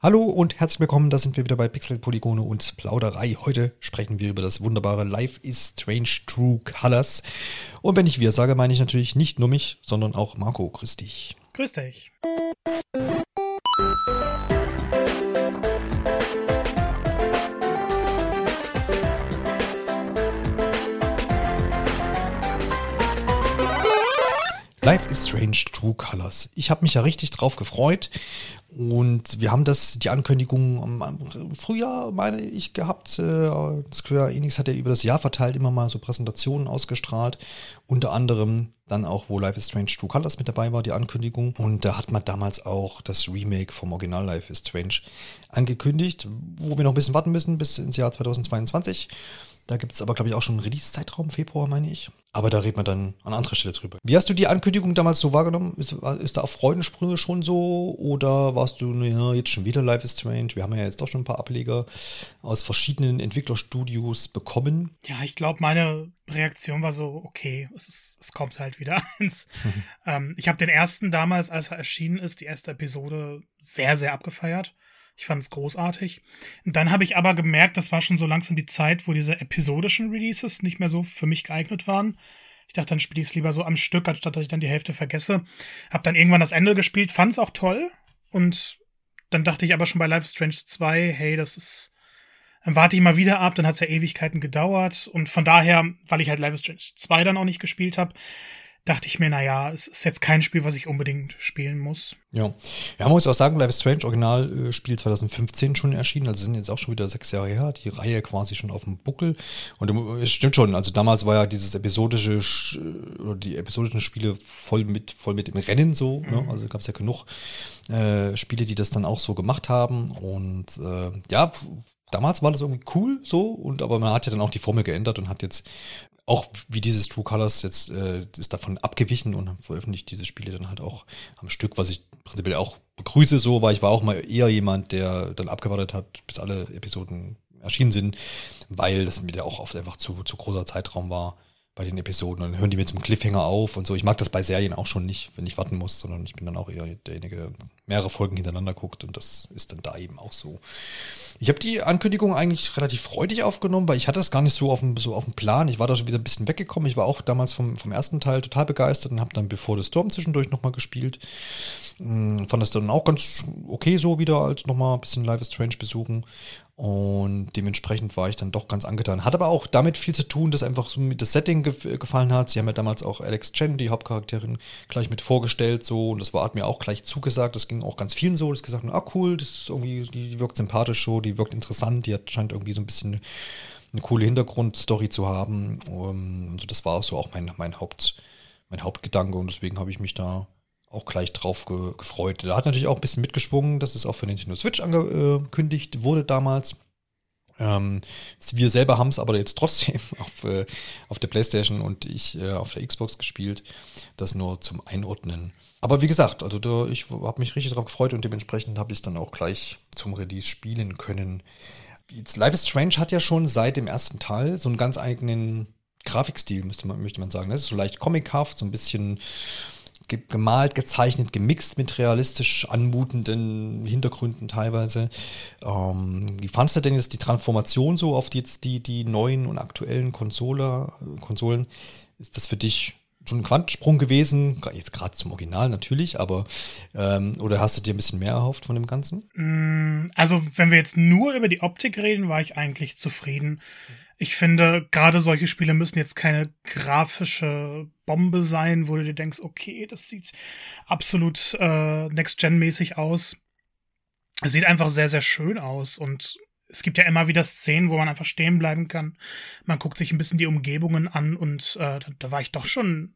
Hallo und herzlich willkommen, da sind wir wieder bei Pixel, Polygone und Plauderei. Heute sprechen wir über das wunderbare Life is Strange True Colors. Und wenn ich wir sage, meine ich natürlich nicht nur mich, sondern auch Marco. Grüß dich. Grüß dich. Life is Strange True Colors. Ich habe mich ja richtig drauf gefreut und wir haben das, die Ankündigung im Frühjahr, meine ich, gehabt. Äh, Square Enix hat ja über das Jahr verteilt immer mal so Präsentationen ausgestrahlt. Unter anderem dann auch, wo Life is Strange True Colors mit dabei war, die Ankündigung. Und da hat man damals auch das Remake vom Original Life is Strange angekündigt, wo wir noch ein bisschen warten müssen bis ins Jahr 2022. Da gibt es aber, glaube ich, auch schon einen Release-Zeitraum, Februar, meine ich. Aber da reden wir dann an anderer Stelle drüber. Wie hast du die Ankündigung damals so wahrgenommen? Ist, ist da auf Freudensprünge schon so? Oder warst du, naja, jetzt schon wieder Life is Strange? Wir haben ja jetzt doch schon ein paar Ableger aus verschiedenen Entwicklerstudios bekommen. Ja, ich glaube, meine Reaktion war so, okay, es, ist, es kommt halt wieder eins. ähm, ich habe den ersten damals, als er erschienen ist, die erste Episode sehr, sehr abgefeiert. Ich fand es großartig. Und dann habe ich aber gemerkt, das war schon so langsam die Zeit, wo diese episodischen Releases nicht mehr so für mich geeignet waren. Ich dachte, dann spiele ich es lieber so am Stück, anstatt dass ich dann die Hälfte vergesse. Hab dann irgendwann das Ende gespielt, fand es auch toll. Und dann dachte ich aber schon bei Life is Strange 2, hey, das ist. Dann warte ich mal wieder ab, dann hat es ja Ewigkeiten gedauert. Und von daher, weil ich halt Life is Strange 2 dann auch nicht gespielt habe, dachte ich mir, naja, es ist jetzt kein Spiel, was ich unbedingt spielen muss. Ja, ja man muss auch sagen, Life is Strange Original äh, Spiel 2015 schon erschienen, also sind jetzt auch schon wieder sechs Jahre her, die Reihe quasi schon auf dem Buckel. Und es stimmt schon, also damals war ja dieses episodische, äh, oder die episodischen Spiele voll mit, voll mit im Rennen so, ne? mhm. ne? also gab es ja genug äh, Spiele, die das dann auch so gemacht haben. Und äh, ja, damals war das irgendwie cool so und aber man hat ja dann auch die Formel geändert und hat jetzt auch wie dieses True Colors jetzt äh, ist davon abgewichen und veröffentlicht diese Spiele dann halt auch am Stück, was ich prinzipiell auch begrüße so, weil ich war auch mal eher jemand, der dann abgewartet hat, bis alle Episoden erschienen sind, weil das mir ja auch oft einfach zu, zu großer Zeitraum war bei den Episoden. Und dann hören die mir zum Cliffhanger auf und so. Ich mag das bei Serien auch schon nicht, wenn ich warten muss, sondern ich bin dann auch eher derjenige, der mehrere Folgen hintereinander guckt und das ist dann da eben auch so. Ich habe die Ankündigung eigentlich relativ freudig aufgenommen, weil ich hatte das gar nicht so auf dem, so auf dem Plan. Ich war da schon wieder ein bisschen weggekommen. Ich war auch damals vom, vom ersten Teil total begeistert und habe dann Before the Storm zwischendurch nochmal gespielt. Hm, fand das dann auch ganz okay so wieder, als nochmal ein bisschen Life is Strange besuchen. Und dementsprechend war ich dann doch ganz angetan. Hat aber auch damit viel zu tun, dass einfach so das Setting ge gefallen hat. Sie haben ja damals auch Alex Chen, die Hauptcharakterin, gleich mit vorgestellt, so. Und das war, hat mir auch gleich zugesagt. Das ging auch ganz vielen so, dass gesagt ah cool, das ist irgendwie, die, die wirkt sympathisch so, die wirkt interessant, die hat, scheint irgendwie so ein bisschen eine coole Hintergrundstory zu haben. Und also das war so auch mein, mein Haupt, mein Hauptgedanke und deswegen habe ich mich da auch gleich drauf ge gefreut. Da hat natürlich auch ein bisschen mitgeschwungen, dass es auch für Nintendo Switch angekündigt wurde damals. Ähm, wir selber haben es aber jetzt trotzdem auf, äh, auf der PlayStation und ich äh, auf der Xbox gespielt. Das nur zum Einordnen. Aber wie gesagt, also da, ich habe mich richtig drauf gefreut und dementsprechend habe ich es dann auch gleich zum Release spielen können. Jetzt, Life is Strange hat ja schon seit dem ersten Teil so einen ganz eigenen Grafikstil, müsste man, möchte man sagen. Das ist so leicht comichaft, so ein bisschen gemalt, gezeichnet, gemixt mit realistisch anmutenden Hintergründen teilweise. Ähm, wie fandest du denn jetzt die Transformation so auf die, jetzt die, die neuen und aktuellen Konsole, Konsolen? Ist das für dich schon ein Quantensprung gewesen? Jetzt gerade zum Original natürlich, aber ähm, oder hast du dir ein bisschen mehr erhofft von dem Ganzen? Mm, also, wenn wir jetzt nur über die Optik reden, war ich eigentlich zufrieden. Ich finde, gerade solche Spiele müssen jetzt keine grafische Bombe sein, wo du dir denkst, okay, das sieht absolut äh, Next-Gen-mäßig aus. Es sieht einfach sehr, sehr schön aus und es gibt ja immer wieder Szenen, wo man einfach stehen bleiben kann. Man guckt sich ein bisschen die Umgebungen an und äh, da, da war ich doch schon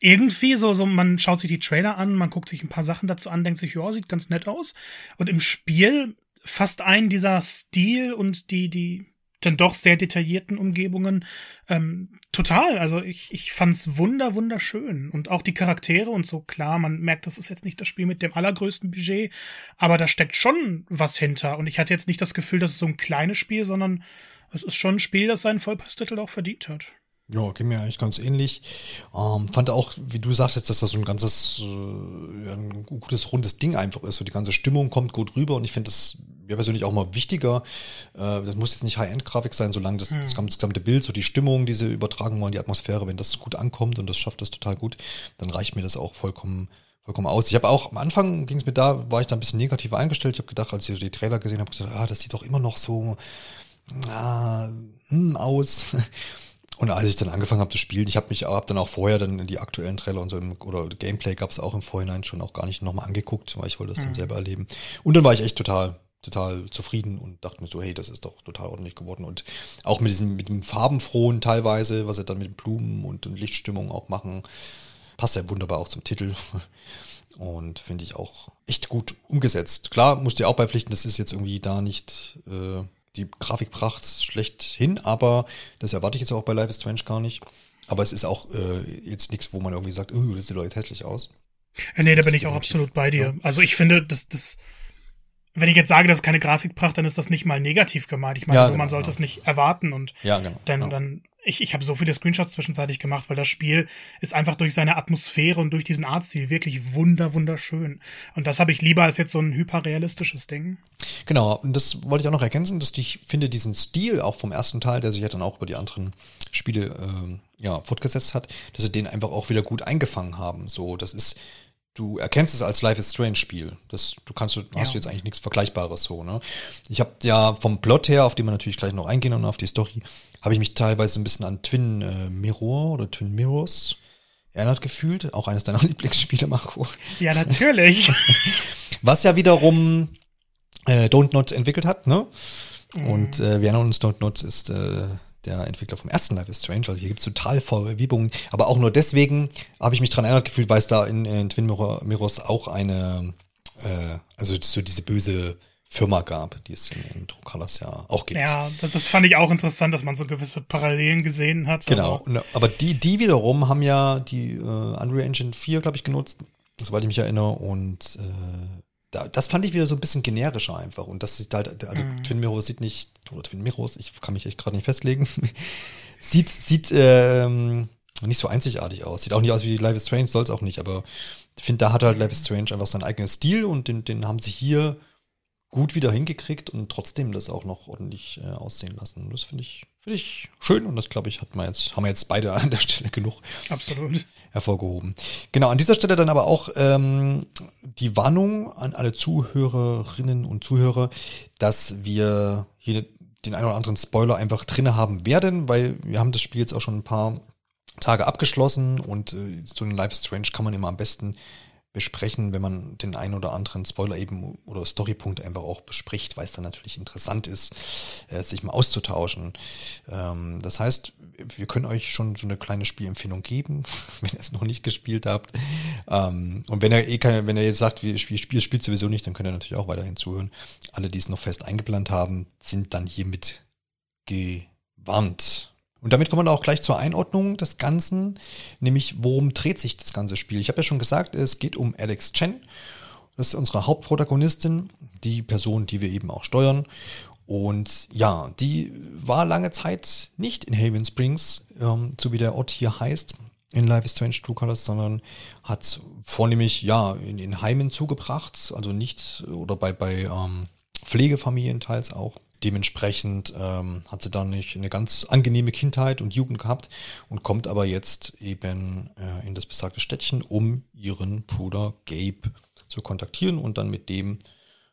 irgendwie so, so, man schaut sich die Trailer an, man guckt sich ein paar Sachen dazu an, denkt sich, ja, sieht ganz nett aus. Und im Spiel fast ein dieser Stil und die, die, dann doch sehr detaillierten Umgebungen ähm, total. Also ich, ich fand's wunder, wunderschön. Und auch die Charaktere und so, klar, man merkt, das ist jetzt nicht das Spiel mit dem allergrößten Budget, aber da steckt schon was hinter. Und ich hatte jetzt nicht das Gefühl, dass es so ein kleines Spiel, sondern es ist schon ein Spiel, das seinen Vollpreistitel auch verdient hat. Ja, ging mir eigentlich ganz ähnlich. Ähm, fand auch, wie du sagtest, dass das so ein ganzes, äh, ein gutes, rundes Ding einfach ist. So die ganze Stimmung kommt gut rüber und ich finde das mir persönlich auch mal wichtiger. Äh, das muss jetzt nicht High-End-Grafik sein, solange das, hm. das gesamte Bild, so die Stimmung, diese übertragen wollen, die Atmosphäre, wenn das gut ankommt und das schafft das total gut, dann reicht mir das auch vollkommen vollkommen aus. Ich habe auch am Anfang ging es mir da, war ich da ein bisschen negativ eingestellt. Ich habe gedacht, als ich die Trailer gesehen habe, gesagt, ah, das sieht doch immer noch so ah, hm, aus. Und als ich dann angefangen habe zu spielen, ich habe mich hab dann auch vorher dann die aktuellen Trailer und so im, oder Gameplay gab es auch im Vorhinein schon auch gar nicht nochmal angeguckt, weil ich wollte das mhm. dann selber erleben. Und dann war ich echt total total zufrieden und dachte mir so, hey, das ist doch total ordentlich geworden. Und auch mit diesem, mit dem Farbenfrohen teilweise, was sie dann mit Blumen und, und Lichtstimmung auch machen, passt ja wunderbar auch zum Titel. Und finde ich auch echt gut umgesetzt. Klar, musst du auch beipflichten, das ist jetzt irgendwie da nicht äh, die Grafikpracht schlecht hin, aber das erwarte ich jetzt auch bei Life is Strange gar nicht. Aber es ist auch äh, jetzt nichts, wo man irgendwie sagt, oh, das sieht doch jetzt hässlich aus. Ja, nee, da bin ich auch absolut bei dir. Ja. Also ich finde, das, das, wenn ich jetzt sage, das ist keine Grafikpracht, dann ist das nicht mal negativ gemeint. Ich meine, ja, genau, man sollte genau. es nicht erwarten und ja, genau, dann, genau. dann ich, ich habe so viele Screenshots zwischenzeitlich gemacht, weil das Spiel ist einfach durch seine Atmosphäre und durch diesen Artstil wirklich wunder, wunderschön. Und das habe ich lieber als jetzt so ein hyperrealistisches Ding. Genau, und das wollte ich auch noch ergänzen, dass ich finde, diesen Stil auch vom ersten Teil, der sich ja dann auch über die anderen Spiele äh, ja, fortgesetzt hat, dass sie den einfach auch wieder gut eingefangen haben. So, das ist du erkennst es als Life is Strange Spiel. Das, du kannst, du, ja. hast du jetzt eigentlich nichts Vergleichbares so, ne? Ich habe ja vom Plot her, auf den wir natürlich gleich noch eingehen und auf die Story, habe ich mich teilweise ein bisschen an Twin äh, Mirror oder Twin Mirrors erinnert gefühlt. Auch eines deiner Lieblingsspiele, Marco. Ja, natürlich. Was ja wiederum äh, Don't Not entwickelt hat, ne? Mhm. Und äh, wir erinnern uns, Don't Not ist äh, der Entwickler vom ersten Life is Strange. Also hier gibt es total Verwebungen. Aber auch nur deswegen habe ich mich daran erinnert gefühlt, weil es da in, in Twin Mirror, Mirrors auch eine, äh, also so diese böse Firma gab, die es in, in Colors ja auch gibt. Ja, das, das, fand ich auch interessant, dass man so gewisse Parallelen gesehen hat. Genau, aber, aber die, die wiederum haben ja die äh, Unreal Engine 4, glaube ich, genutzt, soweit ich mich erinnere. Und äh, das fand ich wieder so ein bisschen generischer einfach. Und das sieht halt, also mhm. Twin Mirrors sieht nicht, oder Twin Mirrors, ich kann mich echt gerade nicht festlegen, sieht, sieht ähm, nicht so einzigartig aus. Sieht auch nicht aus wie Life is Strange, soll es auch nicht, aber ich finde, da hat halt Life is Strange einfach seinen eigenen Stil und den, den haben sie hier gut wieder hingekriegt und trotzdem das auch noch ordentlich äh, aussehen lassen. Das finde ich, finde ich schön und das glaube ich hat man jetzt, haben wir jetzt beide an der Stelle genug Absolut. hervorgehoben. Genau, an dieser Stelle dann aber auch ähm, die Warnung an alle Zuhörerinnen und Zuhörer, dass wir hier den einen oder anderen Spoiler einfach drinne haben werden, weil wir haben das Spiel jetzt auch schon ein paar Tage abgeschlossen und äh, so ein Life Strange kann man immer am besten besprechen, wenn man den einen oder anderen Spoiler eben oder Storypunkt einfach auch bespricht, weil es dann natürlich interessant ist, äh, sich mal auszutauschen. Ähm, das heißt, wir können euch schon so eine kleine Spielempfehlung geben, wenn ihr es noch nicht gespielt habt. Ähm, und wenn ihr eh keine, wenn ihr jetzt sagt, wir Spiel, Spiel spielt sowieso nicht, dann könnt ihr natürlich auch weiterhin zuhören. Alle, die es noch fest eingeplant haben, sind dann hiermit gewarnt. Und damit kommen wir auch gleich zur Einordnung des Ganzen, nämlich worum dreht sich das ganze Spiel. Ich habe ja schon gesagt, es geht um Alex Chen. Das ist unsere Hauptprotagonistin, die Person, die wir eben auch steuern. Und ja, die war lange Zeit nicht in Haven Springs, ähm, so wie der Ort hier heißt, in Life is Strange True Colors, sondern hat vornehmlich ja in, in Heimen zugebracht, also nicht oder bei, bei ähm, Pflegefamilien teils auch. Dementsprechend ähm, hat sie dann nicht eine ganz angenehme Kindheit und Jugend gehabt und kommt aber jetzt eben äh, in das besagte Städtchen, um ihren Bruder Gabe zu kontaktieren und dann mit dem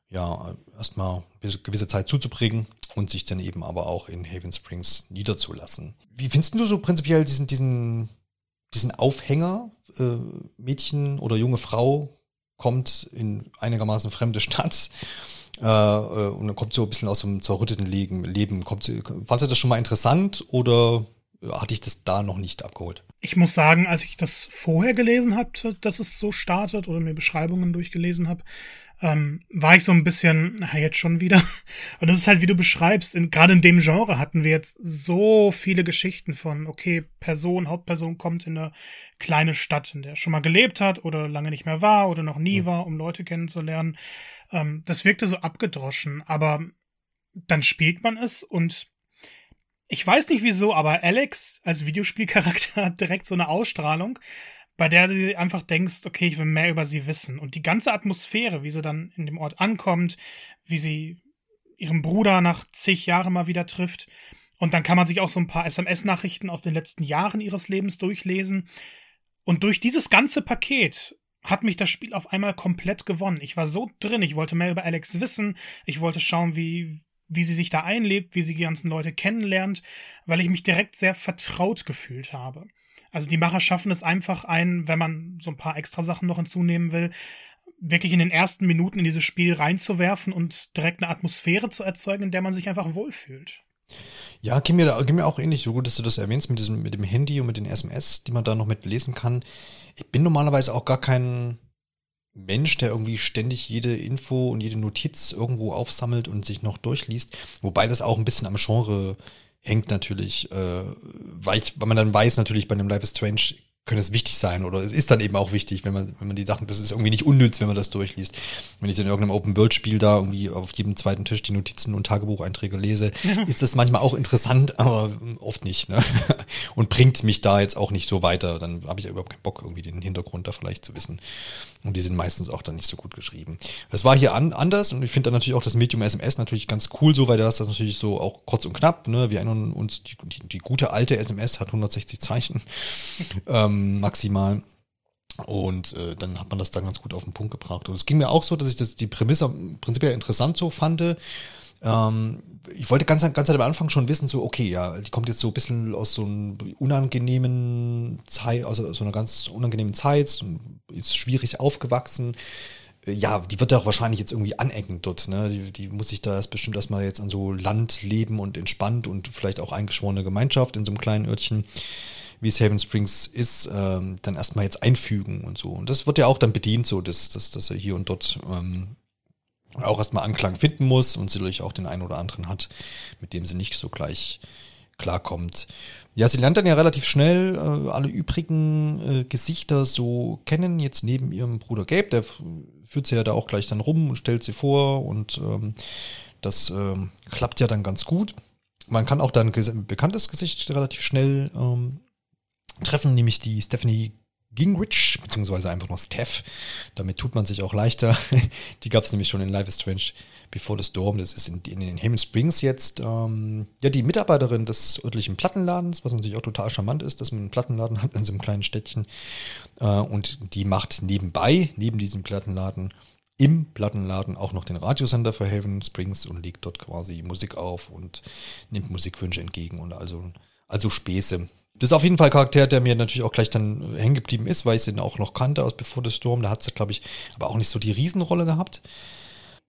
ja erstmal gewisse Zeit zuzubringen und sich dann eben aber auch in Haven Springs niederzulassen. Wie findest du so prinzipiell diesen, diesen, diesen Aufhänger? Äh, Mädchen oder junge Frau kommt in einigermaßen fremde Stadt und dann kommt so ein bisschen aus dem zerrütteten Leben. Kommt fandst du das schon mal interessant oder hatte ich das da noch nicht abgeholt? Ich muss sagen, als ich das vorher gelesen habe, dass es so startet oder mir Beschreibungen durchgelesen habe, ähm, war ich so ein bisschen, na, jetzt schon wieder. Und das ist halt, wie du beschreibst, in, gerade in dem Genre hatten wir jetzt so viele Geschichten von, okay, Person, Hauptperson kommt in eine kleine Stadt, in der er schon mal gelebt hat oder lange nicht mehr war oder noch nie mhm. war, um Leute kennenzulernen. Ähm, das wirkte so abgedroschen, aber dann spielt man es und ich weiß nicht wieso, aber Alex als Videospielcharakter hat direkt so eine Ausstrahlung, bei der du einfach denkst, okay, ich will mehr über sie wissen. Und die ganze Atmosphäre, wie sie dann in dem Ort ankommt, wie sie ihren Bruder nach zig Jahren mal wieder trifft. Und dann kann man sich auch so ein paar SMS-Nachrichten aus den letzten Jahren ihres Lebens durchlesen. Und durch dieses ganze Paket hat mich das Spiel auf einmal komplett gewonnen. Ich war so drin, ich wollte mehr über Alex wissen, ich wollte schauen, wie, wie sie sich da einlebt, wie sie die ganzen Leute kennenlernt, weil ich mich direkt sehr vertraut gefühlt habe. Also die Macher schaffen es einfach ein, wenn man so ein paar extra Sachen noch hinzunehmen will, wirklich in den ersten Minuten in dieses Spiel reinzuwerfen und direkt eine Atmosphäre zu erzeugen, in der man sich einfach wohlfühlt. Ja, gib mir, gib mir auch ähnlich, so gut, dass du das erwähnst mit diesem, mit dem Handy und mit den SMS, die man da noch mit lesen kann. Ich bin normalerweise auch gar kein Mensch, der irgendwie ständig jede Info und jede Notiz irgendwo aufsammelt und sich noch durchliest. Wobei das auch ein bisschen am Genre hängt natürlich, äh, weil, ich, weil man dann weiß natürlich bei einem Life is Strange könnte es wichtig sein oder es ist dann eben auch wichtig, wenn man, wenn man die Sachen, das ist irgendwie nicht unnütz, wenn man das durchliest. Wenn ich in irgendeinem Open-World-Spiel da irgendwie auf jedem zweiten Tisch die Notizen und Tagebucheinträge lese, ist das manchmal auch interessant, aber oft nicht. Ne? Und bringt mich da jetzt auch nicht so weiter. Dann habe ich ja überhaupt keinen Bock, irgendwie den Hintergrund da vielleicht zu wissen. Und die sind meistens auch dann nicht so gut geschrieben. Das war hier an, anders und ich finde dann natürlich auch das Medium SMS natürlich ganz cool so, weil da ist das natürlich so auch kurz und knapp. Ne? Wir erinnern uns, die, die, die gute alte SMS hat 160 Zeichen. ähm, ähm, maximal. Und äh, dann hat man das dann ganz gut auf den Punkt gebracht. Und es ging mir auch so, dass ich das, die Prämisse prinzipiell interessant so fand. Ähm, ich wollte ganz, ganz am Anfang schon wissen, so, okay, ja, die kommt jetzt so ein bisschen aus so einem unangenehmen Zeit, also so einer ganz unangenehmen Zeit, ist schwierig aufgewachsen. Ja, die wird ja auch wahrscheinlich jetzt irgendwie anecken dort, ne? Die, die muss sich da erst bestimmt erstmal jetzt an so Land leben und entspannt und vielleicht auch eingeschworene Gemeinschaft in so einem kleinen Örtchen wie es Haven Springs ist, ähm, dann erstmal jetzt einfügen und so. Und das wird ja auch dann bedient, so dass, dass, dass er hier und dort ähm, auch erstmal Anklang finden muss und sicherlich auch den einen oder anderen hat, mit dem sie nicht so gleich klarkommt. Ja, sie lernt dann ja relativ schnell äh, alle übrigen äh, Gesichter so kennen, jetzt neben ihrem Bruder Gabe, der führt sie ja da auch gleich dann rum und stellt sie vor und ähm, das ähm, klappt ja dann ganz gut. Man kann auch dann ein bekanntes Gesicht relativ schnell ähm, treffen nämlich die Stephanie Gingrich, beziehungsweise einfach nur Steph. Damit tut man sich auch leichter. die gab es nämlich schon in Life is Strange Before the Storm. Das ist in, in den Hammond Springs jetzt. Ähm, ja, die Mitarbeiterin des örtlichen Plattenladens, was natürlich auch total charmant ist, dass man einen Plattenladen hat in so einem kleinen Städtchen. Äh, und die macht nebenbei, neben diesem Plattenladen, im Plattenladen auch noch den Radiosender für Haven Springs und legt dort quasi Musik auf und nimmt Musikwünsche entgegen und also, also Späße. Das ist auf jeden Fall ein Charakter, der mir natürlich auch gleich dann hängen geblieben ist, weil ich ihn auch noch kannte aus Before the Storm. Da hat sie, glaube ich, aber auch nicht so die Riesenrolle gehabt.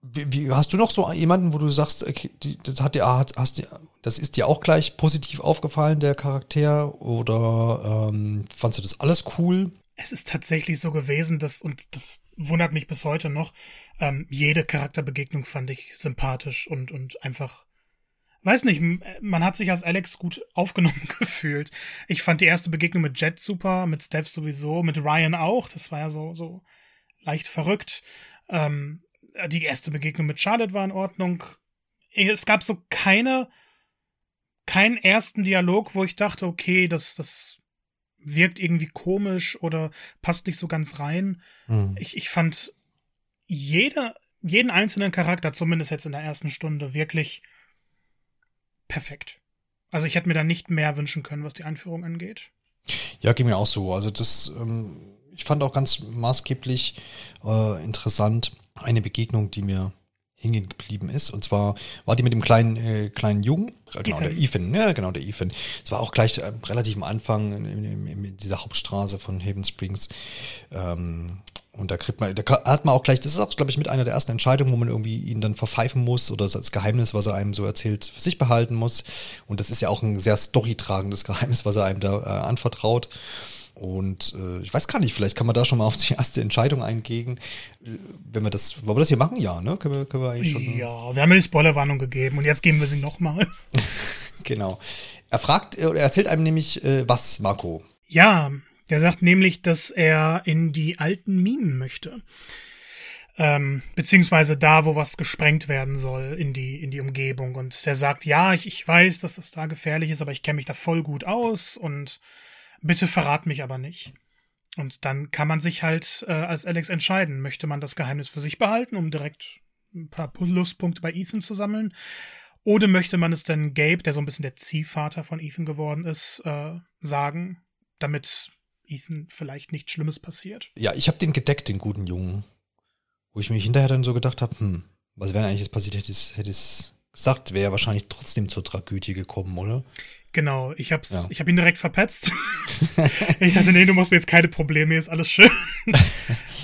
Wie, wie, hast du noch so jemanden, wo du sagst, okay, die, das hat dir, hat, hast, das ist dir auch gleich positiv aufgefallen, der Charakter? Oder ähm, fandst du das alles cool? Es ist tatsächlich so gewesen, dass, und das wundert mich bis heute noch, ähm, jede Charakterbegegnung fand ich sympathisch und, und einfach weiß nicht, man hat sich als Alex gut aufgenommen gefühlt. Ich fand die erste Begegnung mit Jet super, mit Steph sowieso, mit Ryan auch. Das war ja so, so leicht verrückt. Ähm, die erste Begegnung mit Charlotte war in Ordnung. Es gab so keine, keinen ersten Dialog, wo ich dachte, okay, das, das wirkt irgendwie komisch oder passt nicht so ganz rein. Hm. Ich, ich fand jeder, jeden einzelnen Charakter, zumindest jetzt in der ersten Stunde, wirklich perfekt. Also ich hätte mir da nicht mehr wünschen können, was die Einführung angeht. Ja, ging mir auch so. Also das, ähm, ich fand auch ganz maßgeblich äh, interessant eine Begegnung, die mir hängen geblieben ist. Und zwar war die mit dem kleinen, äh, kleinen Jungen, äh, genau, Ethan. der Ethan, ja, genau, der Ethan. Es war auch gleich äh, relativ am Anfang in, in, in, dieser Hauptstraße von Haven Springs. Ähm, und da kriegt man, da hat man auch gleich, das ist auch, glaube ich, mit einer der ersten Entscheidungen, wo man irgendwie ihn dann verpfeifen muss oder das Geheimnis, was er einem so erzählt, für sich behalten muss. Und das ist ja auch ein sehr storytragendes Geheimnis, was er einem da äh, anvertraut. Und äh, ich weiß gar nicht, vielleicht kann man da schon mal auf die erste Entscheidung eingehen. Äh, wenn wir das, wollen wir das hier machen? Ja, ne? Können wir, können wir eigentlich schon. Ja, wir haben ja die Spoilerwarnung gegeben und jetzt geben wir sie nochmal. genau. Er fragt, er erzählt einem nämlich, äh, was, Marco? Ja, der sagt nämlich, dass er in die alten Minen möchte. ähm, beziehungsweise da, wo was gesprengt werden soll in die, in die Umgebung. Und der sagt, ja, ich, ich weiß, dass es da gefährlich ist, aber ich kenne mich da voll gut aus und bitte verrat mich aber nicht. Und dann kann man sich halt äh, als Alex entscheiden, möchte man das Geheimnis für sich behalten, um direkt ein paar Pluspunkte bei Ethan zu sammeln, oder möchte man es denn Gabe, der so ein bisschen der Ziehvater von Ethan geworden ist, äh, sagen, damit Ethan vielleicht nichts Schlimmes passiert? Ja, ich habe den gedeckt, den guten Jungen. Wo ich mich hinterher dann so gedacht habe, hm, was wäre eigentlich jetzt passiert, hätte ich hätte es gesagt, wäre wahrscheinlich trotzdem zur Tragödie gekommen, oder? Genau, ich hab's, ja. ich hab ihn direkt verpetzt. ich dachte, nee, du machst mir jetzt keine Probleme, ist alles schön.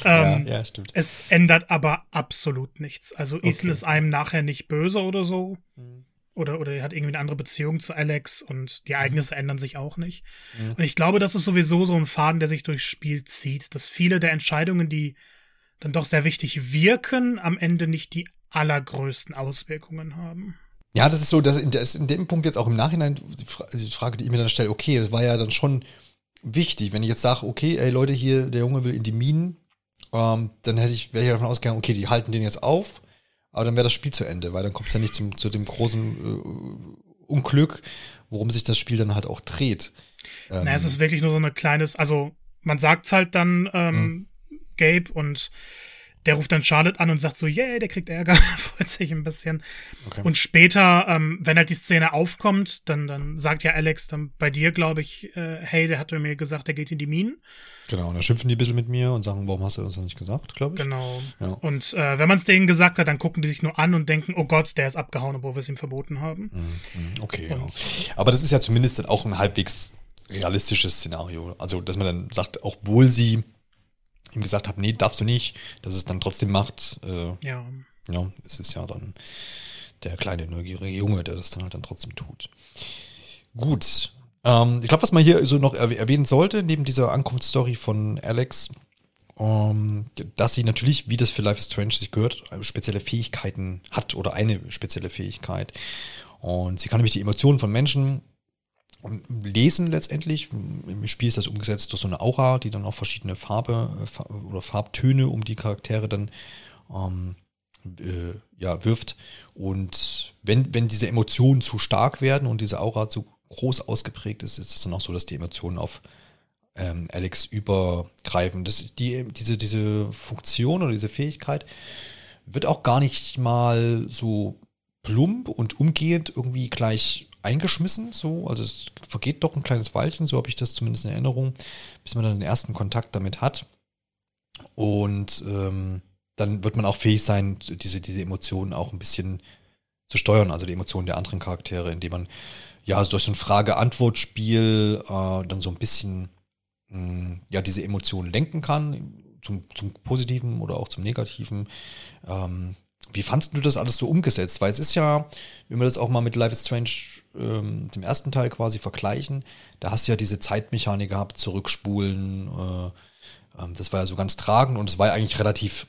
ähm, ja, ja, stimmt. Es ändert aber absolut nichts. Also Ethan okay. ist einem nachher nicht böse oder so. Mhm. Oder, oder er hat irgendwie eine andere Beziehung zu Alex und die Ereignisse mhm. ändern sich auch nicht. Mhm. Und ich glaube, das ist sowieso so ein Faden, der sich durchs Spiel zieht, dass viele der Entscheidungen, die dann doch sehr wichtig wirken, am Ende nicht die allergrößten Auswirkungen haben. Ja, das ist so, dass in, das in dem Punkt jetzt auch im Nachhinein die Frage, die ich mir dann stelle, okay, das war ja dann schon wichtig, wenn ich jetzt sage, okay, ey Leute, hier, der Junge will in die Minen, ähm, dann hätte ich, wäre ich davon ausgegangen, okay, die halten den jetzt auf, aber dann wäre das Spiel zu Ende, weil dann kommt es ja nicht zum, zu dem großen äh, Unglück, worum sich das Spiel dann halt auch dreht. Ähm, Na, es ist wirklich nur so eine kleines, also man sagt's halt dann, ähm, hm. Gabe und der ruft dann Charlotte an und sagt so, yeah, der kriegt Ärger, freut sich ein bisschen. Okay. Und später, ähm, wenn halt die Szene aufkommt, dann, dann sagt ja Alex dann bei dir, glaube ich, äh, hey, der hat mir gesagt, der geht in die Minen. Genau, und dann schimpfen die ein bisschen mit mir und sagen, warum hast du uns das nicht gesagt, glaube ich. Genau. Ja. Und äh, wenn man es denen gesagt hat, dann gucken die sich nur an und denken, oh Gott, der ist abgehauen, obwohl wir es ihm verboten haben. Mhm, mhm, okay, ja. Aber das ist ja zumindest dann auch ein halbwegs realistisches Szenario. Also, dass man dann sagt, auch wohl sie ihm gesagt habe, nee, darfst du nicht, dass es dann trotzdem macht. Äh, ja. Ja, es ist ja dann der kleine neugierige Junge, der das dann halt dann trotzdem tut. Gut. Ähm, ich glaube, was man hier so noch erwähnen sollte, neben dieser Ankunftsstory von Alex, ähm, dass sie natürlich, wie das für Life is Strange sich gehört, spezielle Fähigkeiten hat oder eine spezielle Fähigkeit. Und sie kann nämlich die Emotionen von Menschen lesen letztendlich. Im Spiel ist das umgesetzt durch so eine Aura, die dann auch verschiedene Farbe äh, oder Farbtöne um die Charaktere dann ähm, äh, ja, wirft. Und wenn, wenn diese Emotionen zu stark werden und diese Aura zu groß ausgeprägt ist, ist es dann auch so, dass die Emotionen auf ähm, Alex übergreifen. Das, die, diese, diese Funktion oder diese Fähigkeit wird auch gar nicht mal so plump und umgehend irgendwie gleich eingeschmissen, so, also es vergeht doch ein kleines Weilchen, so habe ich das zumindest in Erinnerung, bis man dann den ersten Kontakt damit hat. Und ähm, dann wird man auch fähig sein, diese, diese Emotionen auch ein bisschen zu steuern, also die Emotionen der anderen Charaktere, indem man ja durch so ein Frage-Antwort-Spiel äh, dann so ein bisschen mh, hm, ja diese Emotionen lenken kann, zum, zum Positiven oder auch zum Negativen. Ähm, wie fandest du das alles so umgesetzt? Weil es ist ja, wenn wir das auch mal mit Life is Strange, ähm, dem ersten Teil quasi vergleichen, da hast du ja diese Zeitmechanik gehabt, zurückspulen. Äh, ähm, das war ja so ganz tragend und es war ja eigentlich relativ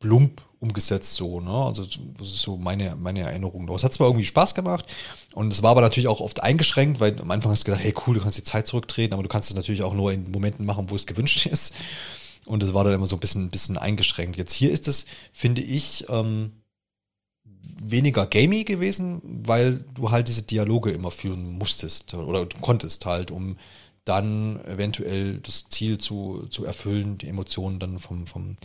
plump umgesetzt so, ne? Also das ist so meine, meine Erinnerung. Es hat zwar irgendwie Spaß gemacht und es war aber natürlich auch oft eingeschränkt, weil am Anfang hast du gedacht, hey cool, du kannst die Zeit zurücktreten, aber du kannst es natürlich auch nur in Momenten machen, wo es gewünscht ist. Und es war dann immer so ein bisschen, bisschen eingeschränkt. Jetzt hier ist es, finde ich, ähm, weniger gamey gewesen, weil du halt diese Dialoge immer führen musstest oder konntest halt, um dann eventuell das Ziel zu, zu erfüllen, die Emotionen dann vom, vom,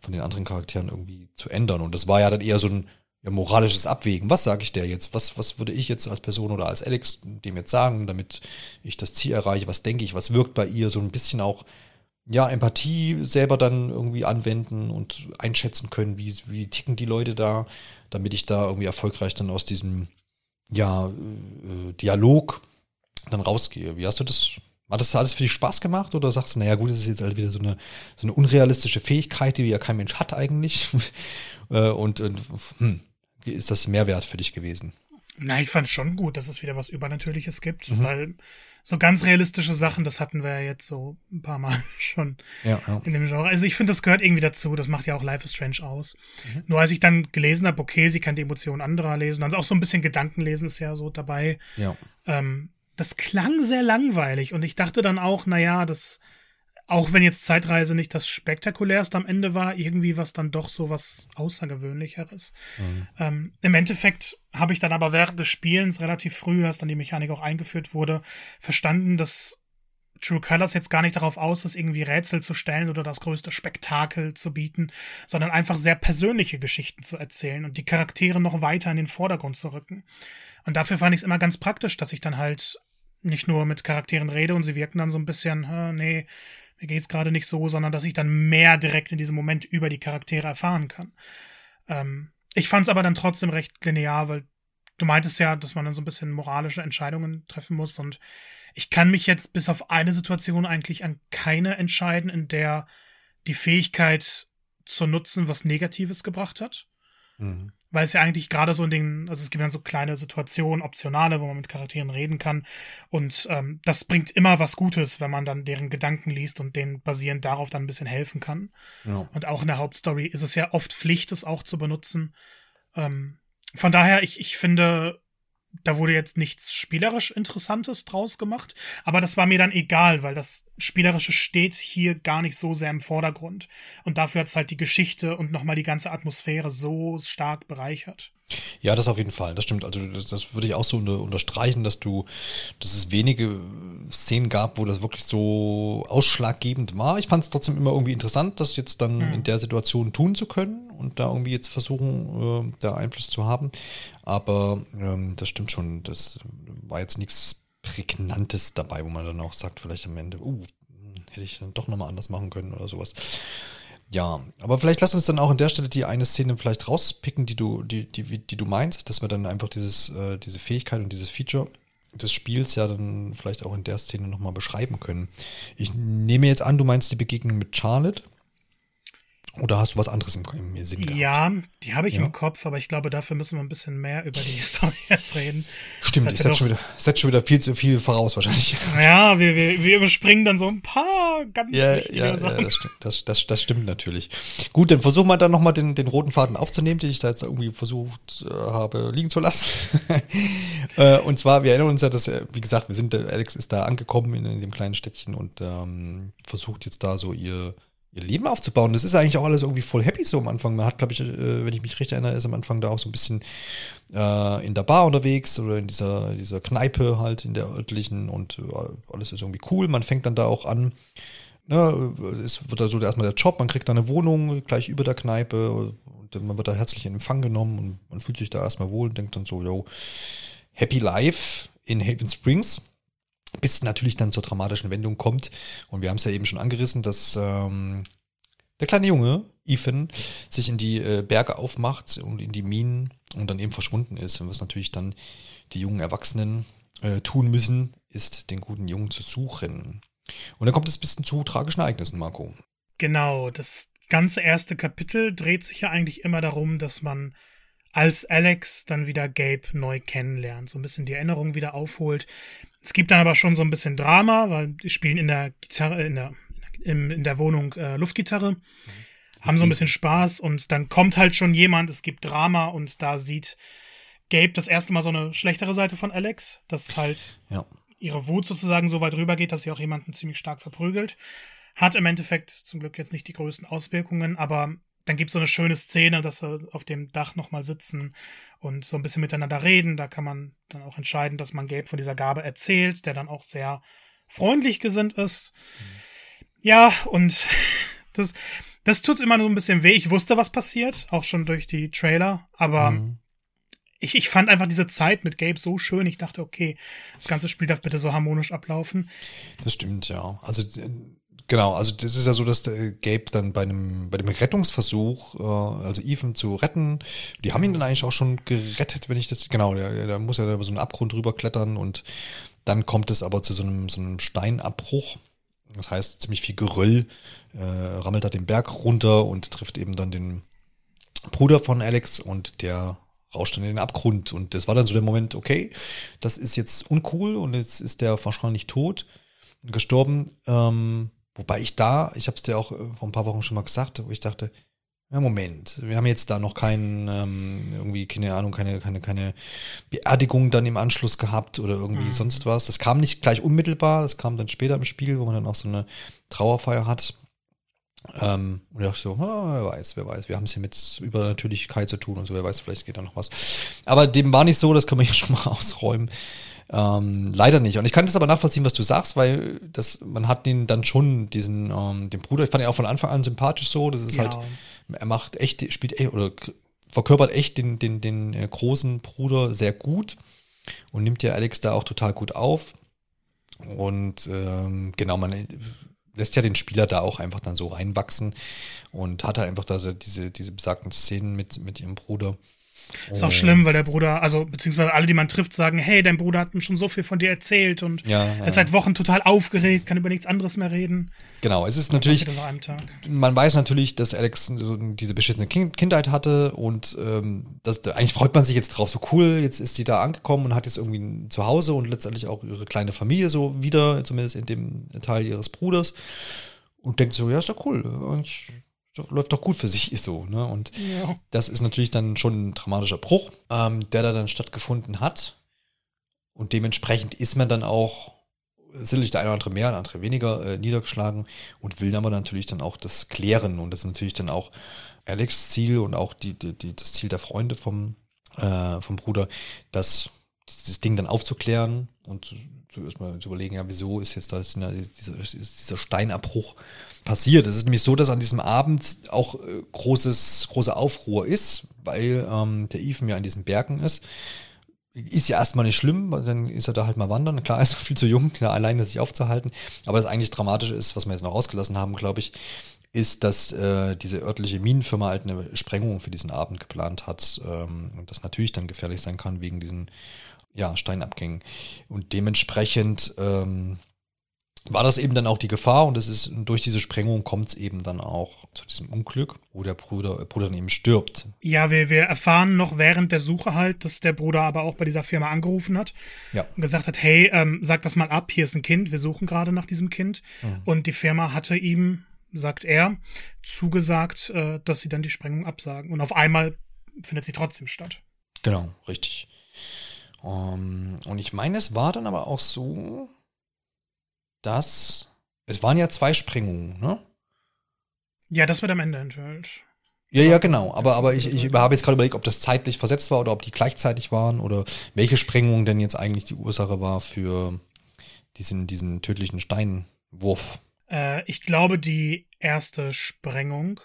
von den anderen Charakteren irgendwie zu ändern. Und das war ja dann eher so ein ja, moralisches Abwägen. Was sage ich der jetzt? Was, was würde ich jetzt als Person oder als Alex dem jetzt sagen, damit ich das Ziel erreiche? Was denke ich? Was wirkt bei ihr? So ein bisschen auch ja, Empathie selber dann irgendwie anwenden und einschätzen können, wie, wie ticken die Leute da, damit ich da irgendwie erfolgreich dann aus diesem, ja, äh, Dialog dann rausgehe. Wie hast du das, hat das alles für dich Spaß gemacht oder sagst du, naja gut, das ist jetzt halt wieder so eine, so eine unrealistische Fähigkeit, die ja kein Mensch hat eigentlich äh, und, und hm, ist das Mehrwert für dich gewesen? Na, ich fand schon gut, dass es wieder was Übernatürliches gibt, mhm. weil so ganz realistische Sachen, das hatten wir ja jetzt so ein paar Mal schon ja, ja. in dem Genre. Also ich finde, das gehört irgendwie dazu. Das macht ja auch Life is Strange aus. Mhm. Nur als ich dann gelesen habe, okay, sie kann die Emotionen anderer lesen, dann ist auch so ein bisschen Gedankenlesen ist ja so dabei. Ja. Ähm, das klang sehr langweilig und ich dachte dann auch, naja, das auch wenn jetzt Zeitreise nicht das spektakulärste am Ende war, irgendwie was dann doch so was Außergewöhnlicheres. Mhm. Ähm, Im Endeffekt habe ich dann aber während des Spielens relativ früh, als dann die Mechanik auch eingeführt wurde, verstanden, dass True Colors jetzt gar nicht darauf aus ist, irgendwie Rätsel zu stellen oder das größte Spektakel zu bieten, sondern einfach sehr persönliche Geschichten zu erzählen und die Charaktere noch weiter in den Vordergrund zu rücken. Und dafür fand ich es immer ganz praktisch, dass ich dann halt nicht nur mit Charakteren rede und sie wirken dann so ein bisschen, nee, mir geht's gerade nicht so, sondern dass ich dann mehr direkt in diesem Moment über die Charaktere erfahren kann. Ähm, ich fand es aber dann trotzdem recht linear, weil du meintest ja, dass man dann so ein bisschen moralische Entscheidungen treffen muss und ich kann mich jetzt bis auf eine Situation eigentlich an keine entscheiden, in der die Fähigkeit zu nutzen was Negatives gebracht hat. Mhm weil es ja eigentlich gerade so in den, also es gibt dann so kleine Situationen, optionale, wo man mit Charakteren reden kann. Und ähm, das bringt immer was Gutes, wenn man dann deren Gedanken liest und denen basierend darauf dann ein bisschen helfen kann. Ja. Und auch in der Hauptstory ist es ja oft Pflicht, es auch zu benutzen. Ähm, von daher, ich, ich finde, da wurde jetzt nichts spielerisch Interessantes draus gemacht, aber das war mir dann egal, weil das Spielerische steht hier gar nicht so sehr im Vordergrund. Und dafür hat es halt die Geschichte und nochmal die ganze Atmosphäre so stark bereichert. Ja, das auf jeden Fall. Das stimmt. Also das, das würde ich auch so unter, unterstreichen, dass du, dass es wenige Szenen gab, wo das wirklich so ausschlaggebend war. Ich fand es trotzdem immer irgendwie interessant, das jetzt dann mhm. in der Situation tun zu können und da irgendwie jetzt versuchen, äh, da Einfluss zu haben. Aber ähm, das stimmt schon. Das war jetzt nichts Prägnantes dabei, wo man dann auch sagt, vielleicht am Ende, uh, hätte ich dann doch nochmal anders machen können oder sowas. Ja, aber vielleicht lass uns dann auch an der Stelle die eine Szene vielleicht rauspicken, die du, die, die, die du meinst, dass wir dann einfach dieses, äh, diese Fähigkeit und dieses Feature des Spiels ja dann vielleicht auch in der Szene nochmal beschreiben können. Ich nehme jetzt an, du meinst die Begegnung mit Charlotte. Oder hast du was anderes im, im Sinn gehabt? Ja, die habe ich ja. im Kopf, aber ich glaube, dafür müssen wir ein bisschen mehr über die Story jetzt reden. Stimmt, das setzt schon, wieder, setzt schon wieder viel zu viel voraus wahrscheinlich. Ja, wir, wir, wir überspringen dann so ein paar ganz ja, wichtige ja, Sachen. Ja, das, stimmt, das, das, das stimmt natürlich. Gut, dann versuchen wir dann nochmal den, den roten Faden aufzunehmen, den ich da jetzt irgendwie versucht äh, habe liegen zu lassen. äh, und zwar, wir erinnern uns ja, dass, äh, wie gesagt, wir sind, Alex ist da angekommen in, in dem kleinen Städtchen und ähm, versucht jetzt da so ihr ihr Leben aufzubauen. Das ist eigentlich auch alles irgendwie voll happy so am Anfang. Man hat, glaube ich, äh, wenn ich mich recht erinnere, ist am Anfang da auch so ein bisschen äh, in der Bar unterwegs oder in dieser, dieser Kneipe halt, in der örtlichen und äh, alles ist irgendwie cool. Man fängt dann da auch an. Ne, es wird da so erstmal der Job, man kriegt da eine Wohnung gleich über der Kneipe und man wird da herzlich in Empfang genommen und man fühlt sich da erstmal wohl und denkt dann so, yo, Happy Life in Haven Springs bis natürlich dann zur dramatischen Wendung kommt. Und wir haben es ja eben schon angerissen, dass ähm, der kleine Junge, Ethan, sich in die äh, Berge aufmacht und in die Minen und dann eben verschwunden ist. Und was natürlich dann die jungen Erwachsenen äh, tun müssen, ist den guten Jungen zu suchen. Und dann kommt es bis zu tragischen Ereignissen, Marco. Genau, das ganze erste Kapitel dreht sich ja eigentlich immer darum, dass man als Alex dann wieder Gabe neu kennenlernt, so ein bisschen die Erinnerung wieder aufholt. Es gibt dann aber schon so ein bisschen Drama, weil die spielen in der Gitarre, in der, in, in der Wohnung äh, Luftgitarre, mhm. haben so ein bisschen Spaß und dann kommt halt schon jemand, es gibt Drama und da sieht Gabe das erste Mal so eine schlechtere Seite von Alex, dass halt ja. ihre Wut sozusagen so weit rüber geht, dass sie auch jemanden ziemlich stark verprügelt. Hat im Endeffekt zum Glück jetzt nicht die größten Auswirkungen, aber dann gibt es so eine schöne Szene, dass sie auf dem Dach nochmal sitzen und so ein bisschen miteinander reden. Da kann man dann auch entscheiden, dass man Gabe von dieser Gabe erzählt, der dann auch sehr freundlich gesinnt ist. Mhm. Ja, und das, das tut immer so ein bisschen weh. Ich wusste, was passiert, auch schon durch die Trailer, aber mhm. ich, ich fand einfach diese Zeit mit Gabe so schön. Ich dachte, okay, das ganze Spiel darf bitte so harmonisch ablaufen. Das stimmt, ja. Also Genau, also das ist ja so, dass der Gabe dann bei einem, bei dem Rettungsversuch, äh, also Ethan zu retten, die haben ihn dann eigentlich auch schon gerettet, wenn ich das, genau, der, der muss ja über so einen Abgrund drüber klettern und dann kommt es aber zu so einem, so einem Steinabbruch. Das heißt, ziemlich viel Geröll äh, rammelt da den Berg runter und trifft eben dann den Bruder von Alex und der rauscht dann in den Abgrund. Und das war dann so der Moment, okay, das ist jetzt uncool und jetzt ist der wahrscheinlich tot, gestorben. Ähm, Wobei ich da, ich habe es dir auch äh, vor ein paar Wochen schon mal gesagt, wo ich dachte, Ja, Moment. Wir haben jetzt da noch keinen, ähm, irgendwie, keine Ahnung, keine, keine, keine Beerdigung dann im Anschluss gehabt oder irgendwie mhm. sonst was. Das kam nicht gleich unmittelbar, das kam dann später im Spiel, wo man dann auch so eine Trauerfeier hat. Ähm, und ich dachte so, oh, wer weiß, wer weiß, wir haben es hier mit Übernatürlichkeit zu tun und so, wer weiß, vielleicht geht da noch was. Aber dem war nicht so, das können wir hier schon mal ausräumen. Ähm, leider nicht. Und ich kann das aber nachvollziehen, was du sagst, weil das, man hat den dann schon, diesen, ähm, den Bruder, ich fand ihn auch von Anfang an sympathisch so. Das ist ja. halt, er macht echt, spielt echt, oder verkörpert echt den, den, den äh, großen Bruder sehr gut und nimmt ja Alex da auch total gut auf. Und ähm, genau, man lässt ja den Spieler da auch einfach dann so reinwachsen und hat halt einfach da so diese, diese besagten Szenen mit, mit ihrem Bruder. Ist auch schlimm, weil der Bruder, also beziehungsweise alle, die man trifft, sagen, hey, dein Bruder hat mir schon so viel von dir erzählt und ja, er ist seit Wochen total aufgeregt, kann über nichts anderes mehr reden. Genau, es ist natürlich, man weiß natürlich, dass Alex diese beschissene Kindheit hatte und ähm, das, eigentlich freut man sich jetzt drauf, so cool, jetzt ist die da angekommen und hat jetzt irgendwie ein Zuhause und letztendlich auch ihre kleine Familie so wieder, zumindest in dem Teil ihres Bruders und denkt so, ja, ist doch cool, eigentlich läuft doch gut für sich, ist so. Ne? Und ja. das ist natürlich dann schon ein dramatischer Bruch, ähm, der da dann stattgefunden hat. Und dementsprechend ist man dann auch sicherlich der eine oder andere mehr, der andere weniger äh, niedergeschlagen und will aber natürlich dann auch das klären. Und das ist natürlich dann auch Alex Ziel und auch die, die, die das Ziel der Freunde vom, äh, vom Bruder, das, das Ding dann aufzuklären und zu, zu erstmal zu überlegen, ja, wieso ist jetzt da dieser, dieser Steinabbruch passiert. Es ist nämlich so, dass an diesem Abend auch äh, großes, große Aufruhr ist, weil ähm, der Ethan ja an diesen Bergen ist. Ist ja erstmal nicht schlimm, weil dann ist er da halt mal wandern. Klar, ist viel zu jung, klar, alleine sich aufzuhalten. Aber das eigentlich Dramatische ist, was wir jetzt noch ausgelassen haben, glaube ich, ist, dass äh, diese örtliche Minenfirma halt eine Sprengung für diesen Abend geplant hat ähm, das natürlich dann gefährlich sein kann wegen diesen ja, Steinabgängen. Und dementsprechend ähm, war das eben dann auch die Gefahr und es ist durch diese Sprengung kommt es eben dann auch zu diesem Unglück, wo der Bruder, Bruder dann eben stirbt. Ja, wir, wir erfahren noch während der Suche halt, dass der Bruder aber auch bei dieser Firma angerufen hat ja. und gesagt hat, hey, ähm, sag das mal ab, hier ist ein Kind, wir suchen gerade nach diesem Kind. Mhm. Und die Firma hatte ihm, sagt er, zugesagt, äh, dass sie dann die Sprengung absagen. Und auf einmal findet sie trotzdem statt. Genau, richtig. Um, ähm, und ich meine, es war dann aber auch so, dass. Es waren ja zwei Sprengungen, ne? Ja, das wird am Ende enthüllt. Ja, ja, genau. Aber, aber ich, ich habe jetzt gerade überlegt, ob das zeitlich versetzt war oder ob die gleichzeitig waren oder welche Sprengung denn jetzt eigentlich die Ursache war für diesen, diesen tödlichen Steinwurf. Äh, ich glaube, die erste Sprengung.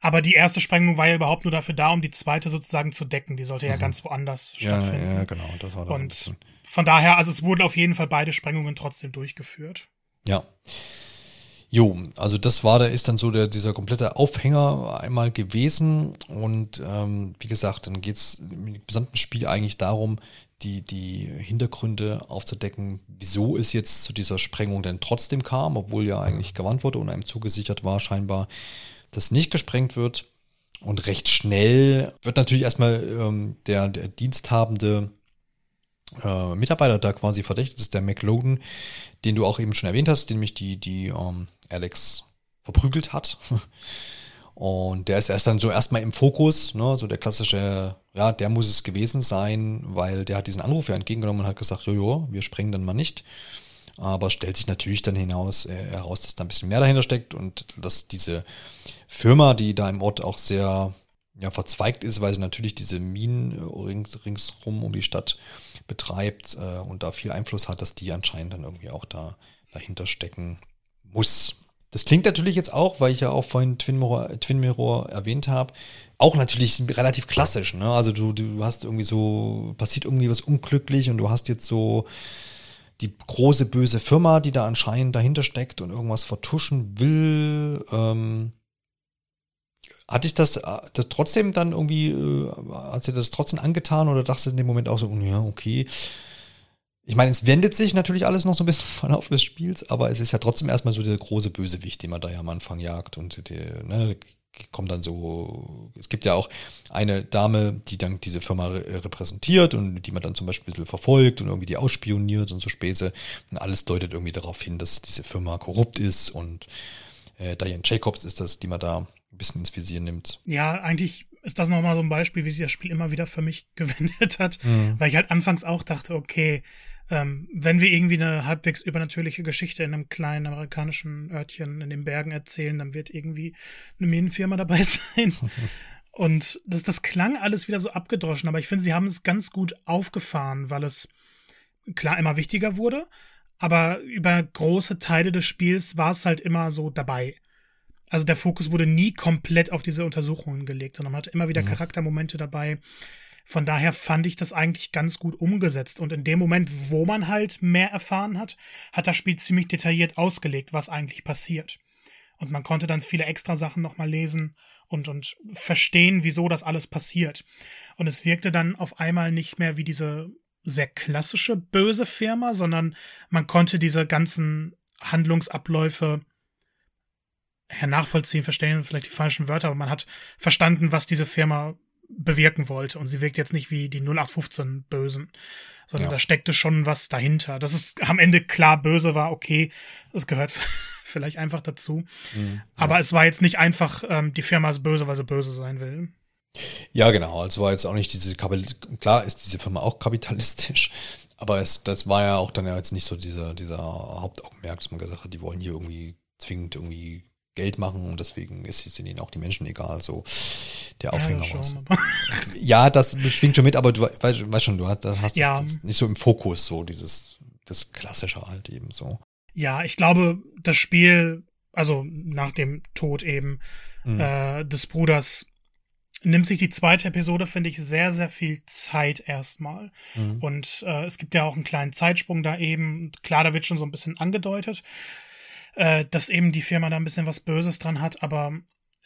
Aber die erste Sprengung war ja überhaupt nur dafür da, um die zweite sozusagen zu decken. Die sollte ja mhm. ganz woanders stattfinden. Ja, ja, genau. Das war Und von daher, also es wurden auf jeden Fall beide Sprengungen trotzdem durchgeführt. Ja. Jo, also das war, da ist dann so der, dieser komplette Aufhänger einmal gewesen. Und ähm, wie gesagt, dann geht es im gesamten Spiel eigentlich darum, die, die Hintergründe aufzudecken, wieso es jetzt zu dieser Sprengung denn trotzdem kam, obwohl ja eigentlich gewarnt wurde und einem zugesichert war, scheinbar das nicht gesprengt wird. Und recht schnell wird natürlich erstmal ähm, der, der diensthabende äh, Mitarbeiter da quasi verdächtigt, ist der McLogan, den du auch eben schon erwähnt hast, den mich die, die ähm, Alex verprügelt hat. Und der ist erst dann so erstmal im Fokus, ne, so der klassische, ja, der muss es gewesen sein, weil der hat diesen Anruf ja entgegengenommen und hat gesagt, jojo, wir sprengen dann mal nicht. Aber stellt sich natürlich dann hinaus, äh, heraus, dass da ein bisschen mehr dahinter steckt und dass diese Firma, die da im Ort auch sehr ja, verzweigt ist, weil sie natürlich diese Minen äh, rings, ringsrum um die Stadt betreibt äh, und da viel Einfluss hat, dass die anscheinend dann irgendwie auch da dahinter stecken muss. Das klingt natürlich jetzt auch, weil ich ja auch vorhin Twin Mirror, Twin Mirror erwähnt habe, auch natürlich relativ klassisch. Ne? Also du, du hast irgendwie so, passiert irgendwie was unglücklich und du hast jetzt so die große böse Firma, die da anscheinend dahinter steckt und irgendwas vertuschen will. Ähm, hatte ich das, äh, das trotzdem dann irgendwie, äh, hat sie das trotzdem angetan oder dachte in dem Moment auch so, ja, okay. Ich meine, es wendet sich natürlich alles noch so ein bisschen im Verlauf des Spiels, aber es ist ja trotzdem erstmal so der große Bösewicht, den man da ja am Anfang jagt und der, ne, kommt dann so, es gibt ja auch eine Dame, die dann diese Firma repräsentiert und die man dann zum Beispiel ein bisschen verfolgt und irgendwie die ausspioniert und so Späße. Und alles deutet irgendwie darauf hin, dass diese Firma korrupt ist und äh, Diane Jacobs ist das, die man da ein bisschen ins Visier nimmt. Ja, eigentlich ist das nochmal so ein Beispiel, wie sich das Spiel immer wieder für mich gewendet hat, mhm. weil ich halt anfangs auch dachte, okay, ähm, wenn wir irgendwie eine halbwegs übernatürliche Geschichte in einem kleinen amerikanischen Örtchen in den Bergen erzählen, dann wird irgendwie eine Minenfirma dabei sein. Und das, das klang alles wieder so abgedroschen, aber ich finde, sie haben es ganz gut aufgefahren, weil es klar immer wichtiger wurde, aber über große Teile des Spiels war es halt immer so dabei. Also der Fokus wurde nie komplett auf diese Untersuchungen gelegt, sondern man hatte immer wieder mhm. Charaktermomente dabei. Von daher fand ich das eigentlich ganz gut umgesetzt. Und in dem Moment, wo man halt mehr erfahren hat, hat das Spiel ziemlich detailliert ausgelegt, was eigentlich passiert. Und man konnte dann viele extra Sachen nochmal lesen und, und verstehen, wieso das alles passiert. Und es wirkte dann auf einmal nicht mehr wie diese sehr klassische böse Firma, sondern man konnte diese ganzen Handlungsabläufe nachvollziehen, verstehen vielleicht die falschen Wörter, aber man hat verstanden, was diese Firma bewirken wollte. Und sie wirkt jetzt nicht wie die 0815 Bösen, sondern ja. da steckte schon was dahinter. Dass es am Ende klar böse war, okay, das gehört vielleicht einfach dazu. Mhm, Aber ja. es war jetzt nicht einfach, ähm, die Firma ist böse, weil sie böse sein will. Ja, genau. Also war jetzt auch nicht diese klar ist diese Firma auch kapitalistisch, aber es, das war ja auch dann ja jetzt nicht so dieser, dieser Hauptaugenmerk, dass man gesagt hat, die wollen hier irgendwie zwingend irgendwie Geld machen und deswegen ist, sind ihnen auch die Menschen egal. So der Aufhänger ja, was. ja, das schwingt schon mit, aber du weißt, weißt schon, du hast, hast ja. das, nicht so im Fokus, so dieses, das Klassische halt eben so. Ja, ich glaube, das Spiel, also nach dem Tod eben mhm. äh, des Bruders, nimmt sich die zweite Episode, finde ich, sehr, sehr viel Zeit erstmal. Mhm. Und äh, es gibt ja auch einen kleinen Zeitsprung da eben. Klar, da wird schon so ein bisschen angedeutet, äh, dass eben die Firma da ein bisschen was Böses dran hat, aber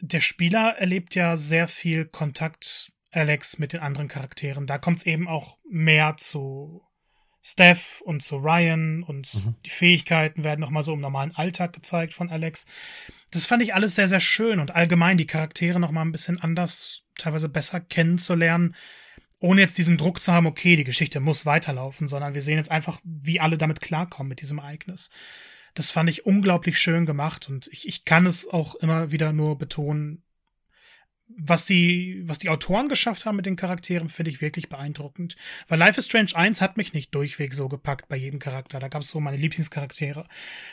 der Spieler erlebt ja sehr viel Kontakt, Alex, mit den anderen Charakteren. Da kommt es eben auch mehr zu Steph und zu Ryan und mhm. die Fähigkeiten werden nochmal so im normalen Alltag gezeigt von Alex. Das fand ich alles sehr, sehr schön und allgemein die Charaktere nochmal ein bisschen anders, teilweise besser kennenzulernen, ohne jetzt diesen Druck zu haben, okay, die Geschichte muss weiterlaufen, sondern wir sehen jetzt einfach, wie alle damit klarkommen mit diesem Ereignis. Das fand ich unglaublich schön gemacht und ich, ich kann es auch immer wieder nur betonen, was die, was die Autoren geschafft haben mit den Charakteren, finde ich wirklich beeindruckend. Weil Life is Strange 1 hat mich nicht durchweg so gepackt bei jedem Charakter. Da gab es so meine Lieblingscharaktere.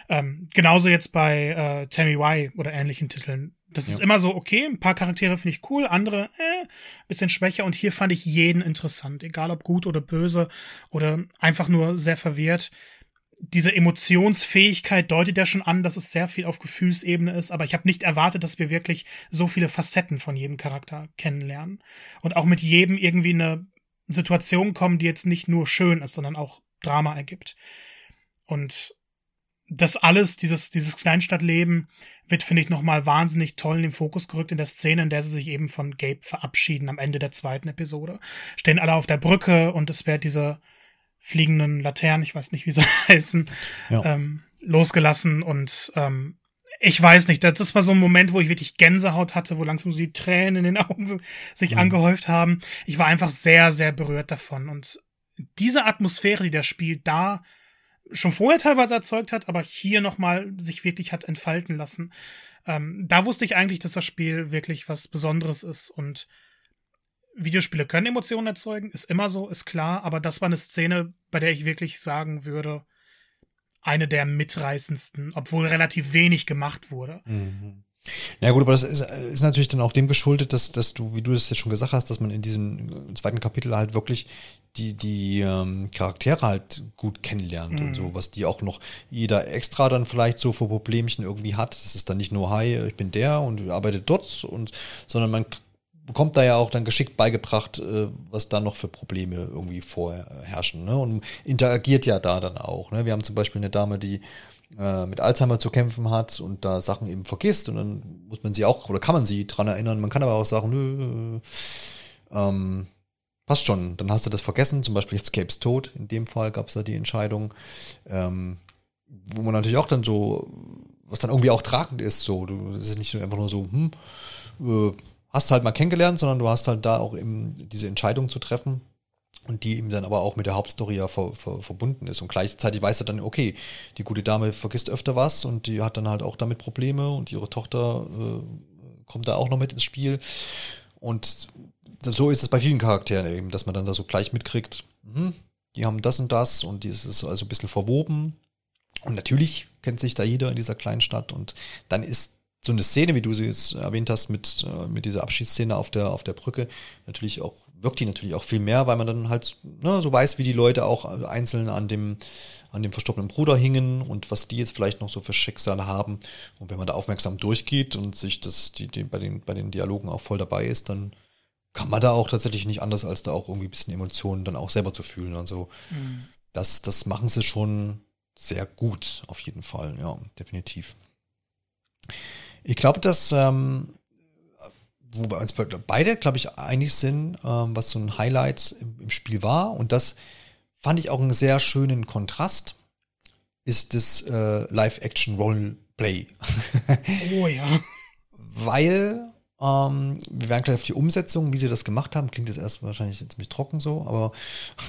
Ähm, genauso jetzt bei äh, Tammy Y oder ähnlichen Titeln. Das ja. ist immer so, okay, ein paar Charaktere finde ich cool, andere, äh, bisschen schwächer. Und hier fand ich jeden interessant, egal ob gut oder böse oder einfach nur sehr verwirrt diese Emotionsfähigkeit deutet ja schon an, dass es sehr viel auf Gefühlsebene ist, aber ich habe nicht erwartet, dass wir wirklich so viele Facetten von jedem Charakter kennenlernen und auch mit jedem irgendwie eine Situation kommen, die jetzt nicht nur schön ist, sondern auch Drama ergibt. Und das alles, dieses, dieses Kleinstadtleben, wird, finde ich, nochmal wahnsinnig toll in den Fokus gerückt in der Szene, in der sie sich eben von Gabe verabschieden am Ende der zweiten Episode. Stehen alle auf der Brücke und es wird diese fliegenden Laternen, ich weiß nicht, wie sie heißen, ja. ähm, losgelassen und ähm, ich weiß nicht, das war so ein Moment, wo ich wirklich Gänsehaut hatte, wo langsam so die Tränen in den Augen sich mhm. angehäuft haben. Ich war einfach sehr, sehr berührt davon und diese Atmosphäre, die das Spiel da schon vorher teilweise erzeugt hat, aber hier nochmal sich wirklich hat entfalten lassen. Ähm, da wusste ich eigentlich, dass das Spiel wirklich was Besonderes ist und Videospiele können Emotionen erzeugen, ist immer so, ist klar, aber das war eine Szene, bei der ich wirklich sagen würde, eine der mitreißendsten, obwohl relativ wenig gemacht wurde. Mhm. Ja gut, aber das ist, ist, natürlich dann auch dem geschuldet, dass, dass du, wie du das jetzt schon gesagt hast, dass man in diesem zweiten Kapitel halt wirklich die, die ähm, Charaktere halt gut kennenlernt mhm. und so, was die auch noch jeder extra dann vielleicht so für Problemchen irgendwie hat. Das ist dann nicht nur, hi, ich bin der und arbeite dort und, sondern man bekommt da ja auch dann geschickt beigebracht, äh, was da noch für Probleme irgendwie vorherrschen. Ne? Und interagiert ja da dann auch. Ne? Wir haben zum Beispiel eine Dame, die äh, mit Alzheimer zu kämpfen hat und da Sachen eben vergisst und dann muss man sie auch, oder kann man sie dran erinnern. Man kann aber auch sagen, nö, ähm, passt schon, dann hast du das vergessen, zum Beispiel jetzt Capes Tod, in dem Fall gab es da die Entscheidung, ähm, wo man natürlich auch dann so, was dann irgendwie auch tragend ist, so, du, es ist nicht einfach nur so, hm, äh, hast halt mal kennengelernt, sondern du hast halt da auch eben diese Entscheidung zu treffen und die eben dann aber auch mit der Hauptstory ja ver, ver, verbunden ist. Und gleichzeitig weiß er dann, okay, die gute Dame vergisst öfter was und die hat dann halt auch damit Probleme und ihre Tochter äh, kommt da auch noch mit ins Spiel. Und so ist es bei vielen Charakteren eben, dass man dann da so gleich mitkriegt, mh, die haben das und das und die ist also ein bisschen verwoben. Und natürlich kennt sich da jeder in dieser kleinen Stadt und dann ist so eine Szene, wie du sie jetzt erwähnt hast, mit, äh, mit dieser Abschiedsszene auf der, auf der Brücke, natürlich auch, wirkt die natürlich auch viel mehr, weil man dann halt ne, so weiß, wie die Leute auch einzeln an dem, an dem verstorbenen Bruder hingen und was die jetzt vielleicht noch so für Schicksale haben. Und wenn man da aufmerksam durchgeht und sich das, die, die bei, den, bei den Dialogen auch voll dabei ist, dann kann man da auch tatsächlich nicht anders, als da auch irgendwie ein bisschen Emotionen dann auch selber zu fühlen. Also mhm. das, das machen sie schon sehr gut, auf jeden Fall, ja, definitiv. Ich glaube, dass, ähm, wo wir uns beide, glaube ich, einig sind, ähm, was so ein Highlight im, im, Spiel war, und das fand ich auch einen sehr schönen Kontrast, ist das äh, Live-Action-Roleplay. oh ja. Weil ähm, wir werden gleich auf die Umsetzung, wie sie das gemacht haben, klingt jetzt erst wahrscheinlich ziemlich trocken so, aber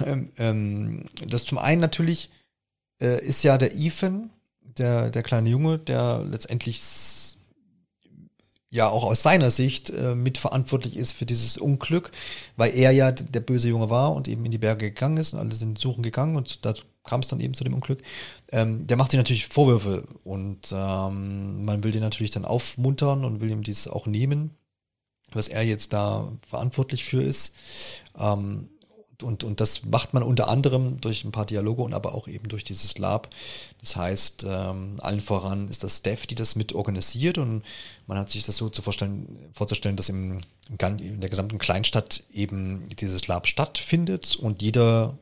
ähm, ähm, das zum einen natürlich äh, ist ja der Ethan, der, der kleine Junge, der letztendlich ja auch aus seiner Sicht äh, mitverantwortlich ist für dieses Unglück, weil er ja der böse Junge war und eben in die Berge gegangen ist und alle sind suchen gegangen und dazu kam es dann eben zu dem Unglück. Ähm, der macht sich natürlich Vorwürfe und ähm, man will den natürlich dann aufmuntern und will ihm dies auch nehmen, dass er jetzt da verantwortlich für ist. Ähm, und, und das macht man unter anderem durch ein paar Dialoge und aber auch eben durch dieses Lab. Das heißt, ähm, allen voran ist das Dev, die das mit organisiert und man hat sich das so zu vorstellen, vorzustellen, dass im, in der gesamten Kleinstadt eben dieses Lab stattfindet und jeder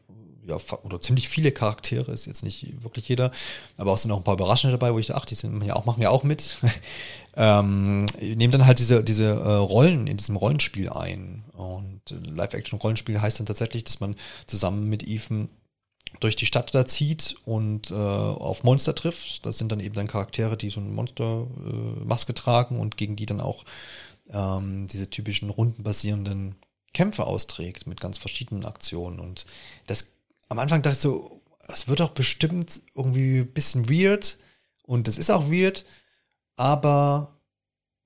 ja, oder ziemlich viele Charaktere, ist jetzt nicht wirklich jeder, aber auch sind noch ein paar Überraschende dabei, wo ich dachte, ach, die sind ja auch, machen ja auch mit. ähm, nehmen dann halt diese, diese äh, Rollen in diesem Rollenspiel ein. Und Live-Action-Rollenspiel heißt dann tatsächlich, dass man zusammen mit Ethan durch die Stadt da zieht und äh, auf Monster trifft. Das sind dann eben dann Charaktere, die so eine Monstermaske äh, tragen und gegen die dann auch ähm, diese typischen rundenbasierenden Kämpfe austrägt mit ganz verschiedenen Aktionen. Und das am Anfang dachte ich so, das wird doch bestimmt irgendwie ein bisschen weird. Und das ist auch weird, aber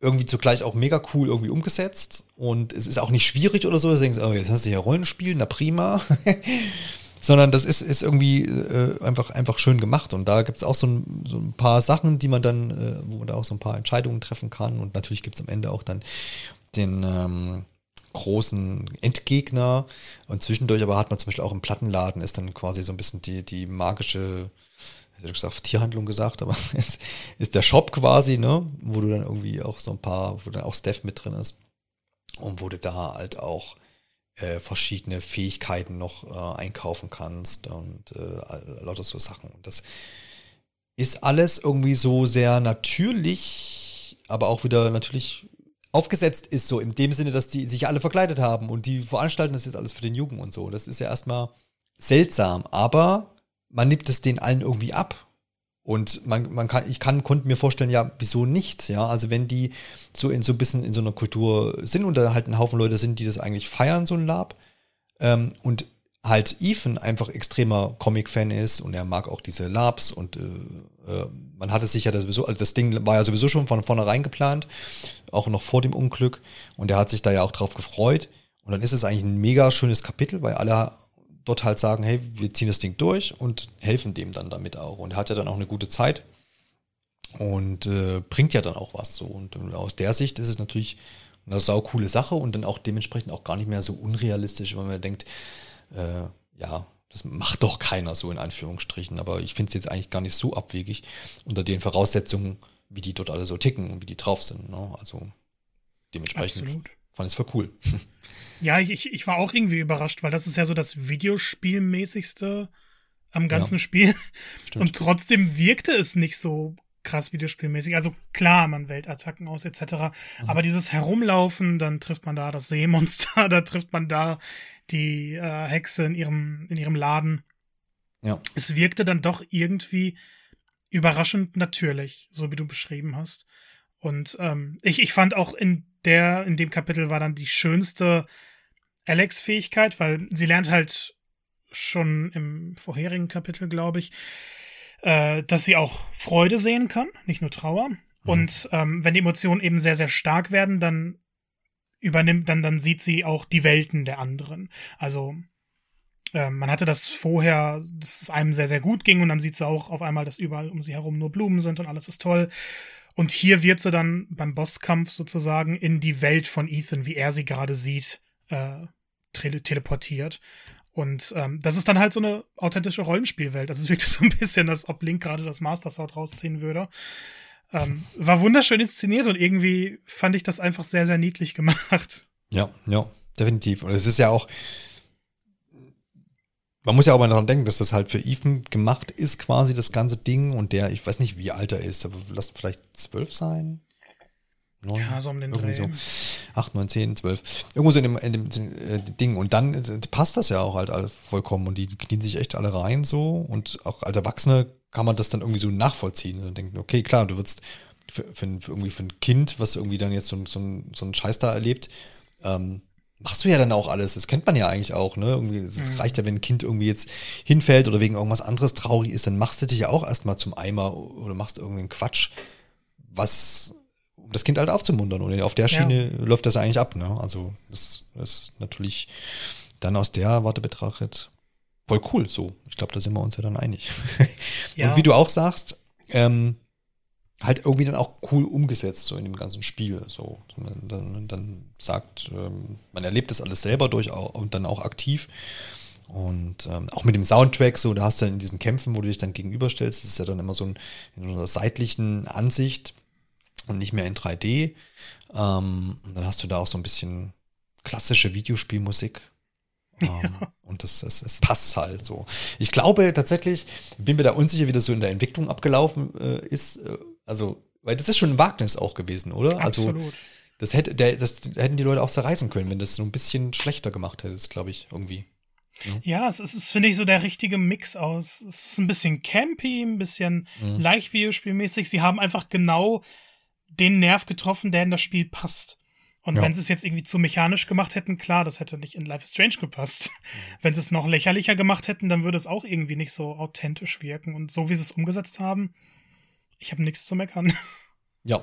irgendwie zugleich auch mega cool irgendwie umgesetzt. Und es ist auch nicht schwierig oder so, denkst, oh, jetzt hast du hier Rollenspiel, na prima. Sondern das ist, ist irgendwie äh, einfach, einfach schön gemacht. Und da gibt es auch so ein, so ein paar Sachen, die man dann, äh, wo man da auch so ein paar Entscheidungen treffen kann. Und natürlich gibt es am Ende auch dann den, ähm, großen Endgegner. Und zwischendurch aber hat man zum Beispiel auch im Plattenladen ist dann quasi so ein bisschen die, die magische, hätte ich gesagt, Tierhandlung gesagt, aber es ist der Shop quasi, ne, wo du dann irgendwie auch so ein paar, wo dann auch Steph mit drin ist. Und wo du da halt auch äh, verschiedene Fähigkeiten noch äh, einkaufen kannst und äh, lauter so Sachen. Und das ist alles irgendwie so sehr natürlich, aber auch wieder natürlich aufgesetzt ist, so in dem Sinne, dass die sich alle verkleidet haben und die veranstalten das jetzt alles für den Jugend und so. Das ist ja erstmal seltsam, aber man nimmt es denen allen irgendwie ab. Und man, man kann, ich kann, konnte mir vorstellen, ja, wieso nicht? Ja, also wenn die so in so ein bisschen in so einer Kultur sind und da halt ein Haufen Leute sind, die das eigentlich feiern, so ein Lab, ähm, und halt Ethan einfach extremer Comic-Fan ist und er mag auch diese Labs und äh, äh, man hatte sich ja sowieso, also das Ding war ja sowieso schon von vornherein geplant, auch noch vor dem Unglück. Und er hat sich da ja auch drauf gefreut. Und dann ist es eigentlich ein mega schönes Kapitel, weil alle dort halt sagen, hey, wir ziehen das Ding durch und helfen dem dann damit auch. Und er hat ja dann auch eine gute Zeit und äh, bringt ja dann auch was so. Und aus der Sicht ist es natürlich eine sau coole Sache und dann auch dementsprechend auch gar nicht mehr so unrealistisch, weil man denkt, äh, ja, das macht doch keiner so in Anführungsstrichen, aber ich finde es jetzt eigentlich gar nicht so abwegig unter den Voraussetzungen, wie die dort alle so ticken und wie die drauf sind. Ne? Also dementsprechend Absolut. fand ich es voll cool. Ja, ich, ich war auch irgendwie überrascht, weil das ist ja so das Videospielmäßigste am ganzen ja, Spiel. Stimmt. Und trotzdem wirkte es nicht so krass Videospielmäßig. Also klar, man wählt Attacken aus etc. Mhm. Aber dieses Herumlaufen, dann trifft man da das Seemonster, da trifft man da die äh, Hexe in ihrem, in ihrem Laden. Ja. Es wirkte dann doch irgendwie überraschend natürlich, so wie du beschrieben hast. Und ähm, ich, ich fand auch in der, in dem Kapitel war dann die schönste Alex-Fähigkeit, weil sie lernt halt schon im vorherigen Kapitel, glaube ich, äh, dass sie auch Freude sehen kann, nicht nur Trauer. Mhm. Und ähm, wenn die Emotionen eben sehr, sehr stark werden, dann übernimmt, dann, dann sieht sie auch die Welten der anderen. Also ähm, man hatte das vorher, dass es einem sehr, sehr gut ging und dann sieht sie auch auf einmal, dass überall um sie herum nur Blumen sind und alles ist toll. Und hier wird sie dann beim Bosskampf sozusagen in die Welt von Ethan, wie er sie gerade sieht, äh, tele teleportiert. Und ähm, das ist dann halt so eine authentische Rollenspielwelt. Das ist wirklich so ein bisschen, als ob Link gerade das Master Sword rausziehen würde. Ähm, war wunderschön inszeniert und irgendwie fand ich das einfach sehr, sehr niedlich gemacht. Ja, ja, definitiv. Und es ist ja auch, man muss ja auch mal daran denken, dass das halt für Ethan gemacht ist, quasi das ganze Ding. Und der, ich weiß nicht, wie alt er ist, aber lass vielleicht zwölf sein. Neun, ja, so um den Dreh. So. Acht, neun, zehn, zwölf. Irgendwo so in dem, in dem äh, Ding. Und dann äh, passt das ja auch halt vollkommen. Und die knien sich echt alle rein so. Und auch als Erwachsene kann man das dann irgendwie so nachvollziehen. Und denken, okay, klar, du würdest für, für, für, irgendwie für ein Kind, was irgendwie dann jetzt so, so, so einen Scheiß da erlebt, ähm, machst du ja dann auch alles. Das kennt man ja eigentlich auch, ne? Irgendwie, es mhm. reicht ja, wenn ein Kind irgendwie jetzt hinfällt oder wegen irgendwas anderes traurig ist, dann machst du dich ja auch erstmal zum Eimer oder machst irgendeinen Quatsch, was um das Kind halt aufzumuntern. Und auf der Schiene ja. läuft das eigentlich ab, ne? Also, das, das ist natürlich dann aus der Warte betrachtet voll cool so. Ich glaube, da sind wir uns ja dann einig. ja. Und wie du auch sagst, ähm, halt irgendwie dann auch cool umgesetzt, so in dem ganzen Spiel. So, dann, dann sagt, ähm, man erlebt das alles selber durch und dann auch aktiv. Und ähm, auch mit dem Soundtrack, so, da hast du in diesen Kämpfen, wo du dich dann gegenüberstellst, das ist ja dann immer so ein, in so einer seitlichen Ansicht und nicht mehr in 3D. Ähm, und dann hast du da auch so ein bisschen klassische Videospielmusik. Ähm, ja. Und das, das, das passt halt so. Ich glaube tatsächlich, bin mir da unsicher, wie das so in der Entwicklung abgelaufen äh, ist. Äh, also, weil das ist schon ein Wagnis auch gewesen, oder? Also, Absolut. Also, das, hätte, der, das hätten die Leute auch zerreißen können, wenn das so ein bisschen schlechter gemacht hättest, glaube ich, irgendwie. Mhm. Ja, es ist, ist finde ich, so der richtige Mix aus. Es ist ein bisschen campy, ein bisschen mhm. leicht Videospielmäßig. Sie haben einfach genau den Nerv getroffen, der in das Spiel passt. Und ja. wenn sie es jetzt irgendwie zu mechanisch gemacht hätten, klar, das hätte nicht in Life is Strange gepasst. Mhm. Wenn sie es noch lächerlicher gemacht hätten, dann würde es auch irgendwie nicht so authentisch wirken. Und so wie sie es umgesetzt haben, ich habe nichts zu meckern. Ja.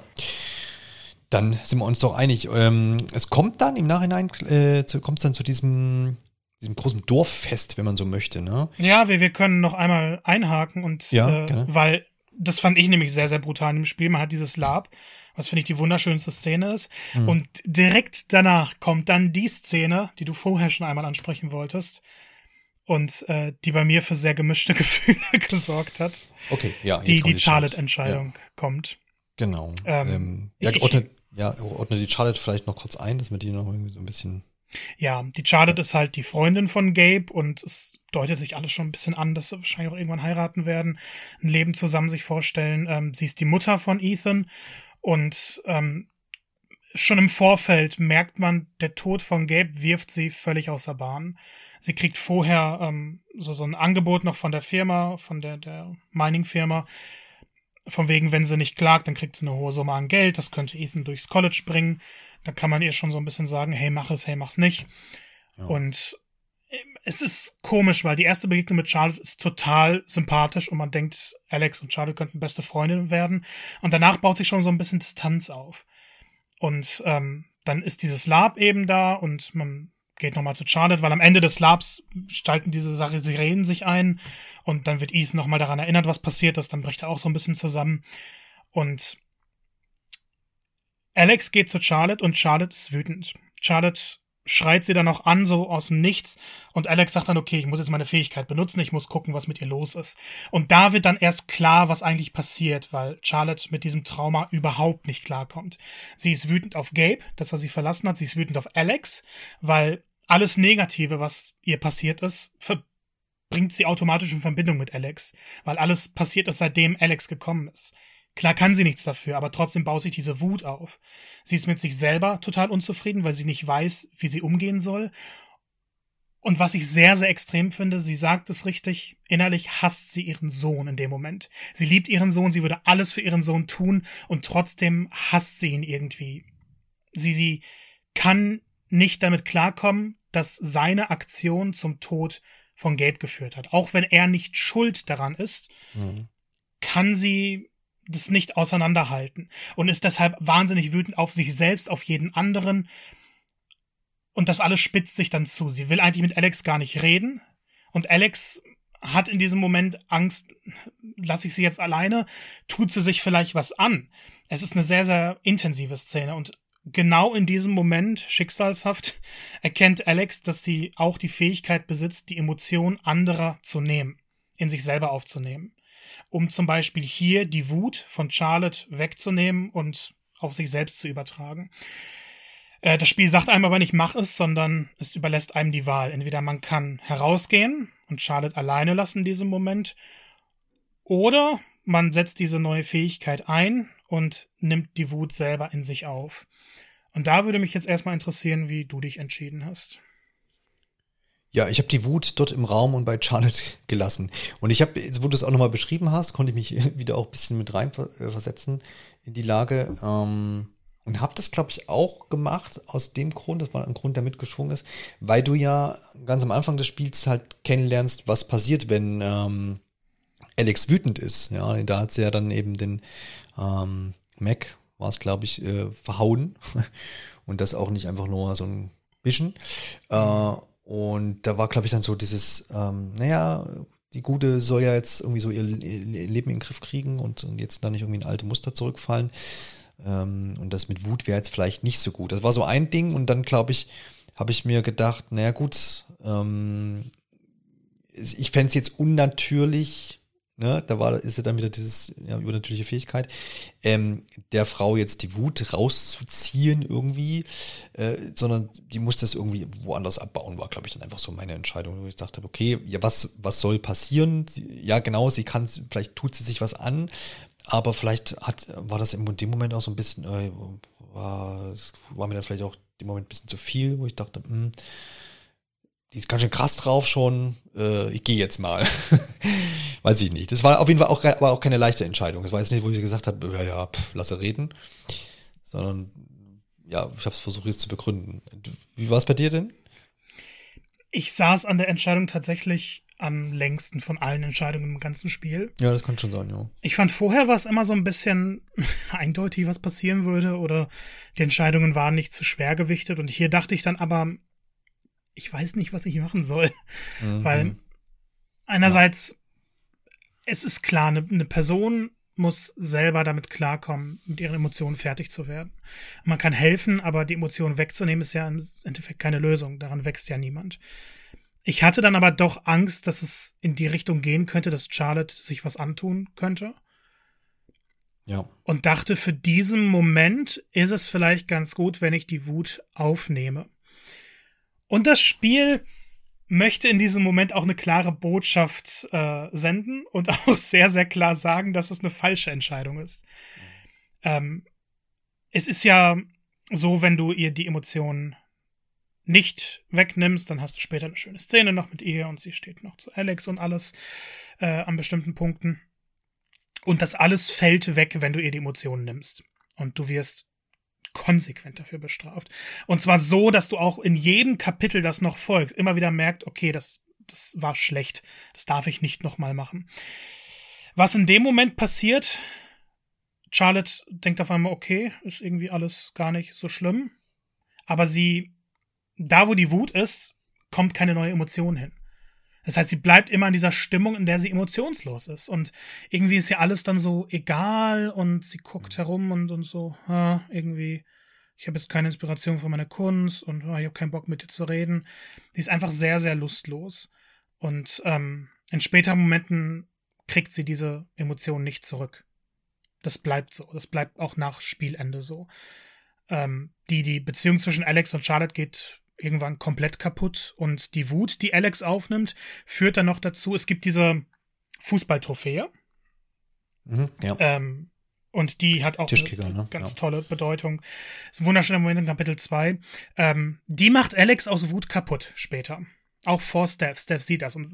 Dann sind wir uns doch einig. Ähm, es kommt dann im Nachhinein, äh, kommt dann zu diesem, diesem großen Dorffest, wenn man so möchte, ne? Ja, wir, wir können noch einmal einhaken und ja, äh, weil das fand ich nämlich sehr, sehr brutal im Spiel. Man hat dieses Lab, was finde ich die wunderschönste Szene ist. Mhm. Und direkt danach kommt dann die Szene, die du vorher schon einmal ansprechen wolltest und äh, die bei mir für sehr gemischte Gefühle gesorgt hat. Okay, ja. Die, die Charlotte-Entscheidung ja. kommt. Genau. Ähm, ähm, ja, ordne, ja, ordne die Charlotte vielleicht noch kurz ein, dass wir die noch irgendwie so ein bisschen. Ja, die Charlotte ist halt die Freundin von Gabe und es deutet sich alles schon ein bisschen an, dass sie wahrscheinlich auch irgendwann heiraten werden, ein Leben zusammen sich vorstellen. Ähm, sie ist die Mutter von Ethan und ähm, schon im Vorfeld merkt man, der Tod von Gabe wirft sie völlig außer Bahn. Sie kriegt vorher ähm, so, so ein Angebot noch von der Firma, von der, der Mining-Firma. Von wegen, wenn sie nicht klagt, dann kriegt sie eine hohe Summe an Geld. Das könnte Ethan durchs College bringen. Da kann man ihr schon so ein bisschen sagen, hey, mach es, hey, mach's nicht. Ja. Und äh, es ist komisch, weil die erste Begegnung mit Charlotte ist total sympathisch und man denkt, Alex und Charlotte könnten beste Freundinnen werden. Und danach baut sich schon so ein bisschen Distanz auf. Und ähm, dann ist dieses Lab eben da und man geht nochmal zu Charlotte, weil am Ende des Labs stalten diese Sache Sirenen sich ein und dann wird Ethan nochmal daran erinnert, was passiert ist, dann bricht er auch so ein bisschen zusammen und Alex geht zu Charlotte und Charlotte ist wütend. Charlotte schreit sie dann auch an, so aus dem Nichts. Und Alex sagt dann, okay, ich muss jetzt meine Fähigkeit benutzen, ich muss gucken, was mit ihr los ist. Und da wird dann erst klar, was eigentlich passiert, weil Charlotte mit diesem Trauma überhaupt nicht klarkommt. Sie ist wütend auf Gabe, dass er sie verlassen hat. Sie ist wütend auf Alex, weil alles Negative, was ihr passiert ist, bringt sie automatisch in Verbindung mit Alex, weil alles passiert ist, seitdem Alex gekommen ist. Klar kann sie nichts dafür, aber trotzdem baut sich diese Wut auf. Sie ist mit sich selber total unzufrieden, weil sie nicht weiß, wie sie umgehen soll. Und was ich sehr, sehr extrem finde, sie sagt es richtig, innerlich hasst sie ihren Sohn in dem Moment. Sie liebt ihren Sohn, sie würde alles für ihren Sohn tun und trotzdem hasst sie ihn irgendwie. Sie, sie kann nicht damit klarkommen, dass seine Aktion zum Tod von Gabe geführt hat. Auch wenn er nicht schuld daran ist, mhm. kann sie das nicht auseinanderhalten und ist deshalb wahnsinnig wütend auf sich selbst, auf jeden anderen. Und das alles spitzt sich dann zu. Sie will eigentlich mit Alex gar nicht reden. Und Alex hat in diesem Moment Angst, lasse ich sie jetzt alleine, tut sie sich vielleicht was an. Es ist eine sehr, sehr intensive Szene und genau in diesem Moment, schicksalshaft, erkennt Alex, dass sie auch die Fähigkeit besitzt, die Emotion anderer zu nehmen, in sich selber aufzunehmen. Um zum Beispiel hier die Wut von Charlotte wegzunehmen und auf sich selbst zu übertragen. Äh, das Spiel sagt einem aber nicht, mach es, sondern es überlässt einem die Wahl. Entweder man kann herausgehen und Charlotte alleine lassen in diesem Moment, oder man setzt diese neue Fähigkeit ein und nimmt die Wut selber in sich auf. Und da würde mich jetzt erstmal interessieren, wie du dich entschieden hast. Ja, ich habe die Wut dort im Raum und bei Charlotte gelassen. Und ich habe, wo du es auch nochmal beschrieben hast, konnte ich mich wieder auch ein bisschen mit reinversetzen in die Lage. Ähm, und habe das, glaube ich, auch gemacht aus dem Grund, das war ein Grund, der mitgeschwungen ist, weil du ja ganz am Anfang des Spiels halt kennenlernst, was passiert, wenn ähm, Alex wütend ist. Ja, da hat sie ja dann eben den ähm, Mac, war es, glaube ich, äh, verhauen. und das auch nicht einfach nur so ein bisschen. Äh, und da war, glaube ich, dann so dieses, ähm, naja, die Gute soll ja jetzt irgendwie so ihr, Leben in den Griff kriegen und, und jetzt da nicht irgendwie in alte Muster zurückfallen. Ähm, und das mit Wut wäre jetzt vielleicht nicht so gut. Das war so ein Ding und dann, glaube ich, habe ich mir gedacht, naja gut, ähm, ich fände es jetzt unnatürlich, ne, da war, ist ja dann wieder dieses ja, übernatürliche Fähigkeit, ähm, der Frau jetzt die Wut rauszuziehen irgendwie, äh, sondern die muss das irgendwie woanders abbauen, war, glaube ich, dann einfach so meine Entscheidung, wo ich dachte, okay, ja, was, was soll passieren? Sie, ja, genau, sie kann, vielleicht tut sie sich was an, aber vielleicht hat, war das in dem Moment auch so ein bisschen, äh, war, war mir dann vielleicht auch im Moment ein bisschen zu viel, wo ich dachte, mh, hm, die ist ganz schön krass drauf schon, äh, ich gehe jetzt mal. Weiß ich nicht. Das war auf jeden Fall auch, war auch keine leichte Entscheidung. Das war jetzt nicht, wo ich gesagt habe, ja, ja, pff, lasse reden. Sondern, ja, ich habe es versucht jetzt zu begründen. Wie war es bei dir denn? Ich saß an der Entscheidung tatsächlich am längsten von allen Entscheidungen im ganzen Spiel. Ja, das kann schon sein, ja. Ich fand vorher war es immer so ein bisschen eindeutig, was passieren würde, oder die Entscheidungen waren nicht zu schwer gewichtet. Und hier dachte ich dann aber, ich weiß nicht, was ich machen soll. Mhm. Weil einerseits. Es ist klar, eine, eine Person muss selber damit klarkommen, mit ihren Emotionen fertig zu werden. Man kann helfen, aber die Emotionen wegzunehmen ist ja im Endeffekt keine Lösung. Daran wächst ja niemand. Ich hatte dann aber doch Angst, dass es in die Richtung gehen könnte, dass Charlotte sich was antun könnte. Ja. Und dachte, für diesen Moment ist es vielleicht ganz gut, wenn ich die Wut aufnehme. Und das Spiel möchte in diesem Moment auch eine klare Botschaft äh, senden und auch sehr, sehr klar sagen, dass es eine falsche Entscheidung ist. Ähm, es ist ja so, wenn du ihr die Emotionen nicht wegnimmst, dann hast du später eine schöne Szene noch mit ihr und sie steht noch zu Alex und alles äh, an bestimmten Punkten. Und das alles fällt weg, wenn du ihr die Emotionen nimmst. Und du wirst konsequent dafür bestraft. Und zwar so, dass du auch in jedem Kapitel, das noch folgt, immer wieder merkst, okay, das, das war schlecht. Das darf ich nicht nochmal machen. Was in dem Moment passiert, Charlotte denkt auf einmal, okay, ist irgendwie alles gar nicht so schlimm. Aber sie da, wo die Wut ist, kommt keine neue Emotion hin. Das heißt, sie bleibt immer in dieser Stimmung, in der sie emotionslos ist. Und irgendwie ist ja alles dann so egal und sie guckt mhm. herum und, und so, ah, irgendwie, ich habe jetzt keine Inspiration für meine Kunst und ah, ich habe keinen Bock mit dir zu reden. Die ist einfach sehr, sehr lustlos. Und ähm, in späteren Momenten kriegt sie diese Emotion nicht zurück. Das bleibt so. Das bleibt auch nach Spielende so. Ähm, die, die Beziehung zwischen Alex und Charlotte geht irgendwann komplett kaputt und die Wut, die Alex aufnimmt, führt dann noch dazu, es gibt diese Fußballtrophäe. Mhm, ja. Ähm, und die hat auch eine ne? ganz ja. tolle Bedeutung. Das ist ein wunderschöner Moment in Kapitel 2. Ähm, die macht Alex aus Wut kaputt später. Auch vor Steph. Steph sieht das. Und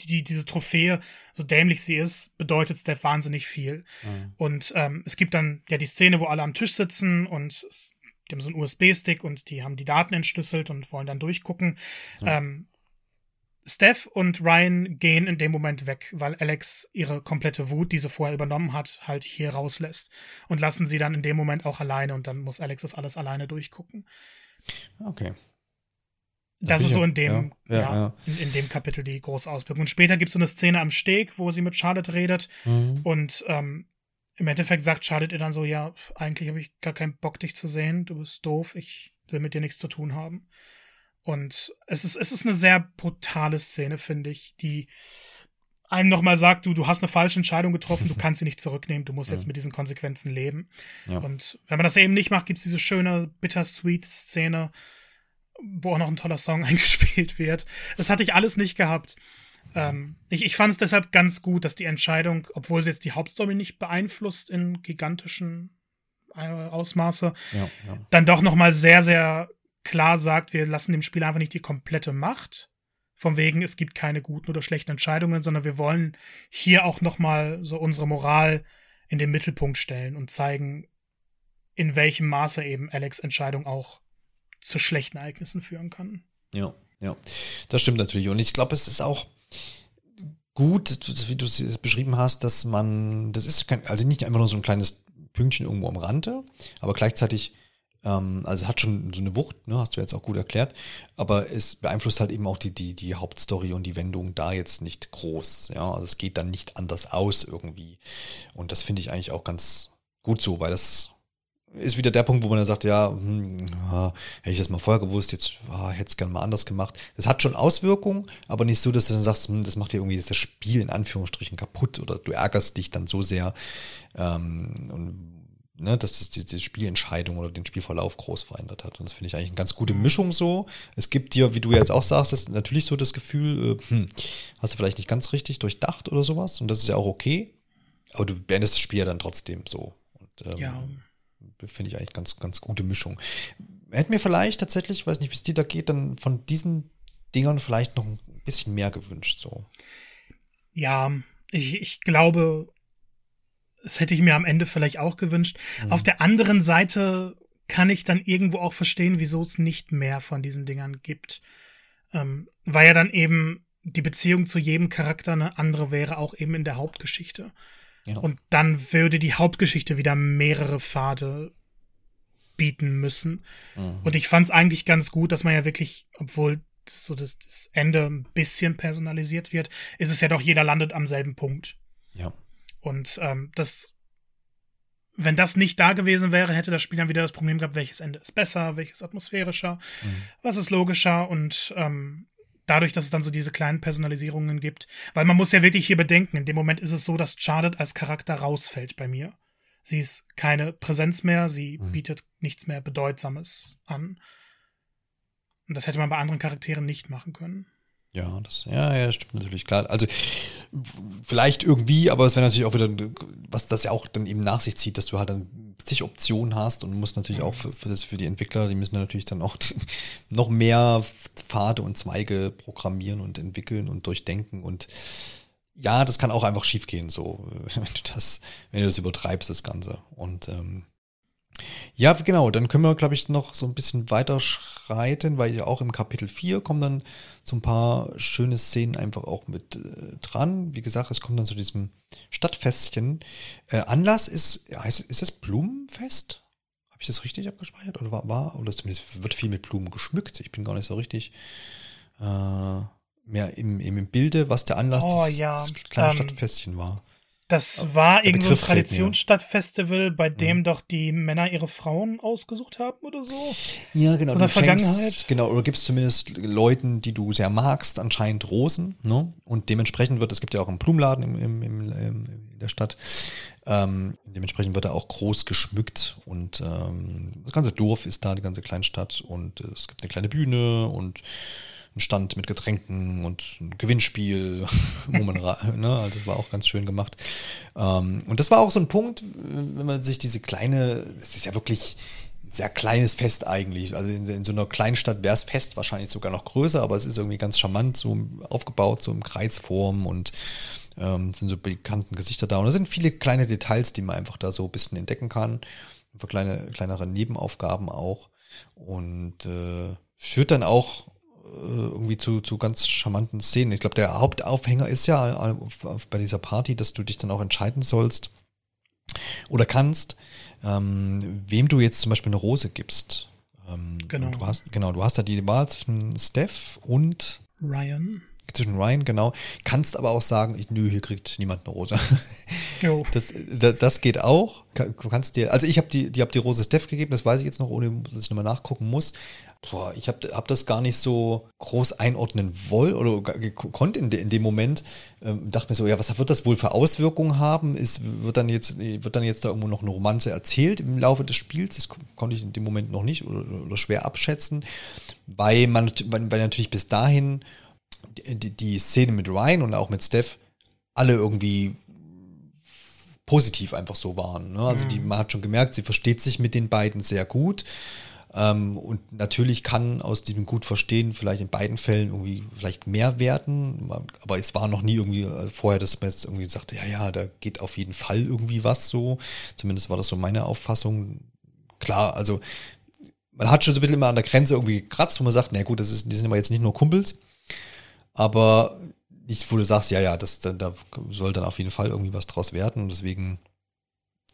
die, diese Trophäe, so dämlich sie ist, bedeutet Steph wahnsinnig viel. Mhm. Und ähm, es gibt dann ja die Szene, wo alle am Tisch sitzen und es die haben so einen USB-Stick und die haben die Daten entschlüsselt und wollen dann durchgucken. Ja. Ähm, Steph und Ryan gehen in dem Moment weg, weil Alex ihre komplette Wut, die sie vorher übernommen hat, halt hier rauslässt. Und lassen sie dann in dem Moment auch alleine und dann muss Alex das alles alleine durchgucken. Okay. Das ist so in dem, ja, ja, ja. In, in, dem Kapitel die große Auswirkung. Und später gibt es so eine Szene am Steg, wo sie mit Charlotte redet. Mhm. Und ähm, im Endeffekt sagt Charlotte ihr dann so: Ja, eigentlich habe ich gar keinen Bock, dich zu sehen. Du bist doof. Ich will mit dir nichts zu tun haben. Und es ist, es ist eine sehr brutale Szene, finde ich, die einem nochmal sagt, du, du hast eine falsche Entscheidung getroffen, du kannst sie nicht zurücknehmen, du musst ja. jetzt mit diesen Konsequenzen leben. Ja. Und wenn man das eben nicht macht, gibt es diese schöne Bittersweet-Szene, wo auch noch ein toller Song eingespielt wird. Das hatte ich alles nicht gehabt. Ähm, ich ich fand es deshalb ganz gut, dass die Entscheidung, obwohl sie jetzt die Hauptstory nicht beeinflusst in gigantischen äh, Ausmaße, ja, dann doch nochmal sehr, sehr klar sagt, wir lassen dem Spiel einfach nicht die komplette Macht. Von wegen, es gibt keine guten oder schlechten Entscheidungen, sondern wir wollen hier auch nochmal so unsere Moral in den Mittelpunkt stellen und zeigen, in welchem Maße eben Alex Entscheidung auch zu schlechten Ereignissen führen kann. Ja, ja. Das stimmt natürlich. Und ich glaube, es ist auch gut, wie du es beschrieben hast, dass man, das ist kein, also nicht einfach nur so ein kleines Pünktchen irgendwo am Rande, aber gleichzeitig ähm, also es hat schon so eine Wucht, ne, hast du jetzt auch gut erklärt, aber es beeinflusst halt eben auch die, die, die Hauptstory und die Wendung da jetzt nicht groß. Ja, also es geht dann nicht anders aus irgendwie. Und das finde ich eigentlich auch ganz gut so, weil das ist wieder der Punkt, wo man dann sagt, ja, hm, ja hätte ich das mal vorher gewusst, jetzt ah, hätte es gerne mal anders gemacht. Das hat schon Auswirkungen, aber nicht so, dass du dann sagst, hm, das macht dir irgendwie das Spiel in Anführungsstrichen kaputt oder du ärgerst dich dann so sehr. Ähm, und ne, dass das die, die Spielentscheidung oder den Spielverlauf groß verändert hat. Und das finde ich eigentlich eine ganz gute Mischung so. Es gibt dir, wie du jetzt auch sagst, das natürlich so das Gefühl, äh, hm, hast du vielleicht nicht ganz richtig durchdacht oder sowas. Und das ist ja auch okay. Aber du beendest das Spiel ja dann trotzdem so. Und, ähm, ja. Finde ich eigentlich ganz, ganz gute Mischung. Hätte mir vielleicht tatsächlich, weiß nicht, wie es dir da geht, dann von diesen Dingern vielleicht noch ein bisschen mehr gewünscht, so. Ja, ich, ich glaube, das hätte ich mir am Ende vielleicht auch gewünscht. Mhm. Auf der anderen Seite kann ich dann irgendwo auch verstehen, wieso es nicht mehr von diesen Dingern gibt. Ähm, weil ja dann eben die Beziehung zu jedem Charakter eine andere wäre, auch eben in der Hauptgeschichte. Ja. Und dann würde die Hauptgeschichte wieder mehrere Pfade bieten müssen. Mhm. Und ich fand es eigentlich ganz gut, dass man ja wirklich, obwohl so das, das Ende ein bisschen personalisiert wird, ist es ja doch, jeder landet am selben Punkt. Ja. Und ähm, das, wenn das nicht da gewesen wäre, hätte das Spiel dann wieder das Problem gehabt, welches Ende ist besser, welches atmosphärischer, mhm. was ist logischer und ähm, dadurch, dass es dann so diese kleinen Personalisierungen gibt. Weil man muss ja wirklich hier bedenken, in dem Moment ist es so, dass Charlotte als Charakter rausfällt bei mir. Sie ist keine Präsenz mehr, sie mhm. bietet nichts mehr Bedeutsames an. Und das hätte man bei anderen Charakteren nicht machen können. Ja, das, ja, ja, stimmt natürlich, klar. Also vielleicht irgendwie, aber es wäre natürlich auch wieder, was das ja auch dann eben nach sich zieht, dass du halt dann zig Optionen hast und musst natürlich auch für, für, das, für die Entwickler, die müssen natürlich dann auch noch mehr Pfade und Zweige programmieren und entwickeln und durchdenken und ja, das kann auch einfach schiefgehen, so, wenn du das, wenn du das übertreibst, das Ganze. Und ähm, ja, genau, dann können wir, glaube ich, noch so ein bisschen weiter schreiten, weil ja auch im Kapitel 4 kommen dann so ein paar schöne Szenen einfach auch mit äh, dran. Wie gesagt, es kommt dann zu diesem Stadtfestchen. Äh, Anlass ist, ja, ist, das Blumenfest? Habe ich das richtig abgespeichert? Oder war, war, oder zumindest wird viel mit Blumen geschmückt. Ich bin gar nicht so richtig äh, mehr im, im Bilde, was der Anlass oh, des, ja. kleinen ähm, Stadtfestchen war. Das war irgendwo ein Traditionsstadtfestival, bei dem mhm. doch die Männer ihre Frauen ausgesucht haben oder so. Ja, genau. Von der Vergangenheit. Genau, oder gibst zumindest Leuten, die du sehr magst, anscheinend Rosen. Ne? Und dementsprechend wird, es gibt ja auch einen Blumenladen im, im, im, in der Stadt. Ähm, dementsprechend wird er auch groß geschmückt und ähm, das ganze Dorf ist da, die ganze Kleinstadt und es gibt eine kleine Bühne und ein Stand mit Getränken und ein Gewinnspiel, ne, also das war auch ganz schön gemacht. Ähm, und das war auch so ein Punkt, wenn man sich diese kleine, es ist ja wirklich ein sehr kleines Fest eigentlich. Also in, in so einer Kleinstadt wäre es Fest wahrscheinlich sogar noch größer, aber es ist irgendwie ganz charmant so aufgebaut, so im Kreisform und ähm, sind so bekannten Gesichter da. Und da sind viele kleine Details, die man einfach da so ein bisschen entdecken kann. Für kleine, kleinere Nebenaufgaben auch. Und äh, führt dann auch irgendwie zu, zu ganz charmanten Szenen. Ich glaube, der Hauptaufhänger ist ja auf, auf, bei dieser Party, dass du dich dann auch entscheiden sollst oder kannst, ähm, wem du jetzt zum Beispiel eine Rose gibst. Ähm, genau. Du hast, genau, du hast da die Wahl zwischen Steph und Ryan zwischen Ryan, genau. Kannst aber auch sagen, ich, nö, hier kriegt niemand eine Rose. Jo. Das, das, das geht auch. Kannst dir, also ich habe die, die, hab die Rose Steph gegeben, das weiß ich jetzt noch, ohne dass ich nochmal nachgucken muss. Boah, ich habe hab das gar nicht so groß einordnen wollen oder konnte in, de, in dem Moment. Ähm, dachte mir so, ja, was wird das wohl für Auswirkungen haben? Ist, wird, dann jetzt, wird dann jetzt da irgendwo noch eine Romanze erzählt im Laufe des Spiels? Das konnte ich in dem Moment noch nicht oder, oder schwer abschätzen, weil man weil natürlich bis dahin die, die Szene mit Ryan und auch mit Steph alle irgendwie positiv einfach so waren. Ne? Also mhm. die, man hat schon gemerkt, sie versteht sich mit den beiden sehr gut. Ähm, und natürlich kann aus diesem gut verstehen vielleicht in beiden Fällen irgendwie vielleicht mehr werden. Aber es war noch nie irgendwie äh, vorher, dass man jetzt irgendwie sagte, ja, ja, da geht auf jeden Fall irgendwie was so. Zumindest war das so meine Auffassung. Klar, also man hat schon so ein bisschen immer an der Grenze irgendwie gekratzt, wo man sagt, na gut, das ist, die sind aber jetzt nicht nur Kumpels aber nicht, wo du sagst, ja, ja, das, da, da soll dann auf jeden Fall irgendwie was draus werden. Und deswegen